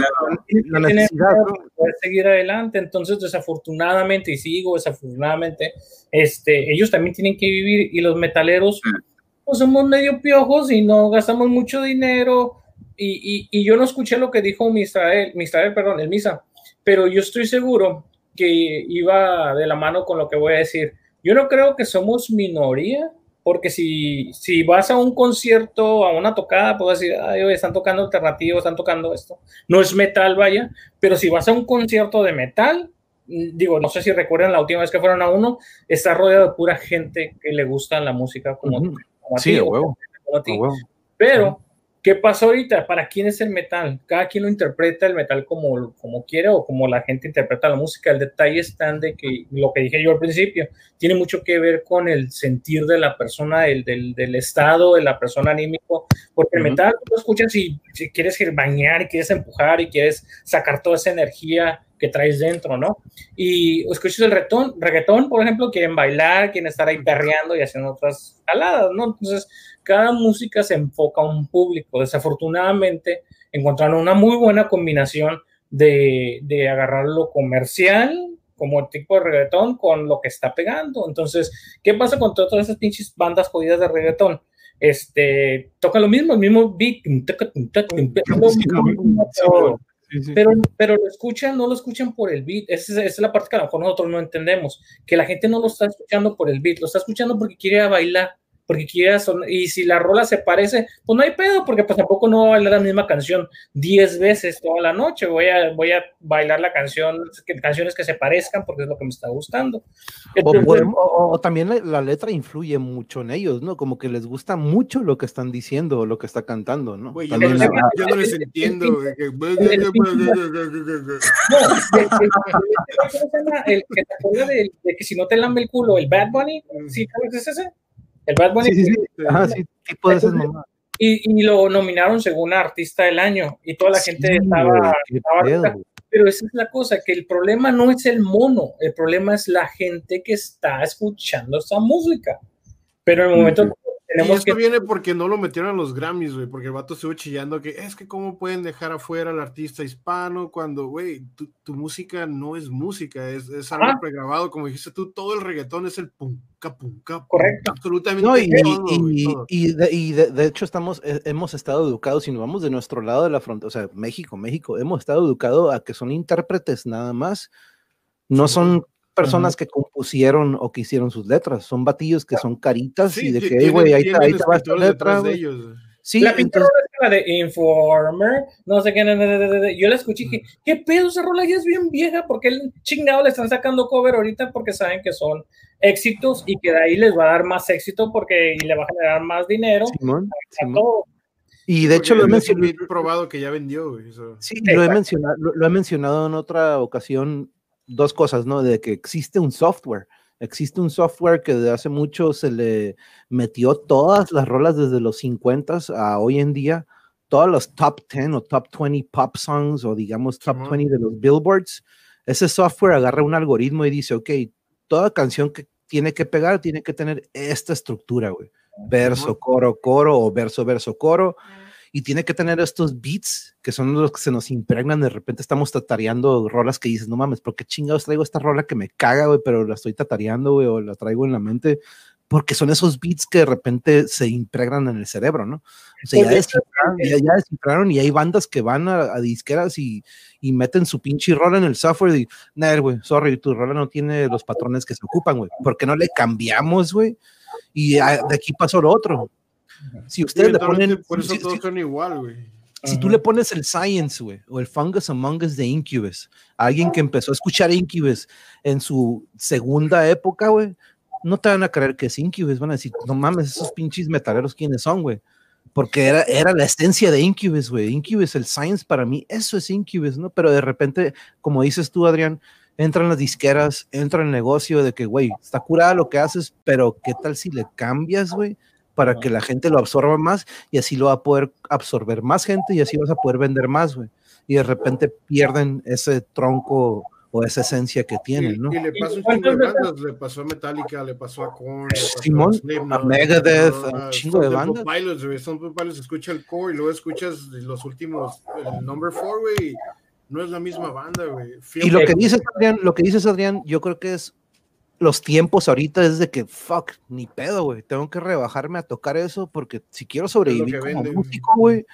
Tienes que la tener necesidad, dinero ¿no? para poder seguir adelante. Entonces, desafortunadamente, y sigo desafortunadamente, este, ellos también tienen que vivir y los metaleros, pues somos medio piojos y no gastamos mucho dinero. Y, y, y yo no escuché lo que dijo Mistrael, perdón, el Misa, pero yo estoy seguro que iba de la mano con lo que voy a decir. Yo no creo que somos minoría, porque si, si vas a un concierto, a una tocada, puedes decir, Ay, están tocando alternativo, están tocando esto. No es metal, vaya, pero si vas a un concierto de metal, mm, digo, no sé si recuerdan la última vez que fueron a uno, está rodeado de pura gente que le gusta la música como, Ujú. como a Sí, ti, a huevo, como a ti. a huevo. Pero, ¿qué pasó ahorita? ¿Para quién es el metal? Cada quien lo interpreta el metal como, como quiere o como la gente interpreta la música. El detalle está en de que lo que dije yo al principio tiene mucho que ver con el sentir de la persona, del, del, del estado de la persona anímico, porque el Ujú. metal tú lo escuchas y si quieres ir bañar y quieres empujar y quieres sacar toda esa energía que traes dentro, ¿no? Y escuchas el reggaetón, reggaetón, por ejemplo, quieren bailar, quieren estar ahí perreando y haciendo otras jaladas, ¿no? Entonces, cada música se enfoca a un público. Desafortunadamente, encontraron una muy buena combinación de, de agarrar lo comercial como el tipo de reggaetón con lo que está pegando. Entonces, ¿qué pasa con todas esas pinches bandas jodidas de reggaetón? Este, toca lo mismo, el mismo beat, Sí, sí, pero- pero, lo escuchan, no lo escuchan por el beat. Esa es, esa es la parte que a lo mejor nosotros no entendemos. Que la gente no lo está escuchando por el beat, lo está escuchando porque quiere bailar, porque quiere son Y si la rola se parece, pues no hay pedo, porque pues tampoco no va a bailar la misma canción 10 veces toda la noche. Voy a, voy a bailar la canción, que- canciones que se parezcan porque es lo que me está gustando. O, también la, la letra influye mucho en ellos, ¿no? Como que les gusta mucho lo que están diciendo o lo que está cantando, ¿no? Güey, yo, no la- les, la- yo no les entiendo. el- que- te acuerdas de, de que si no te lambe el culo, el Bad Bunny, ¿sí sabes ese? ese? El Bad Bunny. Sí, sí, sí. Ajá, sí, tipo de esas mamadas. Y, y lo nominaron según artista del año y toda la gente Sí, estaba, estaba pero esa es la cosa, que el problema no es el mono, el problema es la gente que está escuchando esa música. Pero en el momento que Y tenemos esto que viene porque no lo metieron a los Grammys, güey, porque el vato estuvo chillando que es que cómo pueden dejar afuera al artista hispano cuando, güey, tu, tu música no es música, es, es algo Ah. pregrabado, como dijiste tú, todo el reggaetón es el pum, ca, pum, ca, pum, Correcto. absolutamente No, y, todo, güey, y- todo. y de, y de- de hecho estamos, eh, hemos estado educados, si nos vamos de nuestro lado de la frontera, o sea, México, México, hemos estado educados a que son intérpretes nada más, no son personas que compusieron o que hicieron sus letras, son batillos que son caritas Sí, y de que, "Ey, tienen- güey, ahí, ahí te va esta letra, detrás de güey". ellos. Sí, la la de Informer, no sé qué, na, na, na, na, na. yo la escuché y dije, ¿qué pedo esa rola ya es bien vieja? porque el chingado le están sacando cover ahorita? Porque saben que son éxitos y que de ahí les va a dar más éxito porque y le va a generar más dinero. Simón, Simón. y de hecho lo he mencionado, probado que ya vendió, eso. Sí, lo he, mencionado, lo, lo he mencionado en otra ocasión, dos cosas, ¿no? De que existe un software, existe un software que de hace mucho se le metió todas las rolas desde los 50 a hoy en día, todos los top 10 o top 20 pop songs o digamos top Simón. 20 de los billboards. Ese software agarra un algoritmo y dice, ok, toda canción que tiene que pegar tiene que tener esta estructura, güey. Verso, coro, coro o verso, verso, coro y tiene que tener estos beats que son los que se nos impregnan. De repente estamos tatareando rolas que dices, no mames, ¿por qué chingados traigo esta rola que me caga, güey? Pero la estoy tatareando, güey, o la traigo en la mente, porque son esos beats que de repente se impregnan en el cerebro, ¿no? O sea, Pues ya, descifraron, ya, ya descifraron y hay bandas que van a, a disqueras y, y meten su pinche rola en el software y, nah, güey, sorry, tu rola no tiene los patrones que se ocupan, güey. ¿Por qué no le cambiamos, güey? Y ah, de aquí pasó lo otro. Si Sí, ustedes le ponen, por eso si- todos si- son igual, güey. si tú le pones el Science, güey, o el Fungus Among Us de Incubus, a alguien que empezó a escuchar Incubus en su segunda época, güey, no te van a creer que es Incubus, van a decir, no mames, esos pinches metaleros, ¿quiénes son, güey? Porque era, era la esencia de Incubus, güey. Incubus, el Science para mí, eso es Incubus, ¿no? Pero de repente, como dices tú, Adrián, entran las disqueras, entra el negocio de que, güey, está curada lo que haces, pero ¿qué tal si le cambias, güey? Para que la gente lo absorba más y así lo va a poder absorber más gente y así vas a poder vender más, güey. Y de repente pierden ese tronco o esa esencia que tienen, ¿no? Y, le pasó un chingo de bandas, le pasó a Metallica, le pasó a Korn, le pasó Simón, a, Megadeth, a- a un a chingo de bandas. Pilots, güey. Temple Pilots, escucha el core y luego escuchas los últimos, el number four, güey, y no es la misma banda, güey. Y lo que dices, Adrián, lo que dices, Adrián, yo creo que es los tiempos ahorita es de que, fuck, ni pedo, güey. Tengo que rebajarme a tocar eso porque si quiero sobrevivir como vende. músico, güey,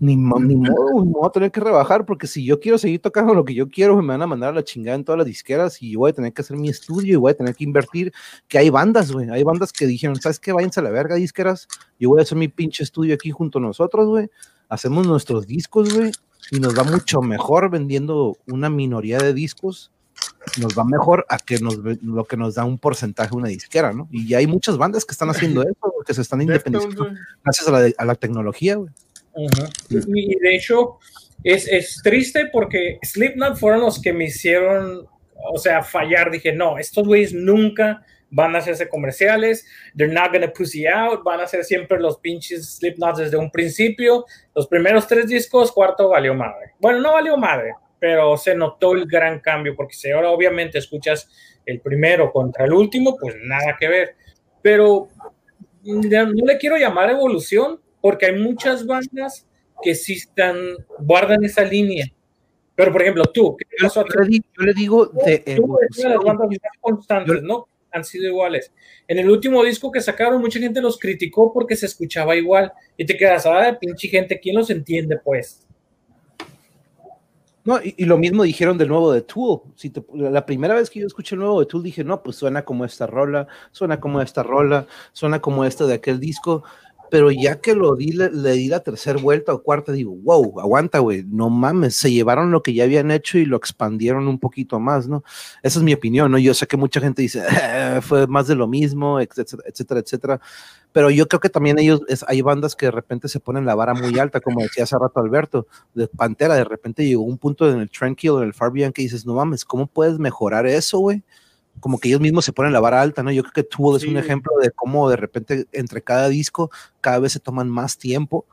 ni, ni modo, me voy a tener que rebajar porque si yo quiero seguir tocando lo que yo quiero, me van a mandar a la chingada en todas las disqueras y yo voy a tener que hacer mi estudio y voy a tener que invertir. Que hay bandas, güey, hay bandas que dijeron, ¿sabes qué? Váyanse a la verga, disqueras. Yo voy a hacer mi pinche estudio aquí junto a nosotros, güey. Hacemos nuestros discos, güey, y nos va mucho mejor vendiendo una minoría de discos nos va mejor a que nos lo que nos da un porcentaje una disquera, ¿no? Y hay muchas bandas que están haciendo eso, que se están independizando gracias a la, a la tecnología, güey. Ujú. Y y de hecho, es, es triste porque Slipknot fueron los que me hicieron, o sea, fallar. Dije, no, estos güeyes nunca van a hacerse comerciales, they're not gonna pussy out, van a ser siempre los pinches Slipknot desde un principio. Los primeros tres discos, cuarto valió madre. Bueno, no valió madre, pero se notó el gran cambio, porque si ahora obviamente escuchas el primero contra el último, pues nada que ver. Pero no le quiero llamar evolución, porque hay muchas bandas que sí están, guardan esa línea. Pero, por ejemplo, tú, ¿qué pasó a ti? Yo le, yo le digo de Tú eres una de las bandas más constantes, ¿no? Han sido iguales. En el último disco que sacaron, mucha gente los criticó porque se escuchaba igual. Y te quedas, ah, pinche gente, ¿quién los entiende, pues? No, y, lo mismo dijeron del nuevo de Tool. Si la primera vez que yo escuché el nuevo de Tool dije, no, pues suena como esta rola, suena como esta rola, suena como esta de aquel disco. Pero ya que lo di, le, le di la tercera vuelta o cuarta, digo, wow, aguanta, güey, no mames, se llevaron lo que ya habían hecho y lo expandieron un poquito más, ¿no? Esa es mi opinión, ¿no? Yo sé que mucha gente dice, "Eh, fue más de lo mismo, etcétera, etcétera, etcétera. Pero yo creo que también ellos, es- hay bandas que de repente se ponen la vara muy alta, como decía hace rato Alberto, de Pantera, de repente llegó un punto en el Tranquil, en el Far Beyond, que dices, no mames, ¿cómo puedes mejorar eso, güey? Como que ellos mismos se ponen la vara alta, ¿no? Yo creo que Tool es Sí, un güey. ejemplo de cómo de repente entre cada disco cada vez se toman más tiempo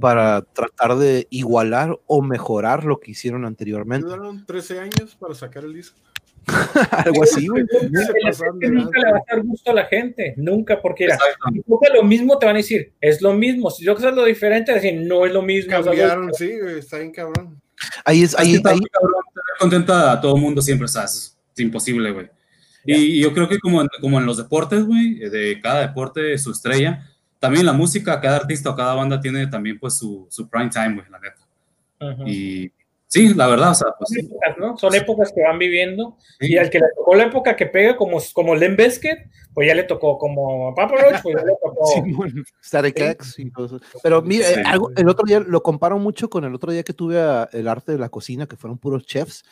para tratar de igualar o mejorar lo que hicieron anteriormente. Duraron 13 años para sacar el disco. [LAUGHS] Algo así, güey. [LAUGHS] Es nunca le va a dar gusto a la gente, nunca, porque era, toca lo mismo, te van a decir, es lo mismo. Si yo que lo diferente, decir, no es lo mismo. o sea, Cambiaron, sí, güey, está bien cabrón. Ahí es, Es ahí, está ahí, tener contenta a todo el mundo siempre, ¿sabes? Es imposible, güey. Y, y yo creo que como en, como en los deportes, güey, de cada deporte su estrella, también la música, cada artista o cada banda tiene también pues su, su prime time, güey, la neta. Ujú. Y sí, la verdad, o sea, pues Son épocas, ¿no? Son épocas que van viviendo. sí. Y al que le tocó la época que pega, como, como Len Biscuit, pues ya le tocó, como Papa Roach, pues ya le tocó. [LAUGHS] Simón, Static X y eso. Pero mira, Sí. eh, algo, el otro día lo comparo mucho con el otro día que tuve a el arte de la cocina, que fueron puros chefs.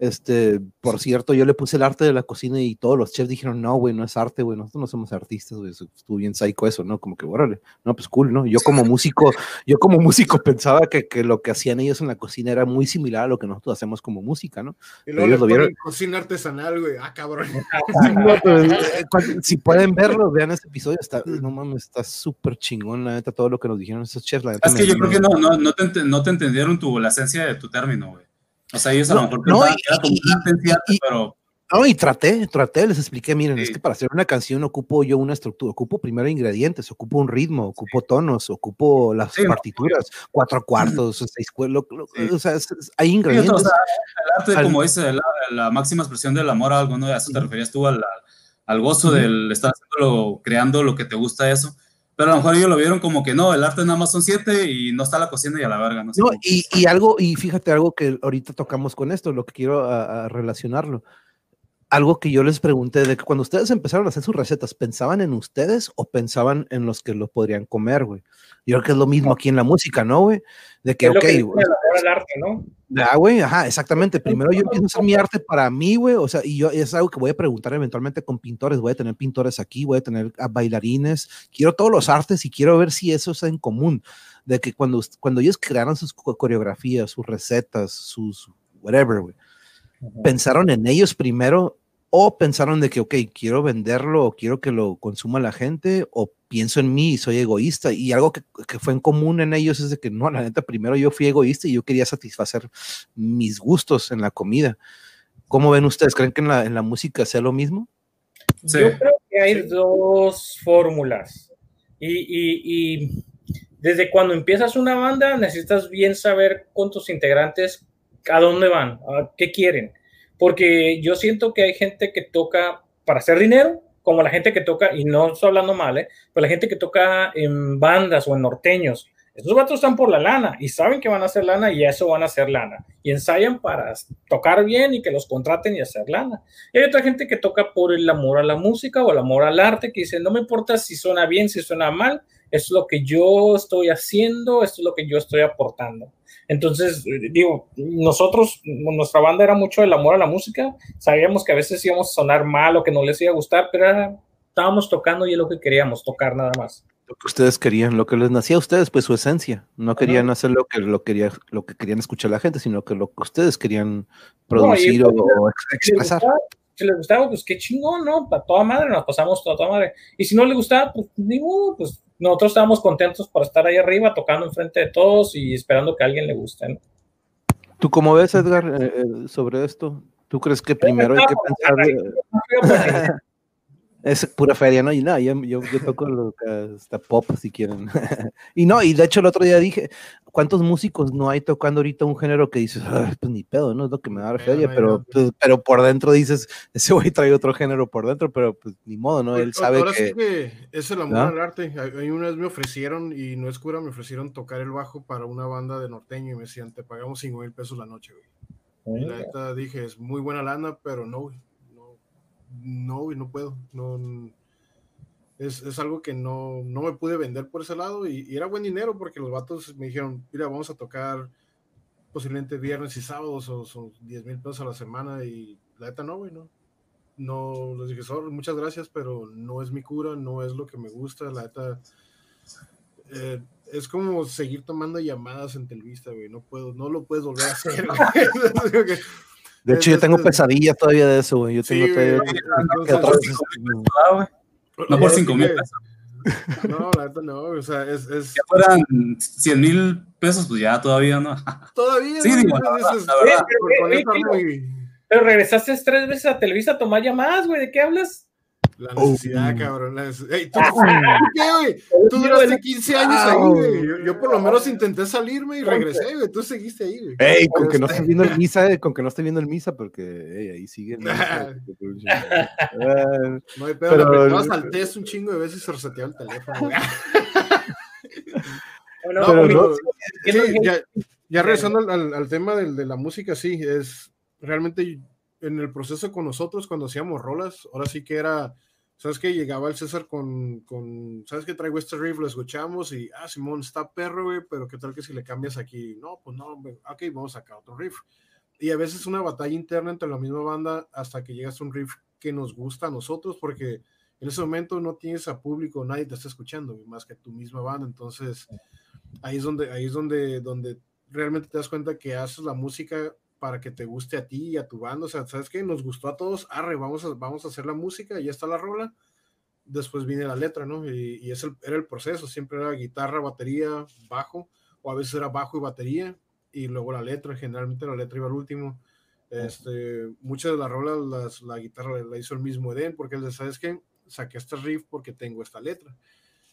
Este, por cierto, yo le puse el arte de la cocina y todos los chefs dijeron, no, güey, no es arte, güey, nosotros no somos artistas, güey, estuvo bien psycho eso, ¿no? Como que, órale, no, pues cool, ¿no? Yo como músico, yo como músico pensaba que, que lo que hacían ellos en la cocina era muy similar a lo que nosotros hacemos como música, ¿no? Y luego Ellos lo vieron. cocina artesanal, güey. Ah, cabrón. [LAUGHS] Eh, si pueden [LAUGHS] verlo, vean este episodio, está, no mames, está súper chingón, la neta, todo lo que nos dijeron esos chefs, la neta. Es que yo creo que no, no, no, te, ent- no te entendieron tu, la esencia de tu término, güey. O sea, ellos a lo No, mejor no, y- que y- pero No, y traté, traté, les expliqué, miren, es Sí. que para hacer una canción ocupo yo una estructura, ocupo primero ingredientes, ocupo un ritmo, ocupo tonos, ocupo las Sí, no, partituras, cuatro cuartos, [CLEARS THROAT] seis Sí. o sea, es- es- hay Sí, o ingredientes. sea, el arte, Al- como dice, la, la máxima expresión del amor a algo, ¿no? A eso te referías tú, al, al gozo del estar haciéndolo, creando lo que te gusta eso. Pero a lo mejor ellos lo vieron como que no, el arte nada más son siete y no está la cocina y a la verga, no. No, y, y algo, y fíjate algo que ahorita tocamos con esto, lo que quiero a relacionarlo. Algo que yo les pregunté de que cuando ustedes empezaron a hacer sus recetas, ¿pensaban en ustedes o pensaban en los que lo podrían comer, güey? Yo creo que es lo mismo aquí en la música, ¿no, güey? De que, Es ok, que güey, el arte, ¿no? Ah, güey, ajá, exactamente. Primero yo empiezo a hacer mi arte para mí, güey. O sea, y yo es algo que voy a preguntar eventualmente con pintores. Voy a tener pintores aquí, voy a tener a bailarines. Quiero todos los artes y quiero ver si eso está en común. De que cuando, cuando ellos crearon sus co- coreografías, sus recetas, sus whatever, güey, pensaron en ellos primero o pensaron de que, ok, quiero venderlo o quiero que lo consuma la gente o pienso en mí y soy egoísta. Y algo que, que fue en común en ellos es de que no, la neta, primero yo fui egoísta y yo quería satisfacer mis gustos en la comida. ¿Cómo ven ustedes? ¿Creen que en la, en la música sea lo mismo? Sí. Yo creo que hay dos fórmulas. Y, y, y, desde cuando empiezas una banda, necesitas bien saber con tus integrantes a dónde van, a qué quieren. Porque yo siento que hay gente que toca para hacer dinero, como la gente que toca, y no estoy hablando mal, ¿eh? pero la gente que toca en bandas o en norteños, esos vatos están por la lana y saben que van a hacer lana y eso van a hacer lana. Y ensayan para tocar bien y que los contraten y hacer lana. Y hay otra gente que toca por el amor a la música o el amor al arte, que dice, no me importa si suena bien, si suena mal, es lo que yo estoy haciendo, esto es lo que yo estoy aportando. Entonces, digo, nosotros, nuestra banda era mucho el amor a la música, sabíamos que a veces íbamos a sonar mal o que no les iba a gustar, pero estábamos tocando y es lo que queríamos, tocar nada más lo que ustedes querían, lo que les nacía a ustedes, pues su esencia. No querían hacer lo que, lo, quería, lo que querían escuchar la gente, sino que lo que ustedes querían producir o, expresar. Si les, gustaba, pues qué chingón, ¿no? Para toda madre, nos pasamos toda, toda madre. Y si no les gustaba, pues digo, pues nosotros estábamos contentos por estar ahí arriba, tocando enfrente de todos y esperando que a alguien le guste, ¿no? ¿Tú cómo ves, Edgar, eh, eh, sobre esto? ¿Tú crees que primero hay que pensar... [LAUGHS] Es pura feria, ¿no? Y nada, yo, yo, toco lo hasta pop si quieren. [LAUGHS] y no, y de hecho el otro día dije, ¿cuántos músicos no hay tocando ahorita un género que dices, pues ni pedo, no es lo que me da feria, pero, pues, pero por dentro dices, ese güey trae otro género por dentro, pero pues ni modo, ¿no? Él sabe ahora que... Sí que es el amor al arte. Hay una vez me ofrecieron, y no es cura, me ofrecieron tocar el bajo para una banda de norteño y me decían, te pagamos 5 mil pesos la noche, güey. Y la neta dije, es muy buena lana, pero no, güey no, no puedo. No, es, es, algo que no, no me pude vender por ese lado y, era buen dinero porque los vatos me dijeron, mira, vamos a tocar posiblemente viernes y sábados o son 10 mil pesos a la semana y la neta no, güey, no. No, les dije, muchas gracias, pero no es mi cura, no es lo que me gusta, la neta. Eh, es como seguir tomando llamadas en Televista, güey, no puedo, no lo puedes volver a hacer, [LAUGHS] [LAUGHS] De hecho, yo tengo pesadillas todavía de eso, güey. Yo tengo todavía. No por 5 mil pesos. [LAUGHS] No, la neta no, o sea, es. es... Ya fueran 100 mil pesos, pues ya todavía no. [LAUGHS] Todavía. Sí, digo, la verdad. Pero regresaste tres veces a Televisa a tomar llamadas, güey, ¿de qué hablas? La necesidad, oh, cabrón. La Hey, ¿tú, ¿qué, güey? Tú duraste 15 años ahí, güey. Yo, yo, por lo menos intenté salirme y regresé, güey. Tú seguiste ahí, güey. Ey, con que no esté viendo el [LAUGHS] misa, eh, con que no esté viendo el misa, porque hey, ahí sigue. No, [LAUGHS] no hay pedo, pero, le salté un chingo de veces y se reseteó el teléfono, güey. [LAUGHS] no, pero no, sí, ya, ya regresando al, al tema del, de la música, sí, es realmente en el proceso con nosotros cuando hacíamos rolas, ahora sí que era, ¿sabes que Llegaba el César con, con ¿sabes que traigo este riff? Lo escuchamos y, ah, Simón, está perro, güey, pero ¿qué tal que si le cambias aquí? No, pues no, ok, vamos a sacar otro riff. Y a veces una batalla interna entre la misma banda hasta que llegas a un riff que nos gusta a nosotros, porque en ese momento no tienes a público, nadie te está escuchando, más que tu misma banda, entonces ahí es donde, ahí es donde, donde realmente te das cuenta que haces la música para que te guste a ti y a tu banda. O sea, ¿sabes qué? Nos gustó a todos, arre, vamos a, vamos a hacer la música, ya está la rola. Después viene la letra, ¿no? Y, y ese era el proceso, siempre era guitarra, batería, bajo, o a veces era bajo y batería, y luego la letra, generalmente la letra iba al último. Este, muchas de las rolas, las, la guitarra la hizo el mismo Eden, porque él, ¿sabes qué? Saqué este riff porque tengo esta letra.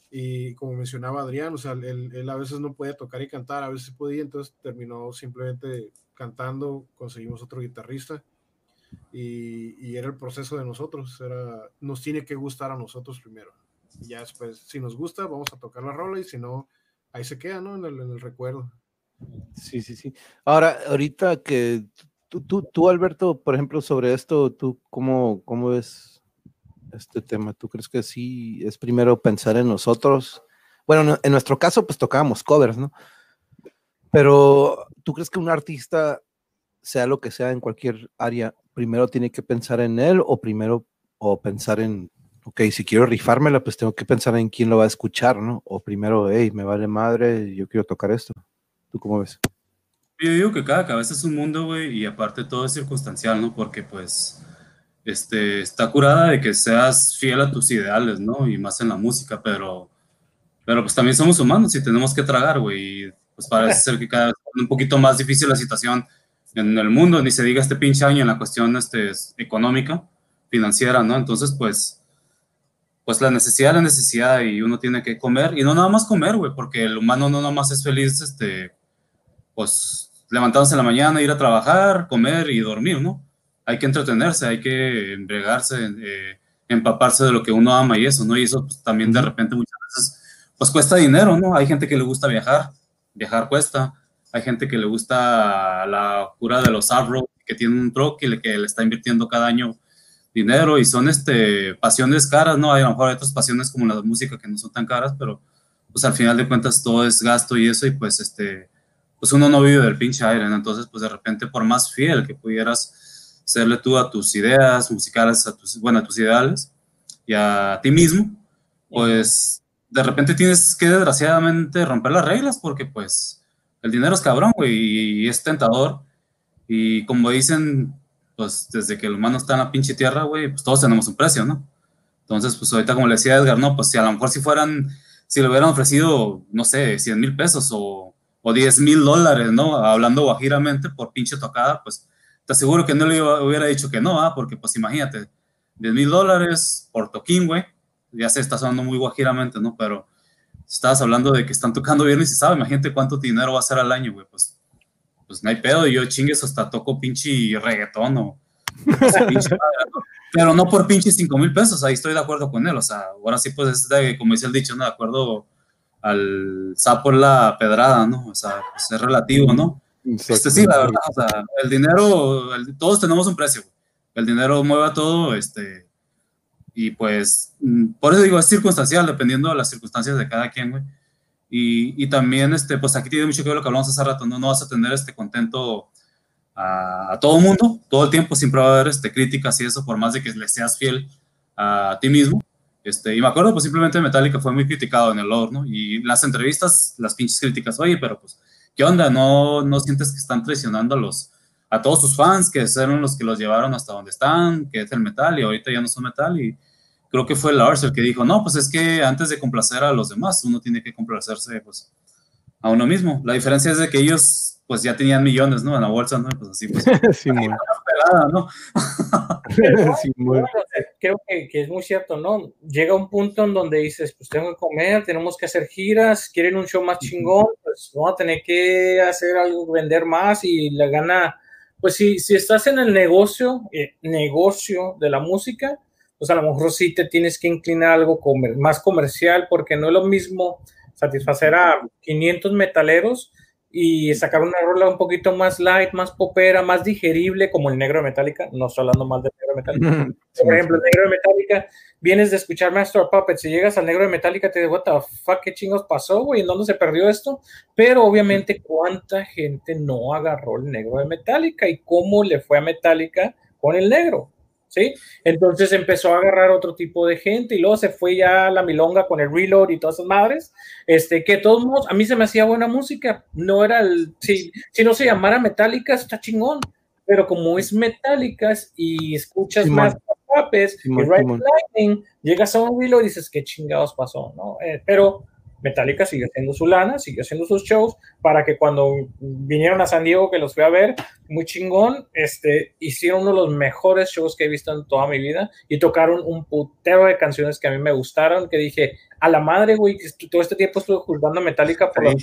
Y como mencionaba Adrián, o sea, él, él, a veces no podía tocar y cantar, a veces podía, entonces terminó simplemente cantando, conseguimos otro guitarrista y, y, era el proceso de nosotros, era, nos tiene que gustar a nosotros primero. Y ya después, si nos gusta, vamos a tocar la rola y si no, ahí se queda, ¿no? En el, en el recuerdo. Sí, sí, sí. Ahora, ahorita que tú, tú, tú, Alberto, por ejemplo, sobre esto, ¿tú cómo, cómo ves este tema? ¿Tú crees que sí es primero pensar en nosotros? Bueno, en nuestro caso, pues tocábamos covers, ¿no? Pero, ¿tú crees que un artista, sea lo que sea en cualquier área, primero tiene que pensar en él o primero, o pensar en, ok, si quiero rifármela, pues tengo que pensar en quién lo va a escuchar, ¿no? O primero, hey, me vale madre, yo quiero tocar esto. ¿Tú cómo ves? Yo digo que cada cabeza es un mundo, güey, y aparte todo es circunstancial, ¿no? Porque pues este, está curada de que seas fiel a tus ideales, ¿no? Y más en la música, pero, pero pues también somos humanos y tenemos que tragar, güey. Pues parece [LAUGHS] ser que cada vez es un poquito más difícil la situación en el mundo, ni se diga este pinche año en la cuestión este, económica, financiera, ¿no? Entonces, pues, pues la necesidad, la necesidad, y uno tiene que comer, y no nada más comer, güey, porque el humano no nada más es feliz, este, pues, levantándose en la mañana, ir a trabajar, comer y dormir, ¿no? Hay que entretenerse, hay que embriagarse, eh, empaparse de lo que uno ama y eso, ¿no? Y eso pues, también de repente muchas veces, pues cuesta dinero, ¿no? Hay gente que le gusta viajar, viajar cuesta, hay gente que le gusta la cura de los off que tiene un truck y le, que le está invirtiendo cada año dinero y son este, pasiones caras, ¿no? Hay a lo mejor otras pasiones como la música que no son tan caras, pero pues al final de cuentas todo es gasto y eso y pues este, pues uno no vive del pinche aire, ¿no? Entonces pues de repente por más fiel que pudieras serle tú a tus ideas musicales, a tus, bueno, a tus ideales y a ti mismo, pues de repente tienes que desgraciadamente romper las reglas porque pues el dinero es cabrón, güey, y es tentador. Y como dicen, pues desde que el humano está en la pinche tierra, güey, pues todos tenemos un precio, ¿no? Entonces, pues ahorita como le decía Edgar, no, pues si a lo mejor si fueran, si le hubieran ofrecido, no sé, 100 mil pesos o, o 10 mil dólares, ¿no? Hablando guajiramente por pinche tocada, pues te aseguro que no le hubiera dicho que no, ¿ah? Porque pues imagínate, 10 mil dólares por toquín, güey, ya se está sonando muy guajiramente, ¿no? Pero estabas hablando de que están tocando viernes y sabe, imagínate cuánto dinero va a ser al año, güey, pues, pues no hay pedo, y yo chingues hasta toco pinche reggaetón o, [LAUGHS] pero no por pinche 5 mil pesos, ahí estoy de acuerdo con él, o sea, ahora sí, pues es de, como dice el dicho, ¿no? De acuerdo al sapo la pedrada, ¿no? O sea, pues es relativo, ¿no? Este sí, la verdad, o sea, el dinero, todos tenemos un precio, el dinero mueve a todo, este, y pues, mm, por eso digo, es circunstancial, dependiendo de las circunstancias de cada quien, güey. Y, y, también, este, pues aquí tiene mucho que ver lo que hablamos hace rato, ¿no? No vas a tener este contento a, a todo el mundo, todo el tiempo, siempre va a haber este, críticas y eso, por más de que le seas fiel a ti mismo. Este, y me acuerdo, pues simplemente Metallica fue muy criticado en el lore, ¿no? Y las entrevistas, las pinches críticas, oye, pero pues, ¿qué onda? ¿No, no sientes que están traicionando a los, a todos sus fans, que fueron los que los llevaron hasta donde están, que es el metal, y ahorita ya no son metal, y creo que fue Lars el que dijo, no, pues es que antes de complacer a los demás, uno tiene que complacerse, pues, a uno mismo. La diferencia es de que ellos, pues, ya tenían millones, ¿no? En la bolsa, ¿no? Pues así, pues, [LAUGHS] [LAUGHS] sí, muy. Pelada, ¿no? sí, muy. Creo que, que, es muy cierto, ¿no? Llega un punto en donde dices, pues tengo que comer, tenemos que hacer giras, quieren un show más chingón, pues vamos a tener que hacer algo, vender más y la gana pues si, si estás en el negocio, eh, negocio de la música, pues a lo mejor sí te tienes que inclinar algo más comercial, porque no es lo mismo satisfacer a 500 metaleros y sacar una rola un poquito más light, más popera, más digerible, como el negro de Metallica. No estoy hablando mal del negro de Metallica. Por ejemplo, el negro de Metallica, vienes de escuchar Master of Puppets y llegas al negro de Metallica, te digo, what the fuck, qué chingos pasó, güey, ¿en dónde se perdió esto? Pero obviamente, ¿cuánta gente no agarró el negro de Metallica y cómo le fue a Metallica con el negro? ¿Sí? Entonces empezó a agarrar otro tipo de gente y luego se fue ya la milonga con el reload y todas esas madres, este, que todos modos, a mí se me hacía buena música, no era el, si, si no se llamara Metallica, está chingón, pero como es Metallica y escuchas más papes y Lightning, llegas a un reload y dices, ¿qué chingados pasó? ¿no? Eh, pero Metallica sigue haciendo su lana, sigue haciendo sus shows, para que cuando vinieron a San Diego, que los fui a ver, muy chingón, este, hicieron uno de los mejores shows que he visto en toda mi vida y tocaron un putero de canciones que a mí me gustaron, que dije, a la madre, güey, todo este tiempo estuve juzgando a Metallica por la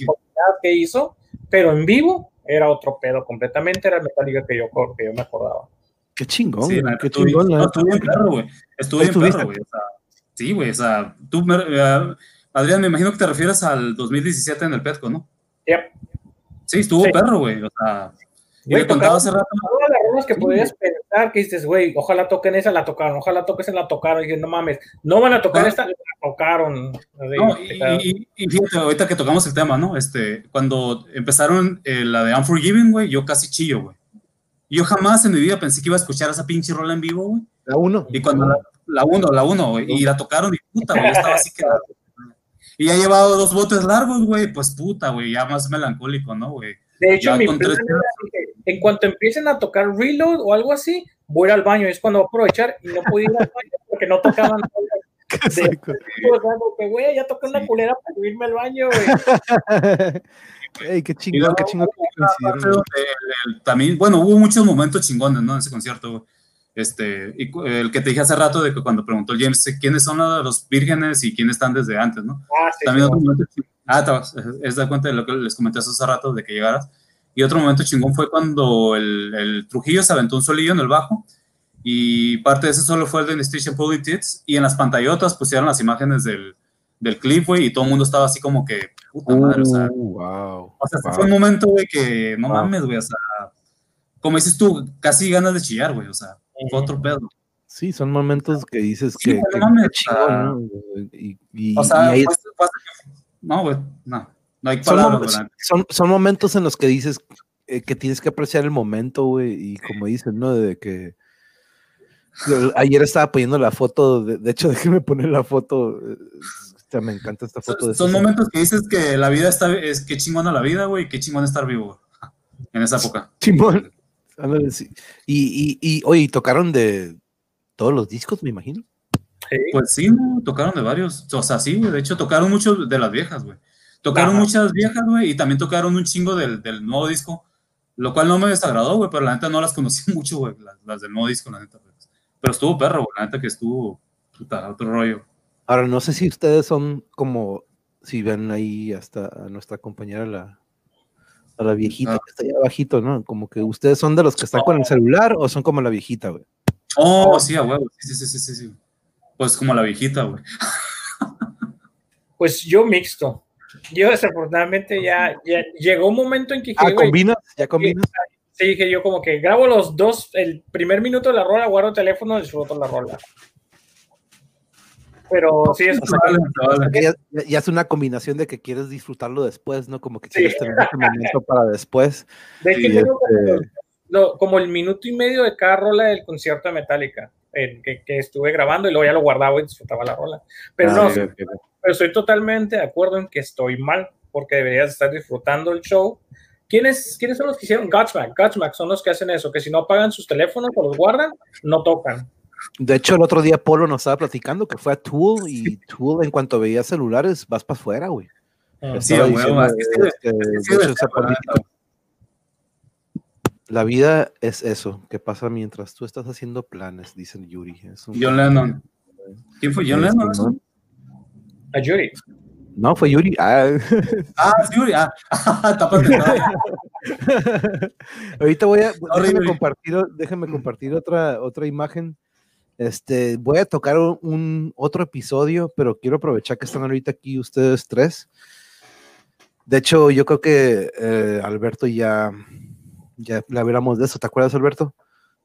que hizo, pero en vivo era otro pedo completamente, era Metallica que yo, que yo me acordaba. Qué chingón, sí, qué chingón. estuve en perro, güey. Estuve perro, güey. O sea, sí, güey, o sea, tú me, uh, Adrián, me imagino que te refieres al 2017 en el Petco, ¿no? Yep. Sí, estuvo perro, güey. O sea, y le contaba hace rato. Todas las runas que podías pensar que dices, güey, ojalá toquen esa, la tocaron, ojalá toques en la tocaron. Y dije, no mames, no van a tocar esta, la tocaron. No, y, y, fíjate, ahorita que tocamos el tema, ¿no? Este, cuando empezaron eh, la de Unforgiven, güey, yo casi chillo, güey. Yo jamás en mi vida pensé que iba a escuchar esa pinche rola en vivo, güey. La uno. Y cuando la, la uno, la uno, güey, y la tocaron y puta, güey, estaba así que y ya he llevado dos botes largos, güey, pues puta, güey, ya más melancólico, ¿no, güey? De hecho, mi plan en cuanto empiecen a tocar Reload o algo así, voy al baño, es cuando voy a aprovechar y no puedo ir al baño porque no tocaban [LAUGHS] como que, güey, ya toqué una culera para subirme al baño, güey. [LAUGHS] Ey, qué chingón, qué chingón que el- el- también, bueno, hubo muchos momentos chingones, ¿no? En ese concierto. güey. Este, y el que te dije hace rato de que cuando preguntó el James quiénes son los vírgenes y quiénes están desde antes, ¿no? Ah, sí, También sí, otro momento Ah, te vas- es de cuenta de lo que les comenté hace rato de que llegaras. Y otro momento chingón fue cuando el, el Trujillo se aventó un solillo en el bajo y parte de ese solo fue el de Station Politics y en las pantallotas pusieron las imágenes del, del clip, güey, y todo el mundo estaba así como que, puta madre, o sea, Uh, wow. o sea, wow. fue un momento, güey, que no Wow. mames, güey, o sea, como dices tú, casi ganas de chillar, güey, o sea, fue otro pedo. Sí, son momentos que dices Sí, que, que- mames, chingón, o sea, ¿no? Y, y- O sea, y ahí que- no, güey, no, no hay son, palabras, son, son momentos en los que dices eh, que tienes que apreciar el momento, güey, y como dicen, ¿no? De que ayer estaba poniendo la foto, de, de hecho, [LAUGHS] déjeme poner la foto, eh, o sea, me encanta esta foto. Son, de son César. momentos que dices que la vida está, es que chingona la vida, güey, qué chingón estar vivo, güey, en esa época. Simón. Ándale, sí. Y, y, y, oye, tocaron de todos los discos, me imagino. sí. Pues sí, ¿no? tocaron de varios, o sea, sí, de hecho tocaron muchos de las viejas, güey. Tocaron Ajá. muchas viejas, güey, y también tocaron un chingo del, del nuevo disco, lo cual no me desagradó, güey, pero la neta no las conocí [LAUGHS] mucho, güey, las, las del nuevo disco, la neta. pues. Pero estuvo perro, güey, la neta que estuvo, puta, otro rollo. Ahora, no sé si ustedes son como, si ven ahí hasta a nuestra compañera, la, a la viejita Ah. que está ahí abajito, ¿no? Como que ustedes son de los que están con el celular o son como la viejita, güey. Oh, sí, a huevo, sí, sí, sí, sí, sí. Pues como la viejita, güey. Pues yo mixto. Yo desafortunadamente ya, ya llegó un momento en que Ah, combinas, ya combinas. sí, dije yo como que grabo los dos, el primer minuto de la rola, guardo el teléfono, disfruto la rola. Pero sí es Ya, es una combinación de que quieres disfrutarlo después, ¿no? Como que Sí. quieres tener ese momento para después. De hecho, Y tengo este- como, lo- como el minuto y medio de cada rola del concierto de Metallica, en que, que estuve grabando y luego ya lo guardaba y disfrutaba la rola. Pero Ah, no, ok. pero estoy totalmente de acuerdo en que estoy mal, porque deberías estar disfrutando el show. ¿Quiénes, ¿quiénes son los que hicieron Godsmack? Godsmack son los que hacen eso, que si no apagan sus teléfonos o los guardan, no tocan. De hecho, el otro día Polo nos estaba platicando que fue a Tool y Tool, en cuanto veía celulares, vas para afuera, güey. Sí, Estaba a huevo, diciendo, es que sí, este, es la vida es eso, que pasa mientras tú estás haciendo planes, dicen Yuri. Es un- John Lennon. ¿Quién fue John Este, Lennon? ¿no? A Yuri. No, fue Yuri. Ah. [LAUGHS] Ah, güey. Ah, [LAUGHS] tápate. no. Ahorita voy a Sorry, déjame Yuri. compartir, déjame compartir otra, otra imagen. Este, voy a tocar un, un otro episodio, pero quiero aprovechar que están ahorita aquí ustedes tres. De hecho, yo creo que eh, Alberto ya, ya le hablamos de eso, ¿te acuerdas, Alberto?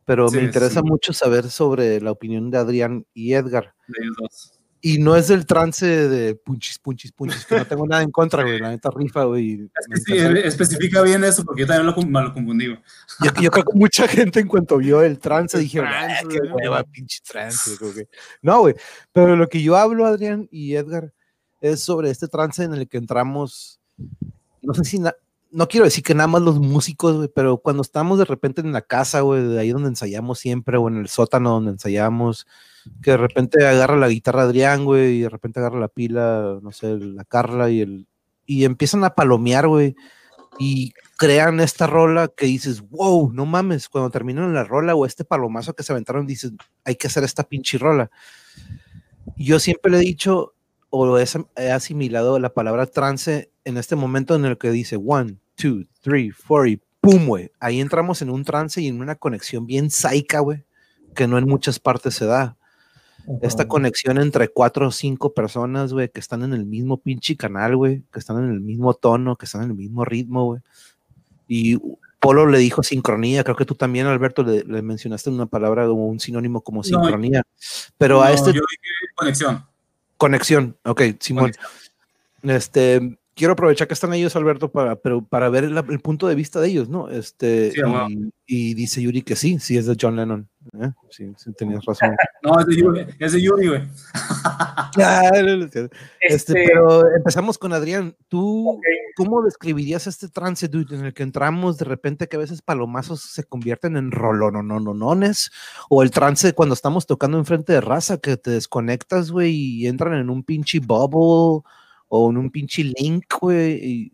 Pero me interesa sí. mucho saber sobre la opinión de Adrián y Edgar. De ellos dos. Y no es del trance de punchis, punchis, punchis, que no tengo nada en contra, güey. La neta rifa, güey. Es que sí, encanta. él especifica bien eso porque yo también lo, me lo confundí. güey. Yo, yo creo que mucha gente en cuanto vio el trance El trance, "Ah, qué güey". hueva, pinche trance. güey", como que- No, güey. Pero lo que yo hablo, Adrián y Edgar, es sobre este trance en el que entramos. No sé si, no quiero decir que nada más los músicos, güey, pero cuando estamos de repente en la casa, güey, de ahí donde ensayamos siempre, o en el sótano donde ensayamos, que de repente agarra la guitarra Adrián, güey, y de repente agarra la pila, no sé, la Carla y el. Y empiezan a palomear, güey y crean esta rola que dices, wow, no mames, cuando terminan la rola o este palomazo que se aventaron, dices, hay que hacer esta pinche rola. Yo siempre le he dicho, o he asim- he asimilado la palabra trance en este momento en el que dice one, two, three, four y pum, güey. Ahí entramos en un trance y en una conexión bien saica, güey, que no en muchas partes se da. Esta conexión entre cuatro o cinco personas, güey, que están en el mismo pinche canal, güey, que están en el mismo tono, que están en el mismo ritmo, güey. Y Polo le dijo sincronía, creo que tú también, Alberto, le, le mencionaste una palabra o un sinónimo como sincronía. Pero a este Yo dije conexión. conexión, ok, Simón. Este, quiero aprovechar que están ellos, Alberto, para, pero para ver el, el punto de vista de ellos, ¿no? Este, Sí, y, y dice Yuri que sí, sí es de John Lennon. ¿Eh? Sí, sí, tenías [LAUGHS] razón. No, es de Yuri, es de Yuri, güey. [LAUGHS] este, Este, pero empezamos con Adrián. ¿Tú cómo describirías este trance, dude, en el que entramos de repente que a veces palomazos se convierten en rolonononones? O el trance cuando estamos tocando enfrente de raza que te desconectas, güey, y entran en un pinche bubble o en un pinche link, güey.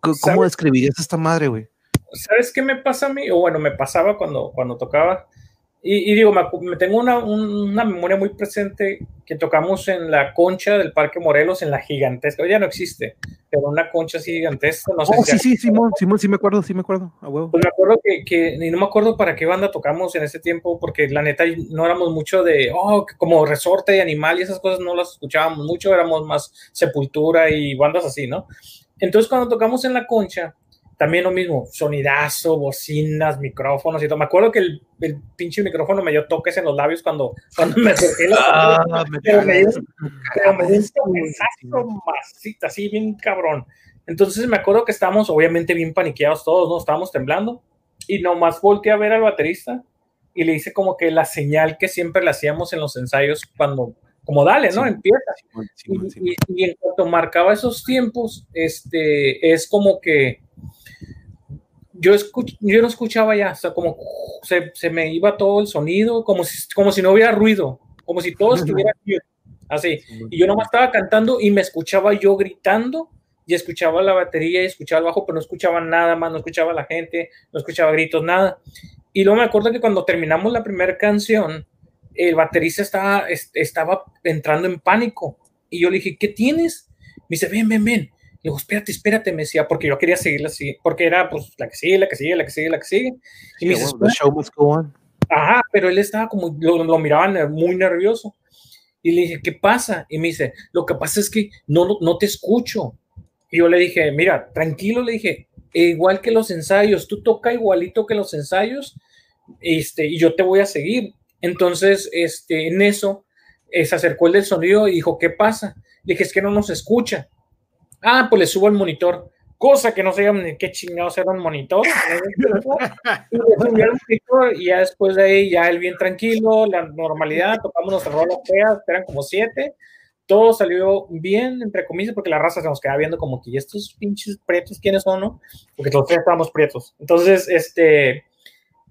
¿Cómo ¿Sabes? describirías esta madre, güey? ¿Sabes qué me pasa a mí? O bueno, me pasaba cuando, cuando tocaba. Y, y digo, me, tengo una, un- una memoria muy presente que tocamos en la concha del Parque Morelos, en la gigantesca, ya no existe, pero una concha así gigantesca, no sé Oh, si sí, sí, Simón, Simón, sí me acuerdo, sí me acuerdo, a huevo. Pues me acuerdo que, que y no me acuerdo para qué banda tocamos en ese tiempo, porque la neta no éramos mucho de, oh, como resorte y animal y esas cosas no las escuchábamos mucho, éramos más sepultura y bandas así, ¿no? Entonces cuando tocamos en la concha, también lo mismo, sonidazo, bocinas, micrófonos y todo. Me acuerdo que el, el pinche micrófono me dio toques en los labios cuando, cuando me acerqué. [LAUGHS] Ah, pero me dio, pero me dio un Sí, masita, así bien cabrón. Entonces me acuerdo que estábamos obviamente bien paniqueados todos, ¿no? Estábamos temblando y nomás volteé a ver al baterista y le hice como que la señal que siempre le hacíamos en los ensayos cuando, como dale, ¿no? Sí. Empieza. Simón, Y, Simón, Simón. y- y en cuanto marcaba esos tiempos, este, es como que yo, escuch- yo no escuchaba ya, o sea, como se, se me iba todo el sonido, como si, como si no hubiera ruido, como si todo estuviera así. Y yo nomás estaba cantando y me escuchaba yo gritando y escuchaba la batería y escuchaba el bajo, pero no escuchaba nada más, no escuchaba la gente, no escuchaba gritos, nada. Y luego me acuerdo que cuando terminamos la primera canción, el baterista estaba, es- estaba entrando en pánico. Y yo le dije, ¿qué tienes? Me dice, ven, ven, ven. Le digo, espérate, espérate, me decía, porque yo quería seguirla así, porque era pues la que sigue, la que sigue, la que sigue, la que sigue. Y me dice, the show must go on. Ajá, pero él estaba como, lo, lo miraba ner- muy nervioso. Y le dije, ¿qué pasa? Y me dice, lo que pasa es que no, no- no te escucho. Y yo le dije, mira, tranquilo, le dije, "e igual que los ensayos, tú toca igualito que los ensayos, este, y yo te voy a seguir. Entonces, este, en eso, eh, se acercó el del sonido y dijo, ¿qué pasa? Le dije, es que no nos escucha. Ah, pues le subo el monitor. Cosa que no sabíamos ni qué chingados era un monitor. [LAUGHS] Y le subí al monitor y ya después de ahí, ya él bien tranquilo, la normalidad, tocamos nuestras rolas feas, eran como siete. Todo salió bien, entre comillas, porque la raza se nos quedaba viendo como que, ¿y estos pinches prietos quiénes son, no? Porque tres estábamos prietos. Entonces, este,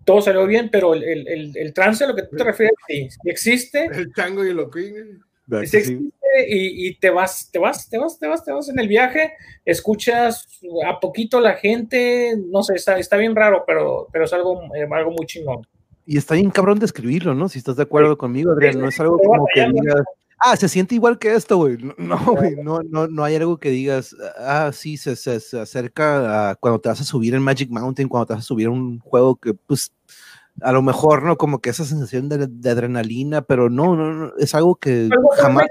todo salió bien, pero el, el, el, el trance a lo que tú te refieres, sí, existe, El tango y lo queen. Existe y, y te vas, te vas, te vas, te vas, te vas en el viaje, escuchas a poquito la gente, no sé, está, está bien raro, pero, pero es algo, eh, algo muy chingón. Y está bien cabrón describirlo, ¿no? Si estás de acuerdo conmigo, Adrián, no es algo como que digas, ah, se siente igual que esto, güey. No, [LAUGHS] No, güey, no, no, no hay algo que digas, ah, sí, se, se, se acerca a cuando te vas a subir en Magic Mountain, cuando te vas a subir a un juego que, pues, a lo mejor, ¿no? Como que esa sensación de, de adrenalina, pero no, no, no, es algo que Algo jamás,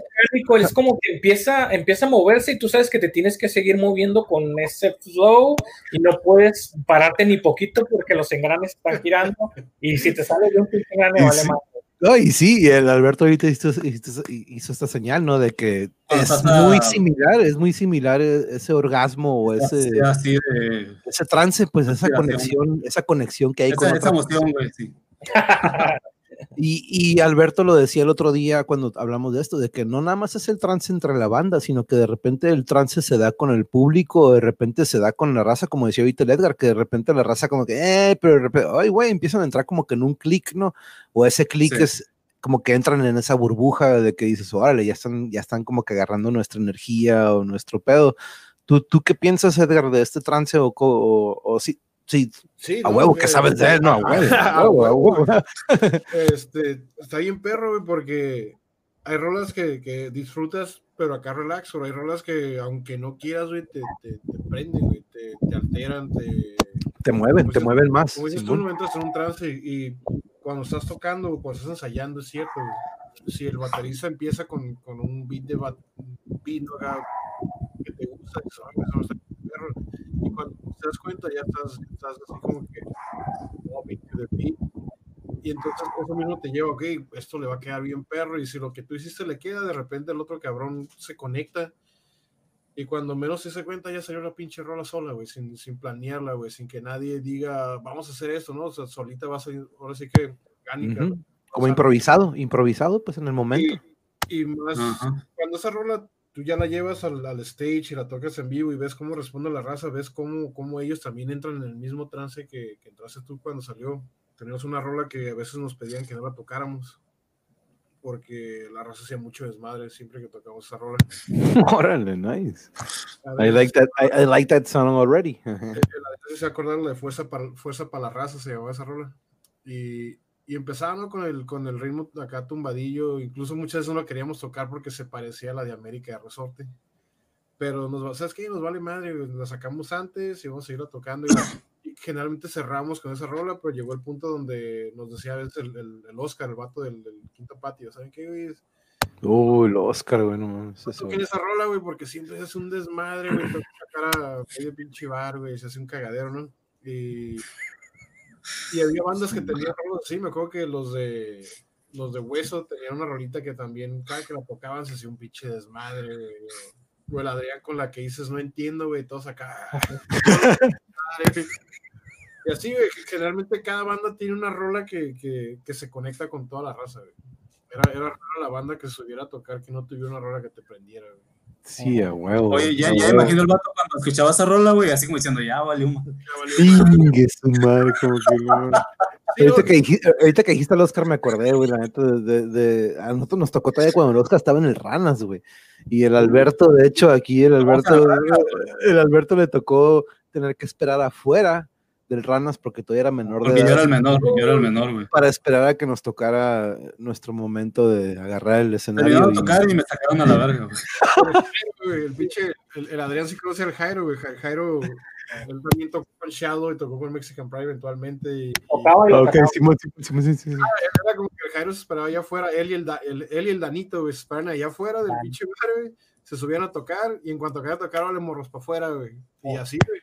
es como que empieza, empieza a moverse y tú sabes que te tienes que seguir moviendo con ese flow y no puedes pararte ni poquito porque los engranes están girando y si te sale de un engrane vale más. No, y sí, y el Alberto ahorita hizo, hizo- hizo esta señal, ¿no? De que Cuando es muy similar, es muy similar e- ese orgasmo o ese, Así, así de. ese trance, pues esa conexión, esa conexión que hay con Esa, emoción, güey, sí. [LAUGHS] Y, y Alberto lo decía el otro día cuando hablamos de esto, de que no nada más es el trance entre la banda, sino que de repente el trance se da con el público, de repente se da con la raza, como decía ahorita el Edgar, que de repente la raza como que, eh, pero de repente, ay, güey, empiezan a entrar como que en un clic, ¿no? O ese clic Sí. es como que entran en esa burbuja de que dices, órale, ya están, ya están como que agarrando nuestra energía o nuestro pedo. ¿Tú, tú qué piensas, Edgar, de este trance o, o, o sí? Sí, Sí, a no, huevo, que eh, sabes de él, no, a huevo, a [LAUGHS] huevo, a huevo. [LAUGHS] Este, está bien perro, güey, porque hay rolas que, que disfrutas, pero acá relax, o hay rolas que aunque no quieras, güey, te, te, te prenden, güey, te, te alteran, te... Te mueven, te mueven más. Como dices tú, no entras en un trance y, y cuando estás tocando o cuando estás ensayando, es cierto, güey. Si el baterista empieza con, con un beat de bat, beat que te gusta, dices, Y cuando te das cuenta ya estás, estás así como que to the beat. y entonces eso mismo te lleva, ok, esto le va a quedar bien perro, y si lo que tú hiciste le queda, de repente el otro cabrón se conecta, y cuando menos se cuenta ya salió la pinche rola sola, güey, sin, sin planearla, güey, sin que nadie diga, vamos a hacer esto, ¿no? O sea, solita va a salir, ahora sí que orgánica. Ujú. Como improvisado, improvisado, pues en el momento. Y más, Ajá. cuando esa rola tú ya la llevas al, al stage y la tocas en vivo y ves cómo responde la raza, ves cómo, cómo ellos también entran en el mismo trance que, que entraste tú cuando salió. Teníamos una rola que a veces nos pedían que no la tocáramos porque la raza hacía mucho desmadre siempre que tocamos esa rola. [LAUGHS] Órale, nice. I like that. I, I like that song already. [LAUGHS] Eh, La neta se acordaron de Fuerza para, Fuerza para la Raza, se llamaba esa rola. Y, y empezaba ¿no? con, el, con el ritmo acá tumbadillo, incluso muchas veces no la queríamos tocar porque se parecía a la de América de Resorte. Pero nos ¿sabes qué? Nos vale madre, la sacamos antes y vamos a seguirla tocando. Y, generalmente cerramos con esa rola, pero llegó el punto donde nos decía a veces el, el, el Oscar, el vato del, del quinto patio, ¿saben qué, güey? Uy, el Oscar, güey, no mames, esa rola, güey, porque siempre se hace un desmadre, güey. Sacar a medio pinche bar, güey, se hace un cagadero, ¿no? Y, y había bandas que tenían [LAUGHS] rolas así, me acuerdo que los de los de Hueso tenían una rolita que también, cada que la tocaban se hacía un pinche desmadre, güey. O el Adrián con la que dices, no entiendo, güey, todos acá. [LAUGHS] Y así, güey, generalmente cada banda tiene una rola que, que, que se conecta con toda la raza, güey. Era, era rara la banda que subiera a tocar que no tuviera una rola que te prendiera, güey. Sí, a huevo. Oye, ya, ya imagino el vato cuando escuchaba esa rola, güey, así como diciendo, ya valió madre. Ya valió madre. Ingue su madre, como que no. [LAUGHS] Ahorita que, dijiste, ahorita que dijiste al Oscar me acordé, güey, la neta, de- a nosotros nos tocó todavía cuando el Oscar estaba en el Ranas, güey. Y el Alberto, de hecho, aquí el Alberto, el Alberto le tocó tener que esperar afuera del Ranas porque todavía era menor de Porque yo era edad el menor, yo era el menor, güey. para esperar a que nos tocara nuestro momento de agarrar el escenario. De y- tocar y me sacaron a la verga, güey. el pinche, el, el Adrián sí conoce al Jairo, güey. Ja- Jairo, él también tocó con Shadow y tocó con Mexican Pride eventualmente. Y, y Tocaba y Ah, lo Ok, sacaba. Simón, Simón, Simón, sí, sí, sí. era como que el Jairo se esperaba allá afuera, él y el, Da- el- él y el Danito, güey, se esperaban allá afuera del pinche bar, güey. Se subían a tocar y en cuanto acababan de tocar, le morros para afuera, güey. Y así, güey.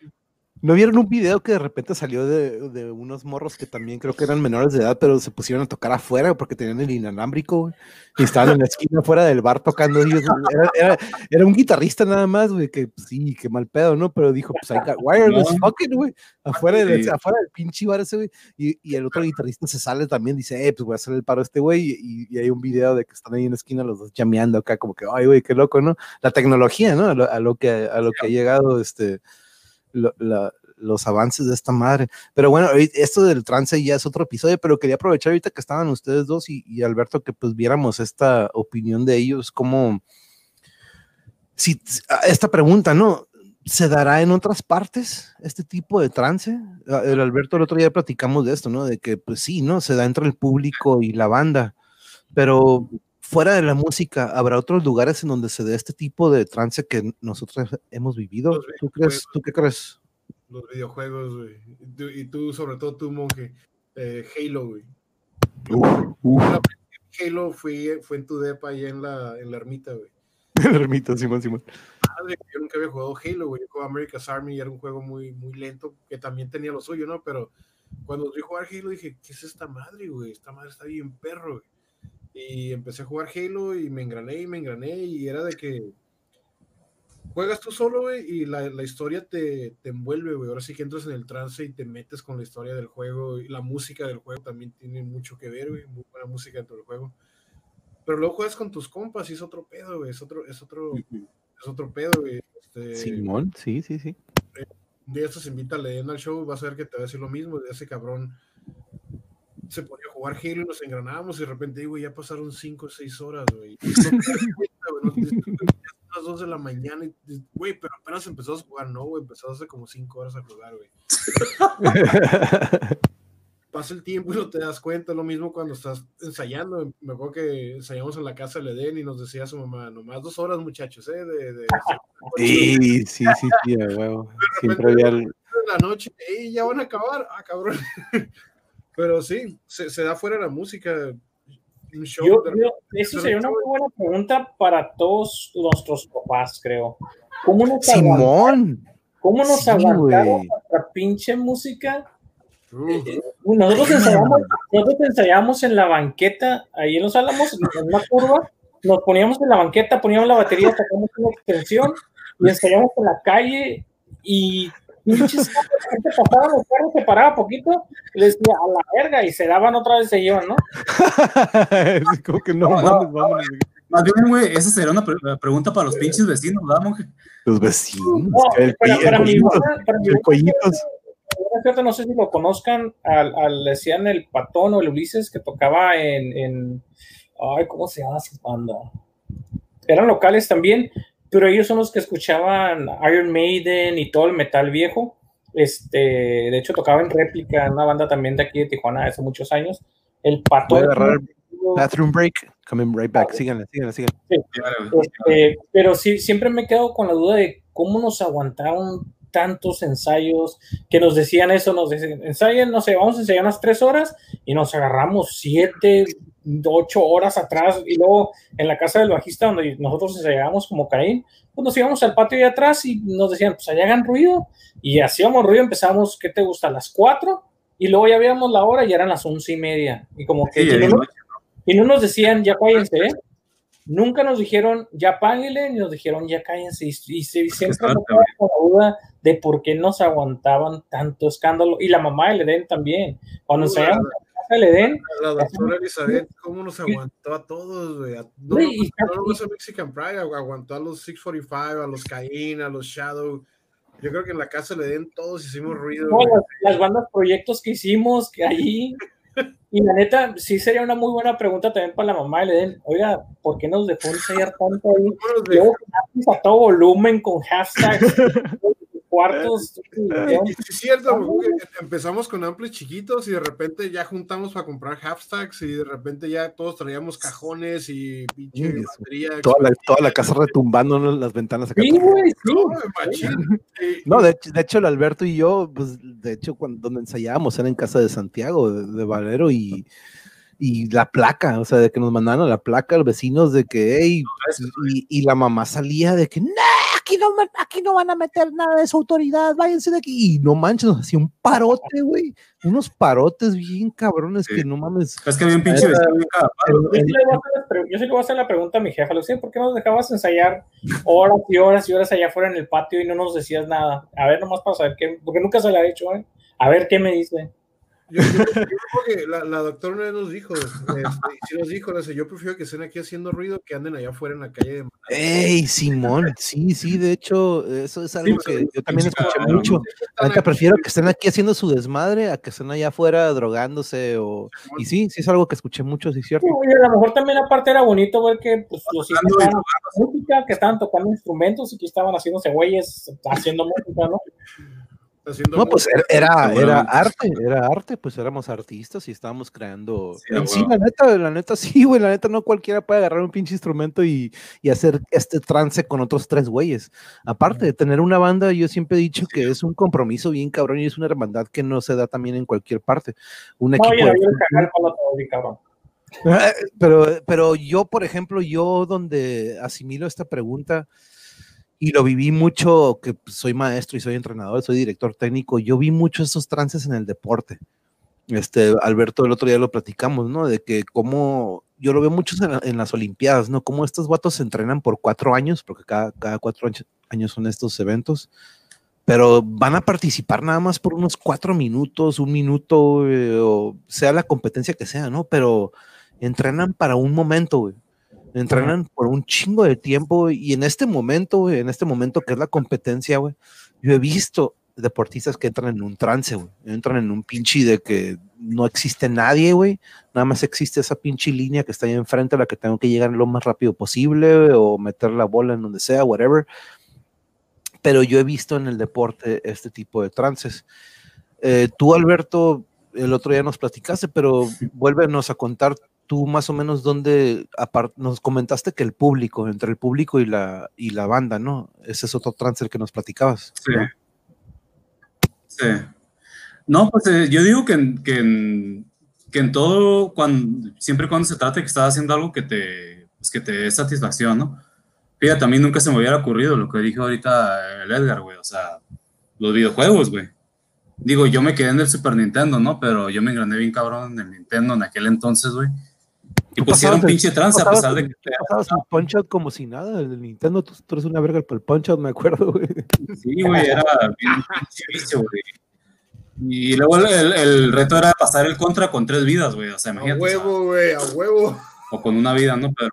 ¿No vieron un video que de repente salió de, de unos morros que también creo que eran menores de edad, pero se pusieron a tocar afuera porque tenían el inalámbrico? Y estaban en la esquina afuera del bar tocando ellos. Era, era- era un guitarrista nada más, güey, que pues, sí, qué mal pedo, ¿no? Pero dijo, pues, I got wireless No. fucking, güey, afuera, del- Sí. afuera del pinche bar ese, güey. Y, y el otro guitarrista se sale también, dice, eh, pues voy a hacer el paro a este güey. Y, y hay un video de que están ahí en la esquina los dos llameando acá, como que, ay, güey, qué loco, ¿no? La tecnología, ¿no? A lo, a lo que, a lo que ha llegado, este, lo- la- los avances de esta madre. Pero bueno, esto del trance ya es otro episodio, pero quería aprovechar ahorita que estaban ustedes dos y, y Alberto que pues viéramos esta opinión de ellos, como si esta pregunta, ¿no? ¿Se dará en otras partes este tipo de trance? Ah, El Alberto el otro día platicamos de esto, ¿no? De que pues sí, ¿no? Se da entre el público y la banda, pero fuera de la música, ¿habrá otros lugares en donde se dé este tipo de trance que nosotros hemos vivido? ¿Tú crees? ¿Tú qué crees? Los videojuegos, güey. Y tú, sobre todo tú, monje. eh, Halo, güey. La Halo fue, fue en tu depa allá en la, en la ermita, güey. [LAUGHS] El ermita, Simón, Simón. Madre, yo nunca había jugado Halo, güey. Yo jugaba America's Army y era un juego muy, muy lento, que también tenía lo suyo, ¿no? Pero cuando vi jugar Halo dije, ¿qué es esta madre, güey? Esta madre está bien perro, güey. Y empecé a jugar Halo y me engrané y me engrané y era de que juegas tú solo, güey, y la, la historia te, te envuelve, güey. Ahora sí que entras en el trance y te metes con la historia del juego y la música del juego también tiene mucho que ver, güey. Muy buena música dentro del juego. Pero luego juegas con tus compas y es otro pedo, güey. Es otro, es otro, es otro pedo, güey. Este, Simón, sí, sí, sí. un día se invita a leer al show, vas a ver que te va a decir lo mismo. de Ese cabrón se ponía a jugar Halo y nos engranábamos y de repente, güey, ya pasaron 5 o 6 horas, güey. [LAUGHS] Y las 2 de la mañana y, güey, pero apenas empezó a jugar, no, güey, empezó hace como 5 horas a jugar, güey. [LAUGHS] Pasa el tiempo y no te das cuenta, lo mismo cuando estás ensayando. Me acuerdo que ensayamos en la casa del Edén y nos decía su mamá, nomás dos horas, muchachos, ¿eh? De, de, Sí, sí, sí, sí. Siempre había de la noche, ¡ey, ya van a acabar! ¡Ah, cabrón! Pero sí, se, se da fuera la música. Un show. Yo, eso sería una muy buena pregunta para todos nuestros papás, creo. ¿Cómo nos, aguantaron, Simón. ¿cómo nos Sí, aguantaron nuestra pinche música? Uf, Nosotros ensayamos, nosotros ensayamos en la banqueta, ahí en los álamos, en una curva, nos poníamos en la banqueta, poníamos la batería, sacamos una extensión y ensayamos en la calle y pinches gente pasaba los carros, se paraba poquito, y le decía a la verga, y se daban otra vez, se iban, ¿no? [LAUGHS] Como que no, No, no, mames, vámonos. Más bien, güey, esa sería una pre- pregunta para los pinches vecinos, ¿verdad, monje? Los vecinos. No, el, para, el mi para fíjate, no sé si lo conozcan, al, al- decían el Patón o el Ulises que tocaba en, en ay, ¿cómo se llama esa banda? Eran locales también, pero ellos son los que escuchaban Iron Maiden y todo el metal viejo. Este, de hecho, tocaba en réplica, una banda también de aquí de Tijuana hace muchos años. El Patón. Voy a agarrar Bathroom break. Coming right back. Síganle, síganle, síganle. Este, pero sí, siempre me quedo con la duda de cómo nos aguantaron tantos ensayos que nos decían eso, nos decían, ensayen, no sé, vamos a ensayar unas tres horas y nos agarramos siete, ocho horas atrás y luego en la casa del bajista donde nosotros ensayábamos como Caín, pues nos íbamos al patio de atrás y nos decían, pues allá hagan ruido y hacíamos ruido, empezamos, ¿qué te gusta? A las cuatro y luego ya veíamos la hora y eran las once y media y como que... Sí, y no- ¿no? y no nos decían, ya cállense, ¿eh? Nunca nos dijeron, ya páguenle, ni nos dijeron, ya cállense. Y, y se- siempre quedaba con la duda de por qué nos aguantaban tanto escándalo. Y la mamá de Eden también. Cuando Hola. Ensayamos en la casa de Eden, La doctora Elizabeth, ¿cómo nos aguantó a todos, güey? No, no, no a Mexican Pride, agu- aguantó a los 645, a los Caín, a los Shadow. Yo creo que en la casa le den todos hicimos ruido. güey. las, las bandas, proyectos que hicimos, que ahí. [LAUGHS] Y la neta, sí sería una muy buena pregunta también para la mamá de Eden. Oiga, ¿por qué nos dejó ensayar tanto ahí? ¿Cómo nos Luego, a todo volumen, con hashtags, [LAUGHS] cuartos. Y- y sí es cierto, empezamos con amplis chiquitos y de repente ya juntamos para comprar half-stacks y de repente ya todos traíamos cajones y pinche batería. Toda la, toda la casa retumbando ¿no? las ventanas acá. Sí, güey, sí. No, de, hecho- de hecho, el Alberto y yo, pues, de hecho, cuando donde ensayábamos era en casa de Santiago, de, de Valero, y, y la placa, o sea, de que nos mandaban a la placa los vecinos de que, hey, y, y la mamá salía de que, no, aquí no, me- aquí no van a meter nada de su autoridad, váyanse de aquí. Y no manches, nos hacía un parote, güey, unos parotes bien cabrones Sí. que no mames. Es que había un pinche. Yo sí, le voy a hacer la pre- yo sí le voy a hacer la pregunta a mi jefa. Le decía, ¿por qué nos dejabas ensayar horas y horas y horas allá afuera en el patio y no nos decías nada? A ver, nomás para saber qué, porque nunca se la he hecho, ¿eh? A ver qué me dice. Yo, yo- yo creo que la, la doctora una vez nos dijo, este, sí nos dijo, dice, yo prefiero que estén aquí haciendo ruido que anden allá afuera en la calle de Ey, Simón, sí, sí, de hecho, eso es algo que yo también escuché mucho. Aquí, prefiero que estén aquí haciendo su desmadre a que estén allá afuera drogándose o... Y sí, sí es algo que escuché mucho, sí es cierto. Y a lo mejor también aparte era bonito ver que pues, los hijos estaban música, que estaban tocando instrumentos y que estaban haciéndose güeyes haciendo música, ¿no? Haciendo No, pues era, era, arte, era arte, pues éramos artistas y estábamos creando. Sí, en sí, la neta, la neta, [LAUGHS] sí, güey, la neta no cualquiera puede agarrar un pinche instrumento y, y hacer este trance con otros tres güeyes. Aparte de tener una banda, yo siempre he dicho que es un compromiso bien cabrón y es una hermandad que no se da también en cualquier parte. Un No, equipo oye, de cabrón. pero, pero yo, por ejemplo, yo donde asimilo esta pregunta y lo viví mucho, que pues, soy maestro y soy entrenador, soy director técnico, yo vi mucho esos trances en el deporte. Este, Alberto, el otro día lo platicamos, ¿no? De que como, yo lo veo mucho en, la- en las Olimpiadas, ¿no? Como estos vatos se entrenan por cuatro años, porque cada, cada cuatro años- años son estos eventos, pero van a participar nada más por unos cuatro minutos, un minuto, eh, o sea la competencia que sea, ¿no? Pero entrenan para un momento, güey. Entrenan por un chingo de tiempo y en este momento, güey, en este momento que es la competencia, güey, yo he visto deportistas que entran en un trance, güey. Entran en un pinche de que no existe nadie, güey. Nada más existe esa pinche línea que está ahí enfrente a la que tengo que llegar lo más rápido posible o meter la bola en donde sea, whatever. Pero yo he visto en el deporte este tipo de trances. Eh, tú, Alberto, el otro día nos platicaste, pero vuélvenos a contar tú más o menos dónde, aparte, nos comentaste que el público, entre el público y la, y la banda, ¿no? Ese es otro trance el que nos platicabas. Sí. Sí. No, pues eh, yo digo que, en- que, en, que en todo, cuando, siempre cuando se trata de que estás haciendo algo que te, pues, que te dé satisfacción, ¿no? Fíjate, a mí nunca se me hubiera ocurrido lo que dijo ahorita el Edgar, güey, o sea, los videojuegos, güey. Digo, yo me quedé en el Super Nintendo, ¿no? Pero yo me engrané bien cabrón en el Nintendo en aquel entonces, güey. Y pusieron pasabas el- pinche trance a pesar de que tú pasabas el punch out como si nada. El Nintendo, tú, tú eres una verga para el punch out, me acuerdo, güey. Sí, güey, era bien pinche güey. Y luego el, el- el reto era pasar el contra con tres vidas, güey. O sea, A imagínate. sea, huevo, güey, a huevo. o con una vida, ¿no? Pero,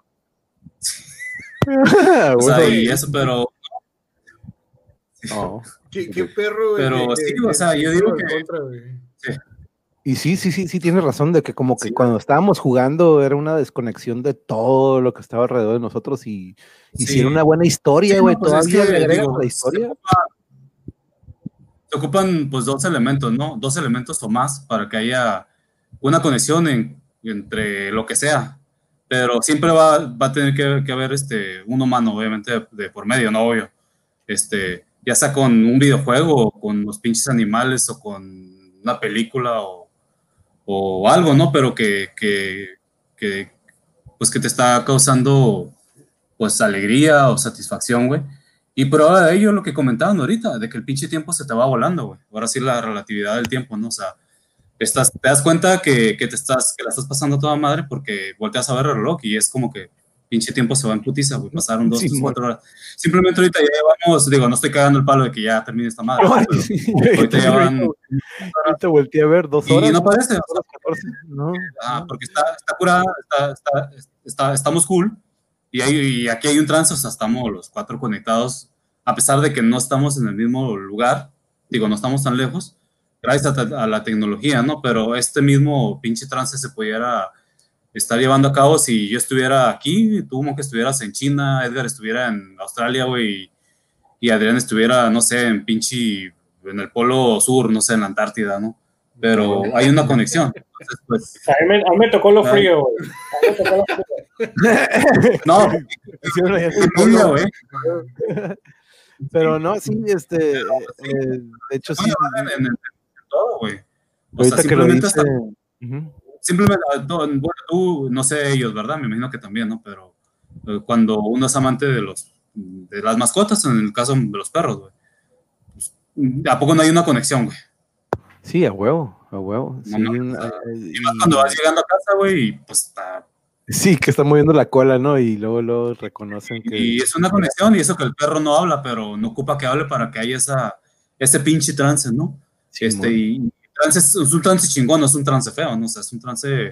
[LAUGHS] o sea, y eso, pero, No. Qué, qué perro, güey. Pero sí, o sea, yo digo que- contra, güey. Y sí, sí, sí, sí, tienes razón de que como que Sí. cuando estábamos jugando era una desconexión de todo lo que estaba alrededor de nosotros y, y si Sí. era una buena historia, Sí, no, güey, pues es todavía que, le agregas digo, la se historia. ocupa- Se ocupan pues dos elementos, ¿no? Dos elementos o más para que haya una conexión en- entre lo que sea. Pero siempre va, va a tener que, que haber este, un humano, obviamente, de, de por medio, ¿no? Obvio. Este, ya sea con un videojuego, o con los pinches animales, o con una película, o, o algo, ¿no? Pero que, que, que, pues que te está causando, pues, alegría o satisfacción, güey. Y prueba de ello lo que comentaban ahorita, de que el pinche tiempo se te va volando, güey. Ahora sí la relatividad del tiempo, ¿no? O sea, estás, te das cuenta que, que te estás, que la estás pasando toda madre porque volteas a ver el reloj y es como que pinche tiempo se va en putiza, güey. Pasaron dos, Sí, tres, cuatro horas. Simplemente ahorita ya llevamos, digo, no estoy cagando el palo de que ya termine esta madre, Ay, pero sí, ahorita ya van, Ahorita volteé a ver dos y horas. no parece, horas 14, no, Ah, no. porque está, está curada, está, está, está- estamos cool. Y, hay- y aquí hay un trance, o sea, estamos los cuatro conectados, a pesar de que no estamos en el mismo lugar, digo, no estamos tan lejos, gracias a, a la tecnología, ¿no? Pero este mismo pinche trance se pudiera estar llevando a cabo si yo estuviera aquí, tú como que estuvieras en China, Edgar estuviera en Australia, güey, y, Adrián estuviera, no sé, en pinche, en el polo sur, no sé, en la Antártida, ¿no? Pero hay una conexión. Entonces, pues, A mí me, a mí me tocó lo frío, güey. A mí me tocó lo frío. [LAUGHS] no, polo. güey. Pero no, sí, este, eh, de hecho sí, en, en- en todo, güey. O sea, que lo simplemente, dice, hasta- ujú. Simplemente, no, bueno, tú, no sé ellos, ¿verdad? Me imagino que también, ¿no? Pero eh, cuando uno es amante de los de las mascotas, en el caso de los perros, güey, pues, ¿a poco no hay una conexión, güey? sí, a huevo, a huevo, sí, No, no, eh, Y más cuando vas llegando a casa, güey, y pues está sí, que está moviendo la cola, ¿no? Y luego, luego reconocen que... Y es una conexión, y eso que el perro no habla, pero no ocupa que hable para que haya esa, ese pinche trance, ¿no? este, Simón. y trance es, es un trance chingón, no es un trance feo, ¿no? O sea, es un trance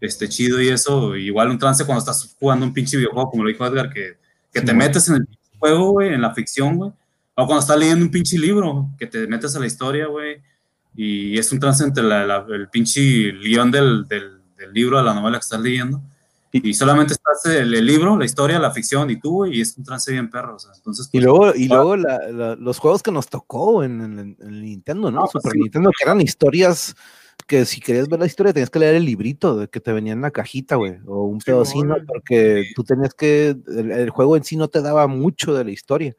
este, chido y eso. Igual un trance cuando estás jugando un pinche videojuego, como lo dijo Edgar, que, que te metes en el juego, güey, en la ficción, güey. O cuando estás leyendo un pinche libro, que te metes a la historia, güey. Y es un trance entre la- la- el pinche guion del, del, del libro, de la novela que estás leyendo. Y- Y, solamente estás el, el libro, la historia, la ficción y tú, y es un trance bien perro. O sea, entonces, Y pues, luego, y ah. luego la- la- los juegos que nos tocó en, en- en el Nintendo, ¿no? No, pues Super sí. Nintendo, que eran historias que si querías ver la historia tenías que leer el librito de que te venía en la cajita, güey, o un. Simón. Porque tú tenías que, el, el juego en sí no te daba mucho de la historia,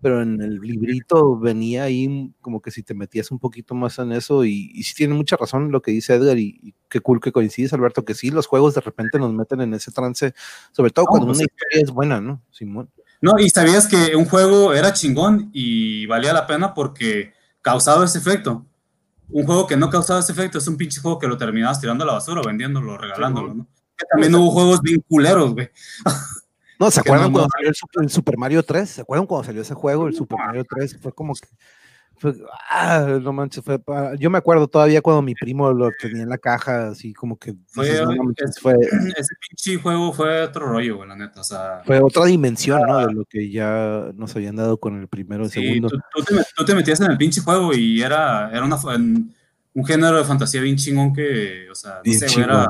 pero en el librito venía ahí como que si te metías un poquito más en eso, y, y sí tiene mucha razón lo que dice Edgar, y, y qué cool que coincides, Alberto, que sí, los juegos de repente nos meten en ese trance, sobre todo No, cuando pues una historia es buena, ¿no? Simón. No, y sabías que un juego era chingón y valía la pena porque causaba ese efecto. Un juego que no causaba ese efecto es un pinche juego que lo terminabas tirando a la basura, vendiéndolo, regalándolo, ¿no? Que también hubo juegos bien culeros, güey. No, ¿se [LAUGHS] acuerdan no, cuando no. salió el Super, el Super Mario 3? ¿Se acuerdan cuando salió ese juego, el Super Mario 3? Fue como que. Fue, ah, no manches, fue pa- yo me acuerdo todavía cuando mi primo lo tenía en la caja, así como que. Fue, dices, no manches, es- fue, [CLEARS THROAT] Ese pinche juego fue otro rollo, güey, la neta. O sea, fue otra dimensión, ¿no? De lo que ya nos habían dado con el primero y sí, segundo. tú, tú te, met- tú te metías en el pinche juego y era, era una, en- un género de fantasía bien chingón que, o sea, no Bien sé, chingón. era.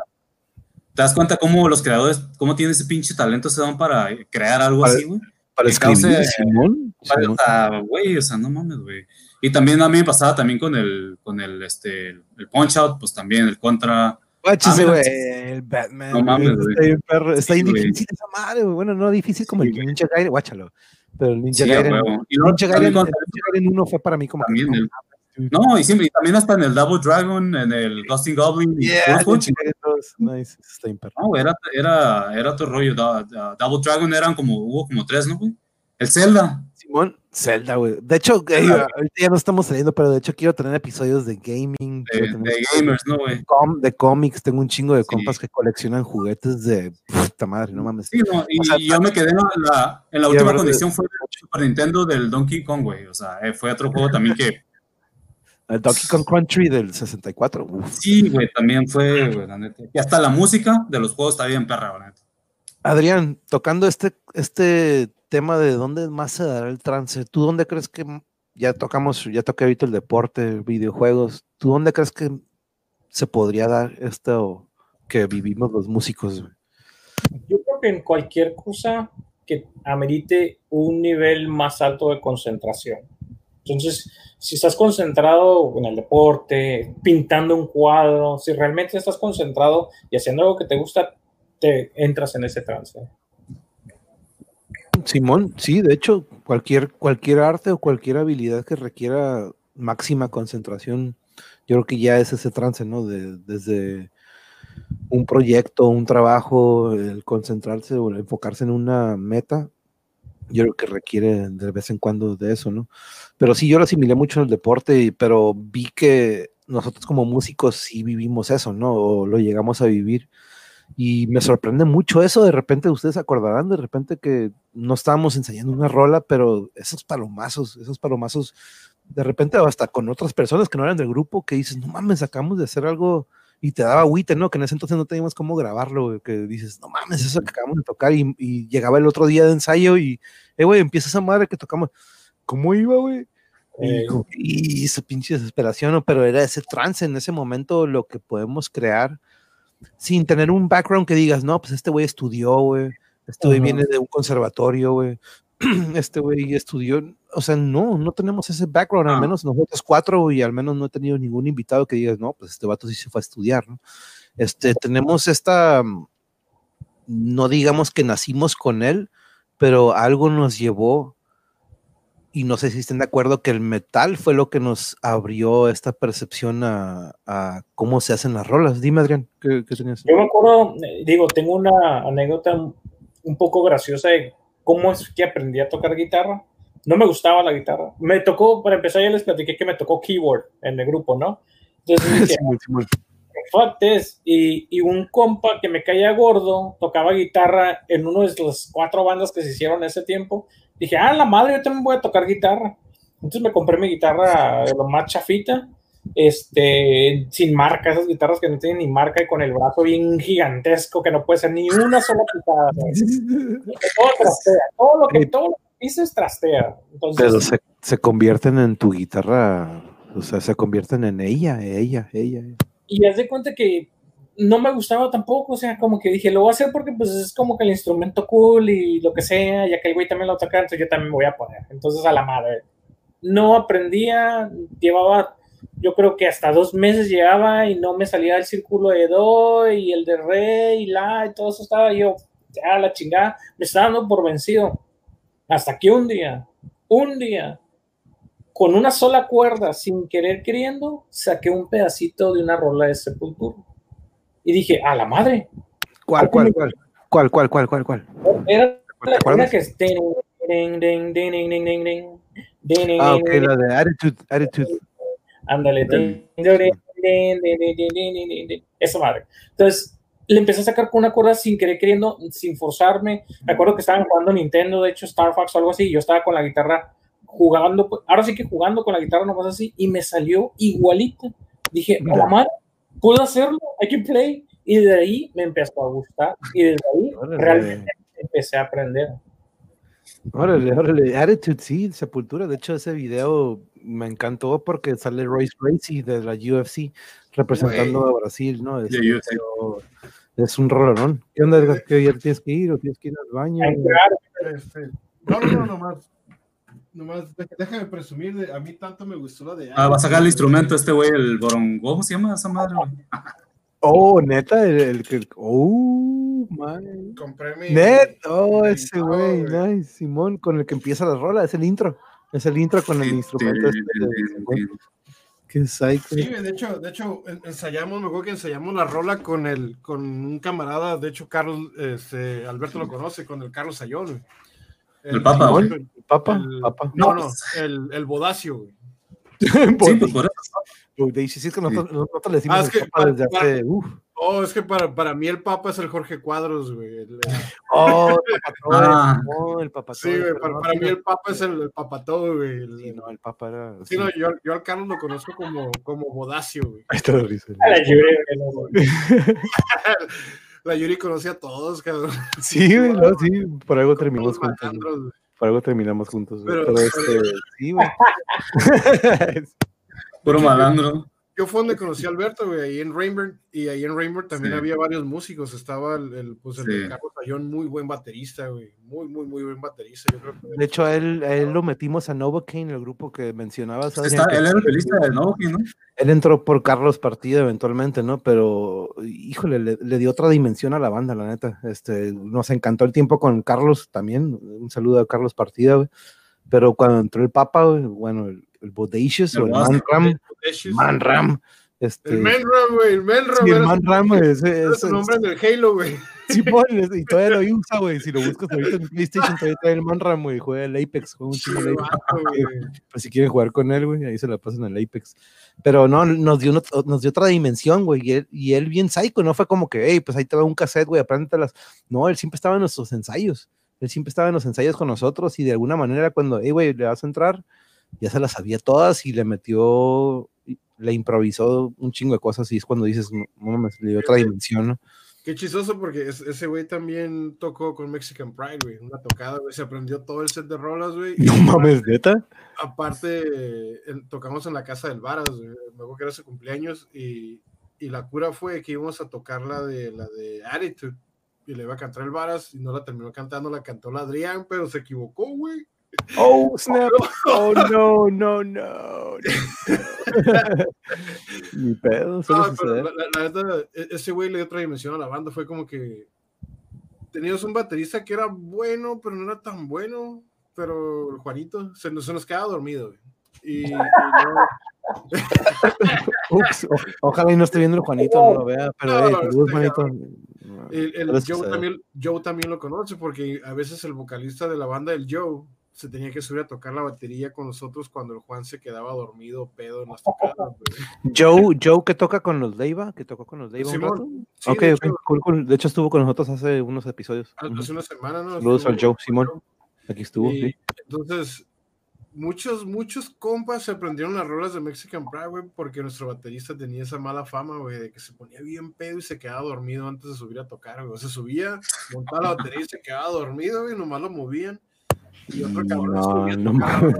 ¿Te das cuenta cómo los creadores, cómo tienen ese pinche talento, se dan para crear algo Para- así, güey? Para que escribir, cause- Simón. Vale, Simón. o sea, güey, o sea, no mames, güey. Y también a mí me pasaba también con el, con el, este, el Punch Out, pues también el Contra. Guáchese, Ah, güey, sí. el Batman. No mames, güey, güey. Está bien, perro, está bien güey. difícil esa madre, güey. Bueno, no difícil como Sí, el güey. Ninja Gaiden, guáchalo. Pero el Ninja Sí, Gaiden. Y luego Ninja Gaiden, con- el Ninja Gaiden 1 fue para mí como que, también no el- no, y siempre, y también hasta en el Double Dragon, en el Ghosting Goblin. y Yeah, 2, nice, está. No, güey, era, era, era otro rollo. Da- da- Double Dragon eran como, hubo como tres, ¿no, güey? El Zelda. Simón, Zelda, güey. De hecho, eh, ahorita ya no estamos saliendo, pero de hecho quiero tener episodios de gaming. De, gamers, ¿no, güey? de com- de cómics. Tengo un chingo de Sí. compas que coleccionan juguetes de puta madre, no mames. Sí, no, y O sea, yo me quedé en la, en la última condición fue el Super Nintendo del Donkey Kong, güey. O sea, eh, fue otro juego también que El Donkey Kong Country del 64. uf. sí, güey, también fue, güey, la neta. Y hasta la música de los juegos está bien perra, la neta. Adrián, tocando este, este tema de dónde más se dará el trance, ¿tú dónde crees que ya tocamos, ya toqué ahorita el deporte, videojuegos, ¿tú dónde crees que se podría dar esto que vivimos los músicos? Yo creo que en cualquier cosa que amerite un nivel más alto de concentración. Entonces, si estás concentrado en el deporte, pintando un cuadro, si realmente estás concentrado y haciendo algo que te gusta, te entras en ese trance. Simón, sí, de hecho, cualquier, cualquier arte o cualquier habilidad que requiera máxima concentración, yo creo que ya es ese trance, ¿no? De, desde un proyecto, un trabajo, el concentrarse o el enfocarse en una meta, yo creo que requiere de vez en cuando de eso, ¿no? Pero sí, yo lo asimilé mucho en el deporte, pero vi que nosotros como músicos sí vivimos eso, ¿no? O lo llegamos a vivir. Y me sorprende mucho eso, de repente ustedes acordarán, de repente que no estábamos enseñando una rola, pero esos palomazos, esos palomazos, de repente hasta con otras personas que no eran del grupo, que dices, no mames, acabamos de hacer algo y te daba agüite, ¿no? Que en ese entonces no teníamos cómo grabarlo, que dices, no mames, eso que acabamos de tocar y, y llegaba el otro día de ensayo y, eh, güey, empieza esa madre que tocamos, ¿cómo iba, güey? Y, Eh, que, y esa pinche desesperación, ¿no? pero era ese trance en ese momento lo que podemos crear sin tener un background que digas, no, pues este güey estudió, güey, este güey Ajá. viene de un conservatorio, güey, [CLEARS THROAT] este güey estudió, o sea, no, no tenemos ese background, al Ah. menos nosotros cuatro, y al menos no he tenido ningún invitado que digas, no, pues este vato sí se fue a estudiar, ¿no? Este, tenemos esta, mm, no digamos que nacimos con él, pero algo nos llevó y no sé si estén de acuerdo que el metal fue lo que nos abrió esta percepción a, a cómo se hacen las rolas. Dime, Adrián, ¿qué, qué tenías? Yo me acuerdo, eh, digo, tengo una anécdota un- poco graciosa de cómo es que aprendí a tocar guitarra. No me gustaba la guitarra. Me tocó, para empezar, ya les platiqué que me tocó keyboard en el grupo, ¿no? Entonces [LAUGHS] dije, Simón. fuck this. Y, y un compa que me caía gordo tocaba guitarra en una de las cuatro bandas que se hicieron en ese tiempo. Dije, ah, la madre, yo también voy a tocar guitarra. Entonces me compré mi guitarra de lo más chafita, este, sin marca, esas guitarras que no tienen ni marca y con el brazo bien gigantesco que no puede ser ni una sola picada. Todo trastea, todo lo que, todo lo que trastea. Entonces, Pero se, se convierten en tu guitarra, o sea, se convierten en ella, ella, ella. ella. y haz de cuenta que no me gustaba tampoco, o sea, como que dije, lo voy a hacer porque pues es como que el instrumento cool y lo que sea, ya que el güey también lo toca, entonces yo también me voy a poner. Entonces a la madre. No aprendía, llevaba, yo creo que hasta dos meses llevaba y no me salía el círculo de do y el de re y la y todo eso estaba yo, ya la chingada, me estaba dando por vencido. Hasta que un día, un día, con una sola cuerda, sin querer queriendo, saqué un pedacito de una rola de sepultura y dije, a la madre. ¿Cuál, cuál, cuál? ¿Cuál, cuál, cuál, cuál, cuál? Era la que es... Ah, ok, la de Attitude, Attitude. Ándale. Esa madre. Entonces, le empecé a sacar con una cuerda sin querer queriendo, sin forzarme. Me acuerdo que estaban jugando Nintendo, de hecho, Star Fox o algo así, y yo estaba con la guitarra jugando, ahora sí que jugando con la guitarra nomás así, y me salió igualito. Dije, a madre, puedo hacerlo, I can play. Y de ahí me empezó a gustar, y desde ahí Órale. realmente empecé a aprender. Órale, órale, Attitude, sí, Sepultura. De hecho, ese video me encantó porque sale Royce Gracie de la UFC representando a Brasil, ¿no? Es, video- es un rolón. ¿Qué onda, Edgar? ¿Que ya tienes que ir o tienes que ir al baño? Ay, claro, Este, no, no, no, nomás. Nomás, dé- déjame presumir, de, a mí tanto me gustó la de... Ah, va a sacar el instrumento este güey, el borongo, ¿cómo se llama esa madre? Oh, neta, el, el que. Oh, man. Compré mi... Net, oh, mi ese güey, nice. Simón, con el que empieza la rola, es el intro. Es el intro con el instrumento este de. Qué psycho. Sí, de hecho, de hecho, en- ensayamos, me acuerdo que ensayamos la rola con el, con un camarada, de hecho, Carlos, este, Alberto lo conoce, con el Carlos Sayón. El Papa, el- Papa, el- papa. No, no, el, el Bodacio, güey. [LAUGHS] Sí, pues por eso. De sí, sí, es que nosotros, nosotros le decimos Ah, es el que para- desde hace. uf. Oh, es que para, para mí el Papa es el Jorge Cuadros, güey. El- Oh, el papatón. Ah. No, el papatón. sí, güey, para, para mí el Papa es el, el papató, güey. El- Sí, no, el papa era. Sí, no, yo, yo al Carlos lo conozco como, como Bodacio, güey. Ahí está la risa. [LAUGHS] La Yuri, conocía a todos, cabrón. [LAUGHS] Sí, güey, no, sí, por algo terminamos juntos. güey. Por algo terminamos juntos. güey. Pero- Pero, [LAUGHS] este, sí, güey. Puro [LAUGHS] malandro. Yo fue donde conocí a Alberto, güey, ahí en Rainbow, y ahí en Rainbow también Sí. había varios músicos. Estaba el, el, pues, el Sí. Carlos Ayón, muy buen baterista, güey. Muy, muy, muy buen baterista. Yo creo que De hecho, a él, a él lo metimos a Novocaine, el grupo que mencionabas. Está, él era el sí, pelista de Novocaine, ¿no? Él entró por Carlos Partida eventualmente, ¿no? Pero, híjole, le, le dio otra dimensión a la banda, la neta. Este, nos encantó el tiempo con Carlos también. Un saludo a Carlos Partida, güey. Pero cuando entró el Papa, güey, bueno, el, el Bodacious El o el. Man Ram. Man Ram, este, El Menram, güey, el Menram. sí, el Man Ram, güey, ese- su nombre en el Halo, güey. Simón, es- y todavía lo [LAUGHS] usa, güey. Si lo buscas ahorita en PlayStation, todavía trae el Man Ram, güey. Juega el Apex, juega un chingo el Apex. [LAUGHS] Güey. Pues si quieren jugar con él, güey, ahí se la pasan el Apex. Pero no, nos dio, nos dio otra dimensión, güey, y él, y él bien psycho, no fue como que, hey, pues ahí te va un cassette, güey, apréndetelas. No, él siempre estaba en nuestros ensayos. Él siempre estaba en los ensayos con nosotros y de alguna manera cuando, hey, güey, le vas a entrar, ya se las sabía todas y le metió, le improvisó un chingo de cosas y es cuando dices, no mames, le dio otra dimensión, ¿no? Qué chistoso porque es- ese güey también tocó con Mexican Pride, güey. Una tocada, güey. Se aprendió todo el set de rolas, güey. [LAUGHS] No mames, neta. Aparte, tocamos en la casa del Varas, güey. Me acuerdo que era su cumpleaños y, y la cura fue que íbamos a tocar la de, la de Attitude y le iba a cantar el Varas y no la terminó cantando, la cantó la Adrián, pero se equivocó, güey. Oh, [LAUGHS] snap. Oh, [LAUGHS] no, no, no. [LAUGHS] Ni pedo, No, pero la, neta, e- ese güey le dio otra dimensión a la banda. Fue como que teníamos un baterista que era bueno, pero no era tan bueno. Pero el Juanito se nos, se nos quedaba dormido, güey. Y, y Ups, o- ojalá y no esté viendo el Juanito, no lo vea, pero No, hey, saludos, está Juanito. el, el Joe, también, Joe también lo conoce porque a veces el vocalista de la banda, el Joe, se tenía que subir a tocar la batería con nosotros cuando el Juan se quedaba dormido pedo en las tocadas. güey. Joe, Joe que toca con los Leiva, que tocó con los Leiva un Simón. rato. Sí, ok, de ok, hecho, cool, cool. De hecho estuvo con nosotros hace unos episodios. hace una semana, ¿no? Saludos al Joe, Simón. Aquí estuvo, Y sí. Entonces, muchos, muchos compas se aprendieron las rolas de Mexican Pride, güey, porque nuestro baterista tenía esa mala fama, güey, de que se ponía bien pedo y se quedaba dormido antes de subir a tocar, güey. O se subía, montaba la batería y se quedaba dormido, güey, nomás lo movían. Y otro cabrón No, no güey.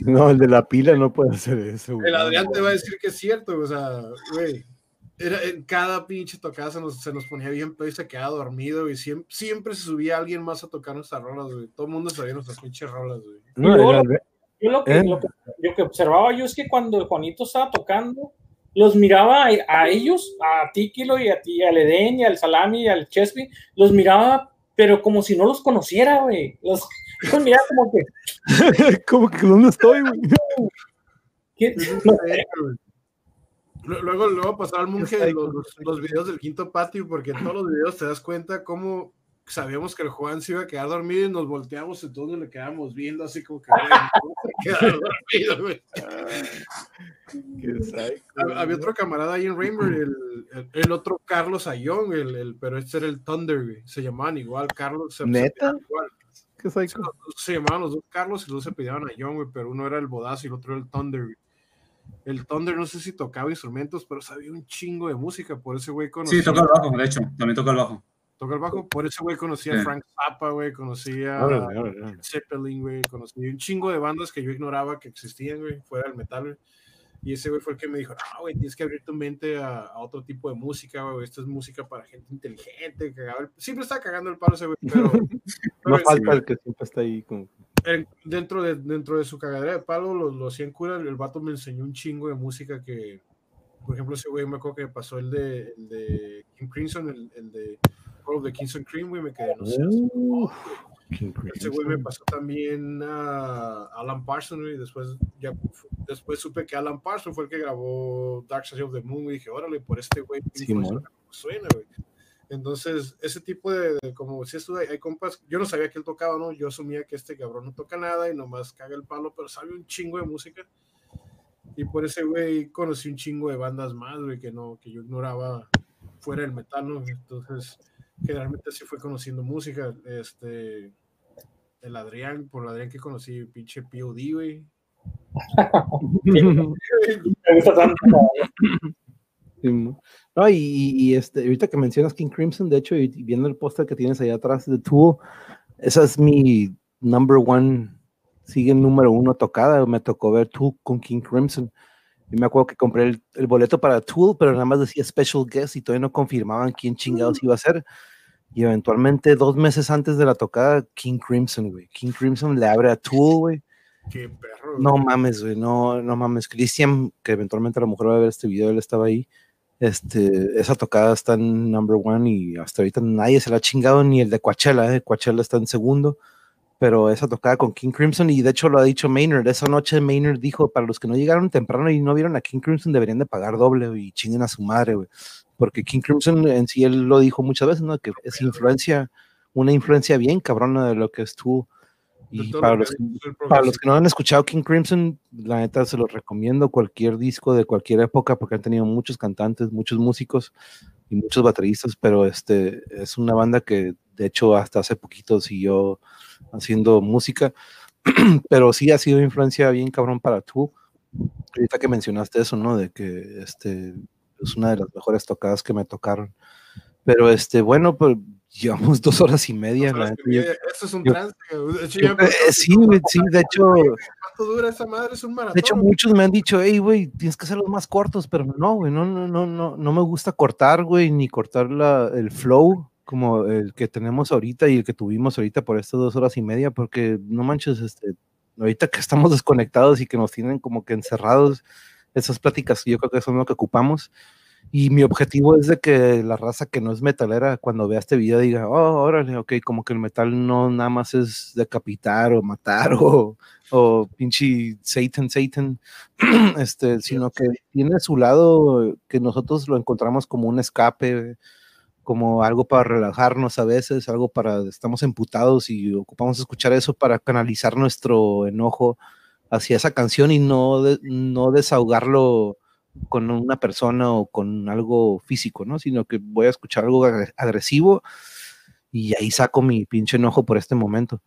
No, el de la pila no puede hacer eso, güey. El Adrián te va a decir que es cierto, o sea, güey. Era, en cada pinche tocada se nos, se nos ponía bien pedo y se quedaba dormido, y siempre, siempre se subía alguien más a tocar nuestras rolas, güey. Todo el mundo sabía nuestras pinches rolas, güey. No, Yo lo que, ¿Eh? lo que, lo que observaba yo es que cuando el Juanito estaba tocando, los miraba a, a ellos, a Tíquilo y a ti, al Eden y al Salami y al Chespi, los miraba, pero como si no los conociera, güey. Los, los miraba como que, [LAUGHS] ¿Cómo que dónde estoy, güey? Lu- Luego, luego pasar al monje los, los- los videos del quinto patio, porque en todos los videos te das cuenta cómo sabíamos que el Juan se iba a quedar dormido y nos volteamos y todos le quedábamos viendo así como que, güey, ¿cómo se dormido, güey? [LAUGHS] Había otro camarada ahí en Rainbow, el, el, el otro Carlos Ayón, el, el- pero este era el Thunder, güey. Se llamaban igual, Carlos. Se, se ¿Neta? apellidaban igual. Qué psycho. Los dos se llamaban los dos Carlos y los dos se pedían a John, güey, pero uno era el Bodazo y el otro era el Thunder. güey. El Thunder no sé si tocaba instrumentos, pero sabía un chingo de música, por ese güey conocía. Sí, toca el bajo, de hecho, también toca el bajo. toca el bajo, por ese güey conocía a. Frank Zappa, güey, conocía a. Zeppelin, güey, conocía un chingo de bandas que yo ignoraba que existían, güey, fuera del metal, güey. Y ese güey fue el que me dijo, no, güey, tienes que abrir tu mente a, a otro tipo de música, güey, esto es música para gente inteligente, cagaba el- siempre está cagando el palo ese güey, pero, [LAUGHS] No falta el que siempre está ahí con. dentro, de, dentro de su cagadera de palo, lo, lo hacían cura, el, vato me enseñó un chingo de música que, por ejemplo, ese güey me acuerdo que me pasó el de, el de King Crimson, el, el de All of the Kingston Cream, güey, me quedé, no sé, King ese güey me pasó también a Alan Parsons, güey. Después, ya, después supe que Alan Parsons fue el que grabó Dark Side of the Moon. Y dije, órale, por este güey. influencia suena, güey. Entonces, ese tipo de, de como si esto, hay compas, yo no sabía que él tocaba, ¿no? Yo asumía que este cabrón no toca nada y nomás caga el palo, pero sabe un chingo de música. Y por ese güey conocí un chingo de bandas más, güey, que no, que yo ignoraba fuera del metal, ¿no? Entonces, generalmente así fue conociendo música. Este, el Adrián, por el Adrián que conocí, pinche POD, güey. [LAUGHS] Me gusta tanto. Sí, No, y, y, este, ahorita que mencionas King Crimson, de hecho, y, viendo el póster que tienes allá atrás de Tool, esa es mi number one, sigue el número uno tocada. Me tocó ver Tool con King Crimson. Y me acuerdo que compré el, el boleto para Tool, pero nada más decía special guest y todavía no confirmaban quién chingados iba a ser. Y eventualmente, dos meses antes de la tocada, King Crimson, güey. King Crimson le abre a Tool, [LAUGHS] güey. Qué perro. No mames, güey, no, no mames. Christian, que eventualmente a lo mejor va a ver este video, él estaba ahí. Este, esa tocada está en number one y hasta ahorita nadie se la ha chingado, ni el de Coachella, eh. Coachella está en segundo. Pero esa tocada con King Crimson, y de hecho lo ha dicho Maynard, esa noche Maynard dijo, para los que no llegaron temprano y no vieron a King Crimson, deberían de pagar doble y chinguen a su madre. Porque King Crimson en sí, él lo dijo muchas veces, ¿no? Que es influencia, una influencia bien cabrona de lo que es tú. De Y para lo los para los que no han escuchado King Crimson, la neta se los recomiendo cualquier disco de cualquier época porque han tenido muchos cantantes, muchos músicos y muchos bateristas, pero este es una banda que de hecho hasta hace poquito siguió haciendo música, [CLEARS THROAT] pero sí ha sido influencia bien cabrón para tú. Ahorita que mencionaste eso, ¿no? De que este es una de las mejores tocadas que me tocaron. Pero este, bueno, pues llevamos dos horas y media. Horas y media. Eso es un yo- trance. güey. De hecho, yo- ya me- eh, sí, güey, sí, de hecho, ¿Cuánto dura esa madre? Es un maratón. de hecho, güey. muchos me han dicho, hey, güey, tienes que hacerlos más cortos, pero no, güey, no, no, no, no, no me gusta cortar, güey, ni cortar la, el flow como el que tenemos ahorita y el que tuvimos ahorita por estas dos horas y media, porque no manches, este, ahorita que estamos desconectados y que nos tienen como que encerrados, esas pláticas yo creo que son lo que ocupamos. Y mi objetivo es de que la raza que no es metalera, cuando vea este video, diga, oh, órale, ok, como que el metal no nada más es decapitar o matar [LAUGHS] o, o pinche Satan, Satan, [CLEARS THROAT] este, sino que tiene su lado que nosotros lo encontramos como un escape, como algo para relajarnos a veces, algo para, estamos emputados y ocupamos escuchar eso para canalizar nuestro enojo hacia esa canción y no, de- no desahogarlo con una persona o con algo físico, ¿no? Sino que voy a escuchar algo agre- agresivo y ahí saco mi pinche enojo por este momento.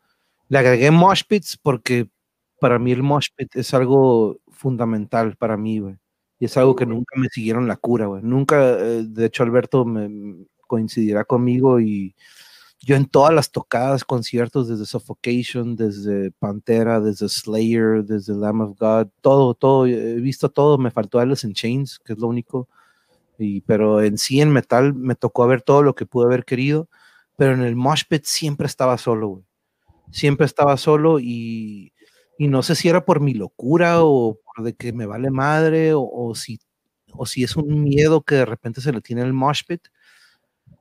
Le agregué mosh pits porque para mí el mosh pit es algo fundamental para mí, güey. Y es algo que nunca me siguieron la cura, güey. Nunca, eh, de hecho, Alberto me coincidirá conmigo y yo en todas las tocadas, conciertos, desde Suffocation, desde Pantera, desde Slayer, desde Lamb of God, todo, todo, he visto todo, me faltó Alice in Chains, que es lo único, pero en sí en metal me tocó ver todo lo que pude haber querido, pero en el mosh pit siempre estaba solo. Siempre estaba solo y, y no sé si era por mi locura o de que me vale madre o, o si, o si es un miedo que de repente se le tiene el mosh pit.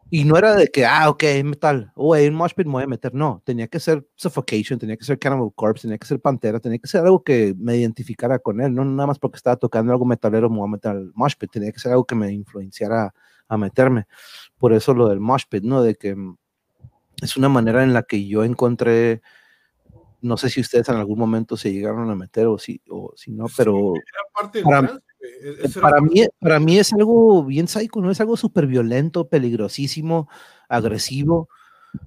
Y no era de que, ah, ok, metal, o mosh pit me voy a meter. No, tenía que ser Suffocation, tenía que ser Cannibal Corpse, tenía que ser Pantera, tenía que ser algo que me identificara con él, no nada más porque estaba tocando algo metalero me voy a meter al mosh pit, tenía que ser algo que me influenciara a meterme. Por eso lo del mosh pit, ¿no? De que mm, es una manera en la que yo encontré, no sé si ustedes en algún momento se llegaron a meter o si, o si no, pero para-. E- para mí, para mí es algo bien psycho, ¿no? Es algo súper violento, peligrosísimo, agresivo,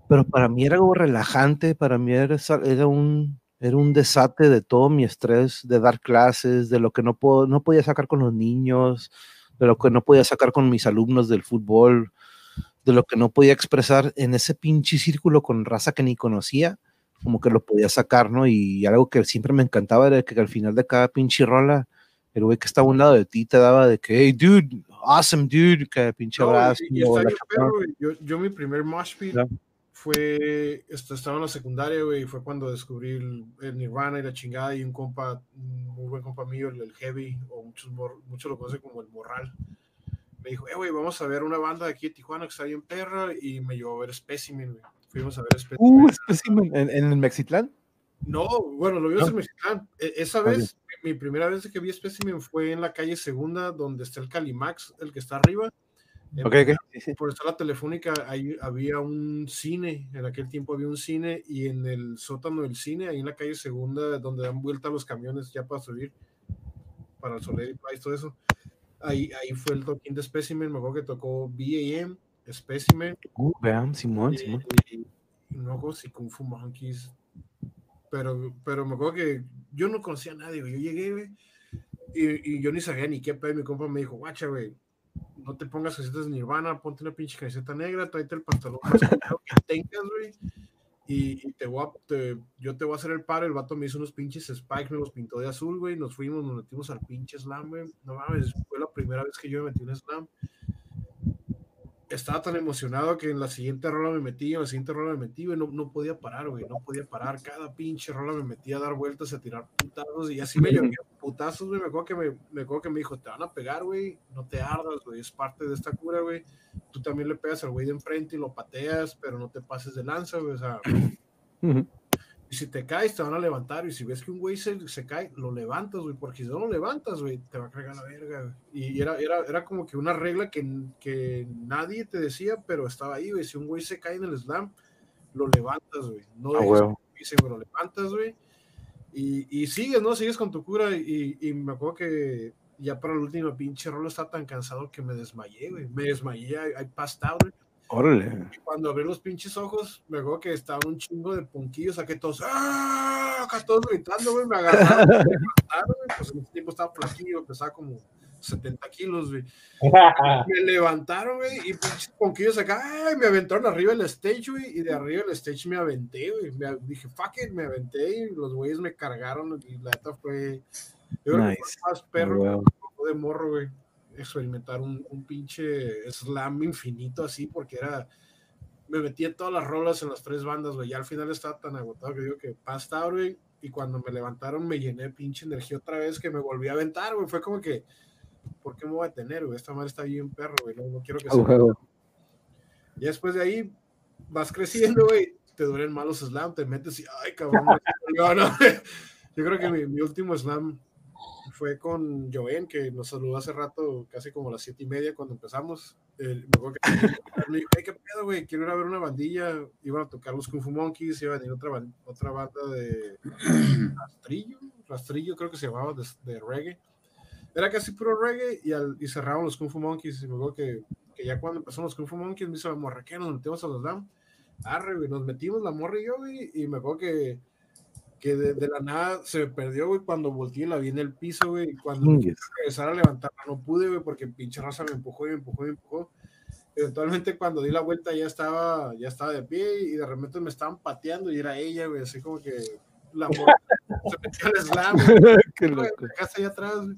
pero para mí era algo relajante, para mí era, era un, era un desate de todo mi estrés, de dar clases, de lo que no, puedo, no podía sacar con los niños, de lo que no podía sacar con mis alumnos del fútbol, de lo que no podía expresar en ese pinche círculo con raza que ni conocía, como que lo podía sacar, ¿no? Y algo que siempre me encantaba era que al final de cada pinche rola, el güey que estaba a un lado de ti te daba de que, hey, dude, awesome, dude, que pinche No, abrazo. y- y está perro, yo, yo mi primer mosh pit Ya. fue, esto, estaba en la secundaria, güey, y fue cuando descubrí el, el Nirvana y la chingada, y un compa, un muy buen compa mío, el, el Heavy, o muchos, muchos lo conocen como el Morral, me dijo, eh, güey, vamos a ver una banda de aquí de Tijuana que está bien perra, y me llevó a ver Specimen, güey. Fuimos a ver Specimen. Uh, espécimen, ¿en, en el Mexitlán? No, bueno, lo vimos ¿No? en Mexicán. E- Esa Ah, vez, mi primera vez que vi Specimen fue en la calle Segunda, donde está el Calimax, el que está arriba. En- Ok, ok. Sí, sí. Por estar la telefónica, ahí había un cine, en aquel tiempo había un cine, y en el sótano del cine, ahí en la calle segunda, donde dan vuelta los camiones ya para subir, para el Soler y todo eso. Ahí, ahí fue el toquín de Specimen, me acuerdo que tocó BAM, Specimen, Uh, vean, Simón, Simón. y no me acuerdo si Kung Fu Monkeys, pero, pero me acuerdo que yo no conocía a nadie, güey. Yo llegué, güey, y, y yo ni sabía ni qué pedo. y Mi compa me dijo, guacha, güey, no te pongas camisetas de Nirvana, ponte una pinche camiseta negra, tráete el pantalón más [LAUGHS] que tengas, güey. Y, y te voy a, te- yo te voy a hacer el paro. El vato me hizo unos pinches spikes, me los pintó de azul, güey. Nos fuimos, nos metimos al pinche slam, güey. No mames, fue la primera vez que yo me metí en un slam estaba tan emocionado que en la siguiente rola me metí, en la siguiente rola me metí, güey, no, no podía parar, güey, no podía parar. Cada pinche rola me metía a dar vueltas, a tirar putazos, y así me llovían putazos, güey. Me acuerdo que me, me acuerdo que me dijo, te van a pegar, güey, no te ardas, güey, es parte de esta cura, güey. Tú también le pegas al güey de enfrente y lo pateas, pero no te pases de lanza, güey, o sea. Ujú. Y si te caes, te van a levantar. Y si ves que un güey se, se cae, lo levantas, güey. Porque si no lo levantas, güey, te va a cargar la verga. güey. Y era, era, era como que una regla que, que nadie te decía, pero estaba ahí, güey. Si un güey se cae en el slam, lo levantas, güey. No Ah, dejes que lo levantas, güey. Y, y sigues, ¿no? Sigues con tu cura. Y, y me acuerdo que ya para la última pinche rola estaba tan cansado que me desmayé, güey. Me desmayé, I, I passed out, güey. Órale. Cuando abrí los pinches ojos, me acuerdo que estaban un chingo de punquillos, saqué todos, ¡ah! Acá todos gritando, güey, me agarraron, me [LAUGHS] levantaron, güey, pues en ese tiempo estaba flaquillo, pesaba como 70 kilos, güey. [LAUGHS] Me levantaron, güey, y pinches punquillos acá, ¡ay! Me aventaron arriba del stage, güey, y de arriba del stage me aventé, güey. Me, dije, fuck it, me aventé, y los güeyes me cargaron, y la neta fue, yo creo que Nice. fue más perro Ah, que de morro, güey, experimentar un, un pinche slam infinito así, porque era. Me metí en todas las rolas en las tres bandas, güey. Ya al final estaba tan agotado que digo que pasta, güey. Y cuando me levantaron, me llené de pinche energía otra vez que me volví a aventar, güey. Fue como que, ¿por qué me voy a detener, güey? Esta madre está bien perro, güey. No, no quiero que se. Y después de ahí vas creciendo, güey. Te duelen mal los slam, te metes y, ay, cabrón. [LAUGHS] dolió", ¿no? [LAUGHS] Yo creo que mi, mi último slam fue con Joen, que nos saludó hace rato, casi como a las siete y media cuando empezamos. [LAUGHS] Me dijo, "Ey, ¿qué pedo, güey? Quiero ir a ver una bandilla. Iban a tocar los Kung Fu Monkeys, iba a venir otra, otra banda de [CLEARS THROAT] Rastrillo, Rastrillo creo que se llamaba, de, de reggae. Era casi puro reggae y, al, y cerraron los Kung Fu Monkeys. Y me acuerdo que, que ya cuando empezaron los Kung Fu Monkeys, me hizo la morra, ¿qué? Nos metimos a los DAM. Arre, güey, nos metimos la morra y yo, güey, y me acuerdo que, que de, de la nada se me perdió, güey, cuando volteé la vi en el piso, güey, y cuando Chingues. regresar a levantarla no pude, güey, porque pinche raza me empujó y me empujó y me empujó. Eventualmente cuando di la vuelta ya estaba, ya estaba de pie y de repente me estaban pateando y era ella, güey, así como que la se metió al slam, [LAUGHS] güey, Qué loco. la casa allá atrás, güey.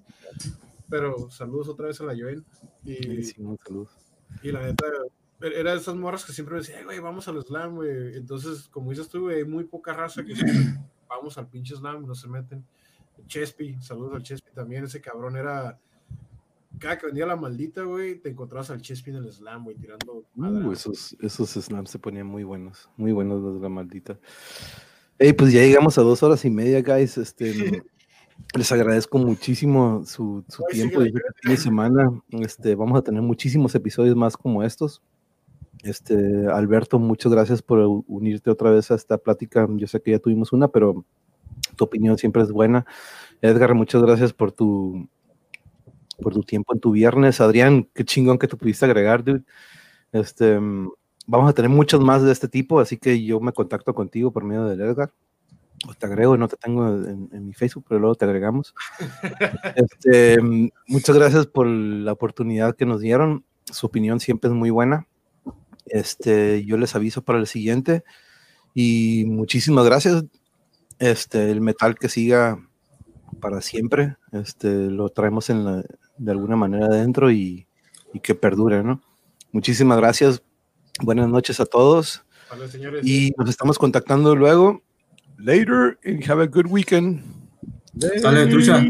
Pero saludos otra vez a la Joel. Y, Sí, saludos. y la neta, er- era de esas morras que siempre me decían, "Eh, güey, vamos al slam, güey. Entonces, como dices tú, güey, hay muy poca raza que vamos al pinche slam no se meten. Chespi, saludos al Chespi también. Ese cabrón era. Cada que venía la maldita, güey, te encontrabas al Chespi en el slam, güey, tirando. Uh, esos, esos slams se ponían muy buenos, muy buenos los de la maldita. Hey, pues ya llegamos a dos horas y media, guys. Este, [LAUGHS] les agradezco muchísimo su, su Ay, tiempo y este fin de semana. Este, vamos a tener muchísimos episodios más como estos. Este, Alberto, muchas gracias por unirte otra vez a esta plática. Yo sé que ya tuvimos una, pero tu opinión siempre es buena. Edgar, muchas gracias por tu por tu tiempo en tu viernes. Adrián, qué chingón que te pudiste agregar, dude. Este, vamos a tener muchos más de este tipo, así que yo me contacto contigo por medio del Edgar. O te agrego, no te tengo en, en mi Facebook, pero luego te agregamos. [LAUGHS] Este, muchas gracias por la oportunidad que nos dieron. Su opinión siempre es muy buena. Este, yo les aviso para el siguiente. Y muchísimas gracias. Este, el metal que siga para siempre. Este, lo traemos en la, de alguna manera adentro y, y que perdure, ¿no? Muchísimas gracias. Buenas noches a todos. Vale, señores. Y nos estamos contactando luego. Later and have a good weekend. Dale, trucha.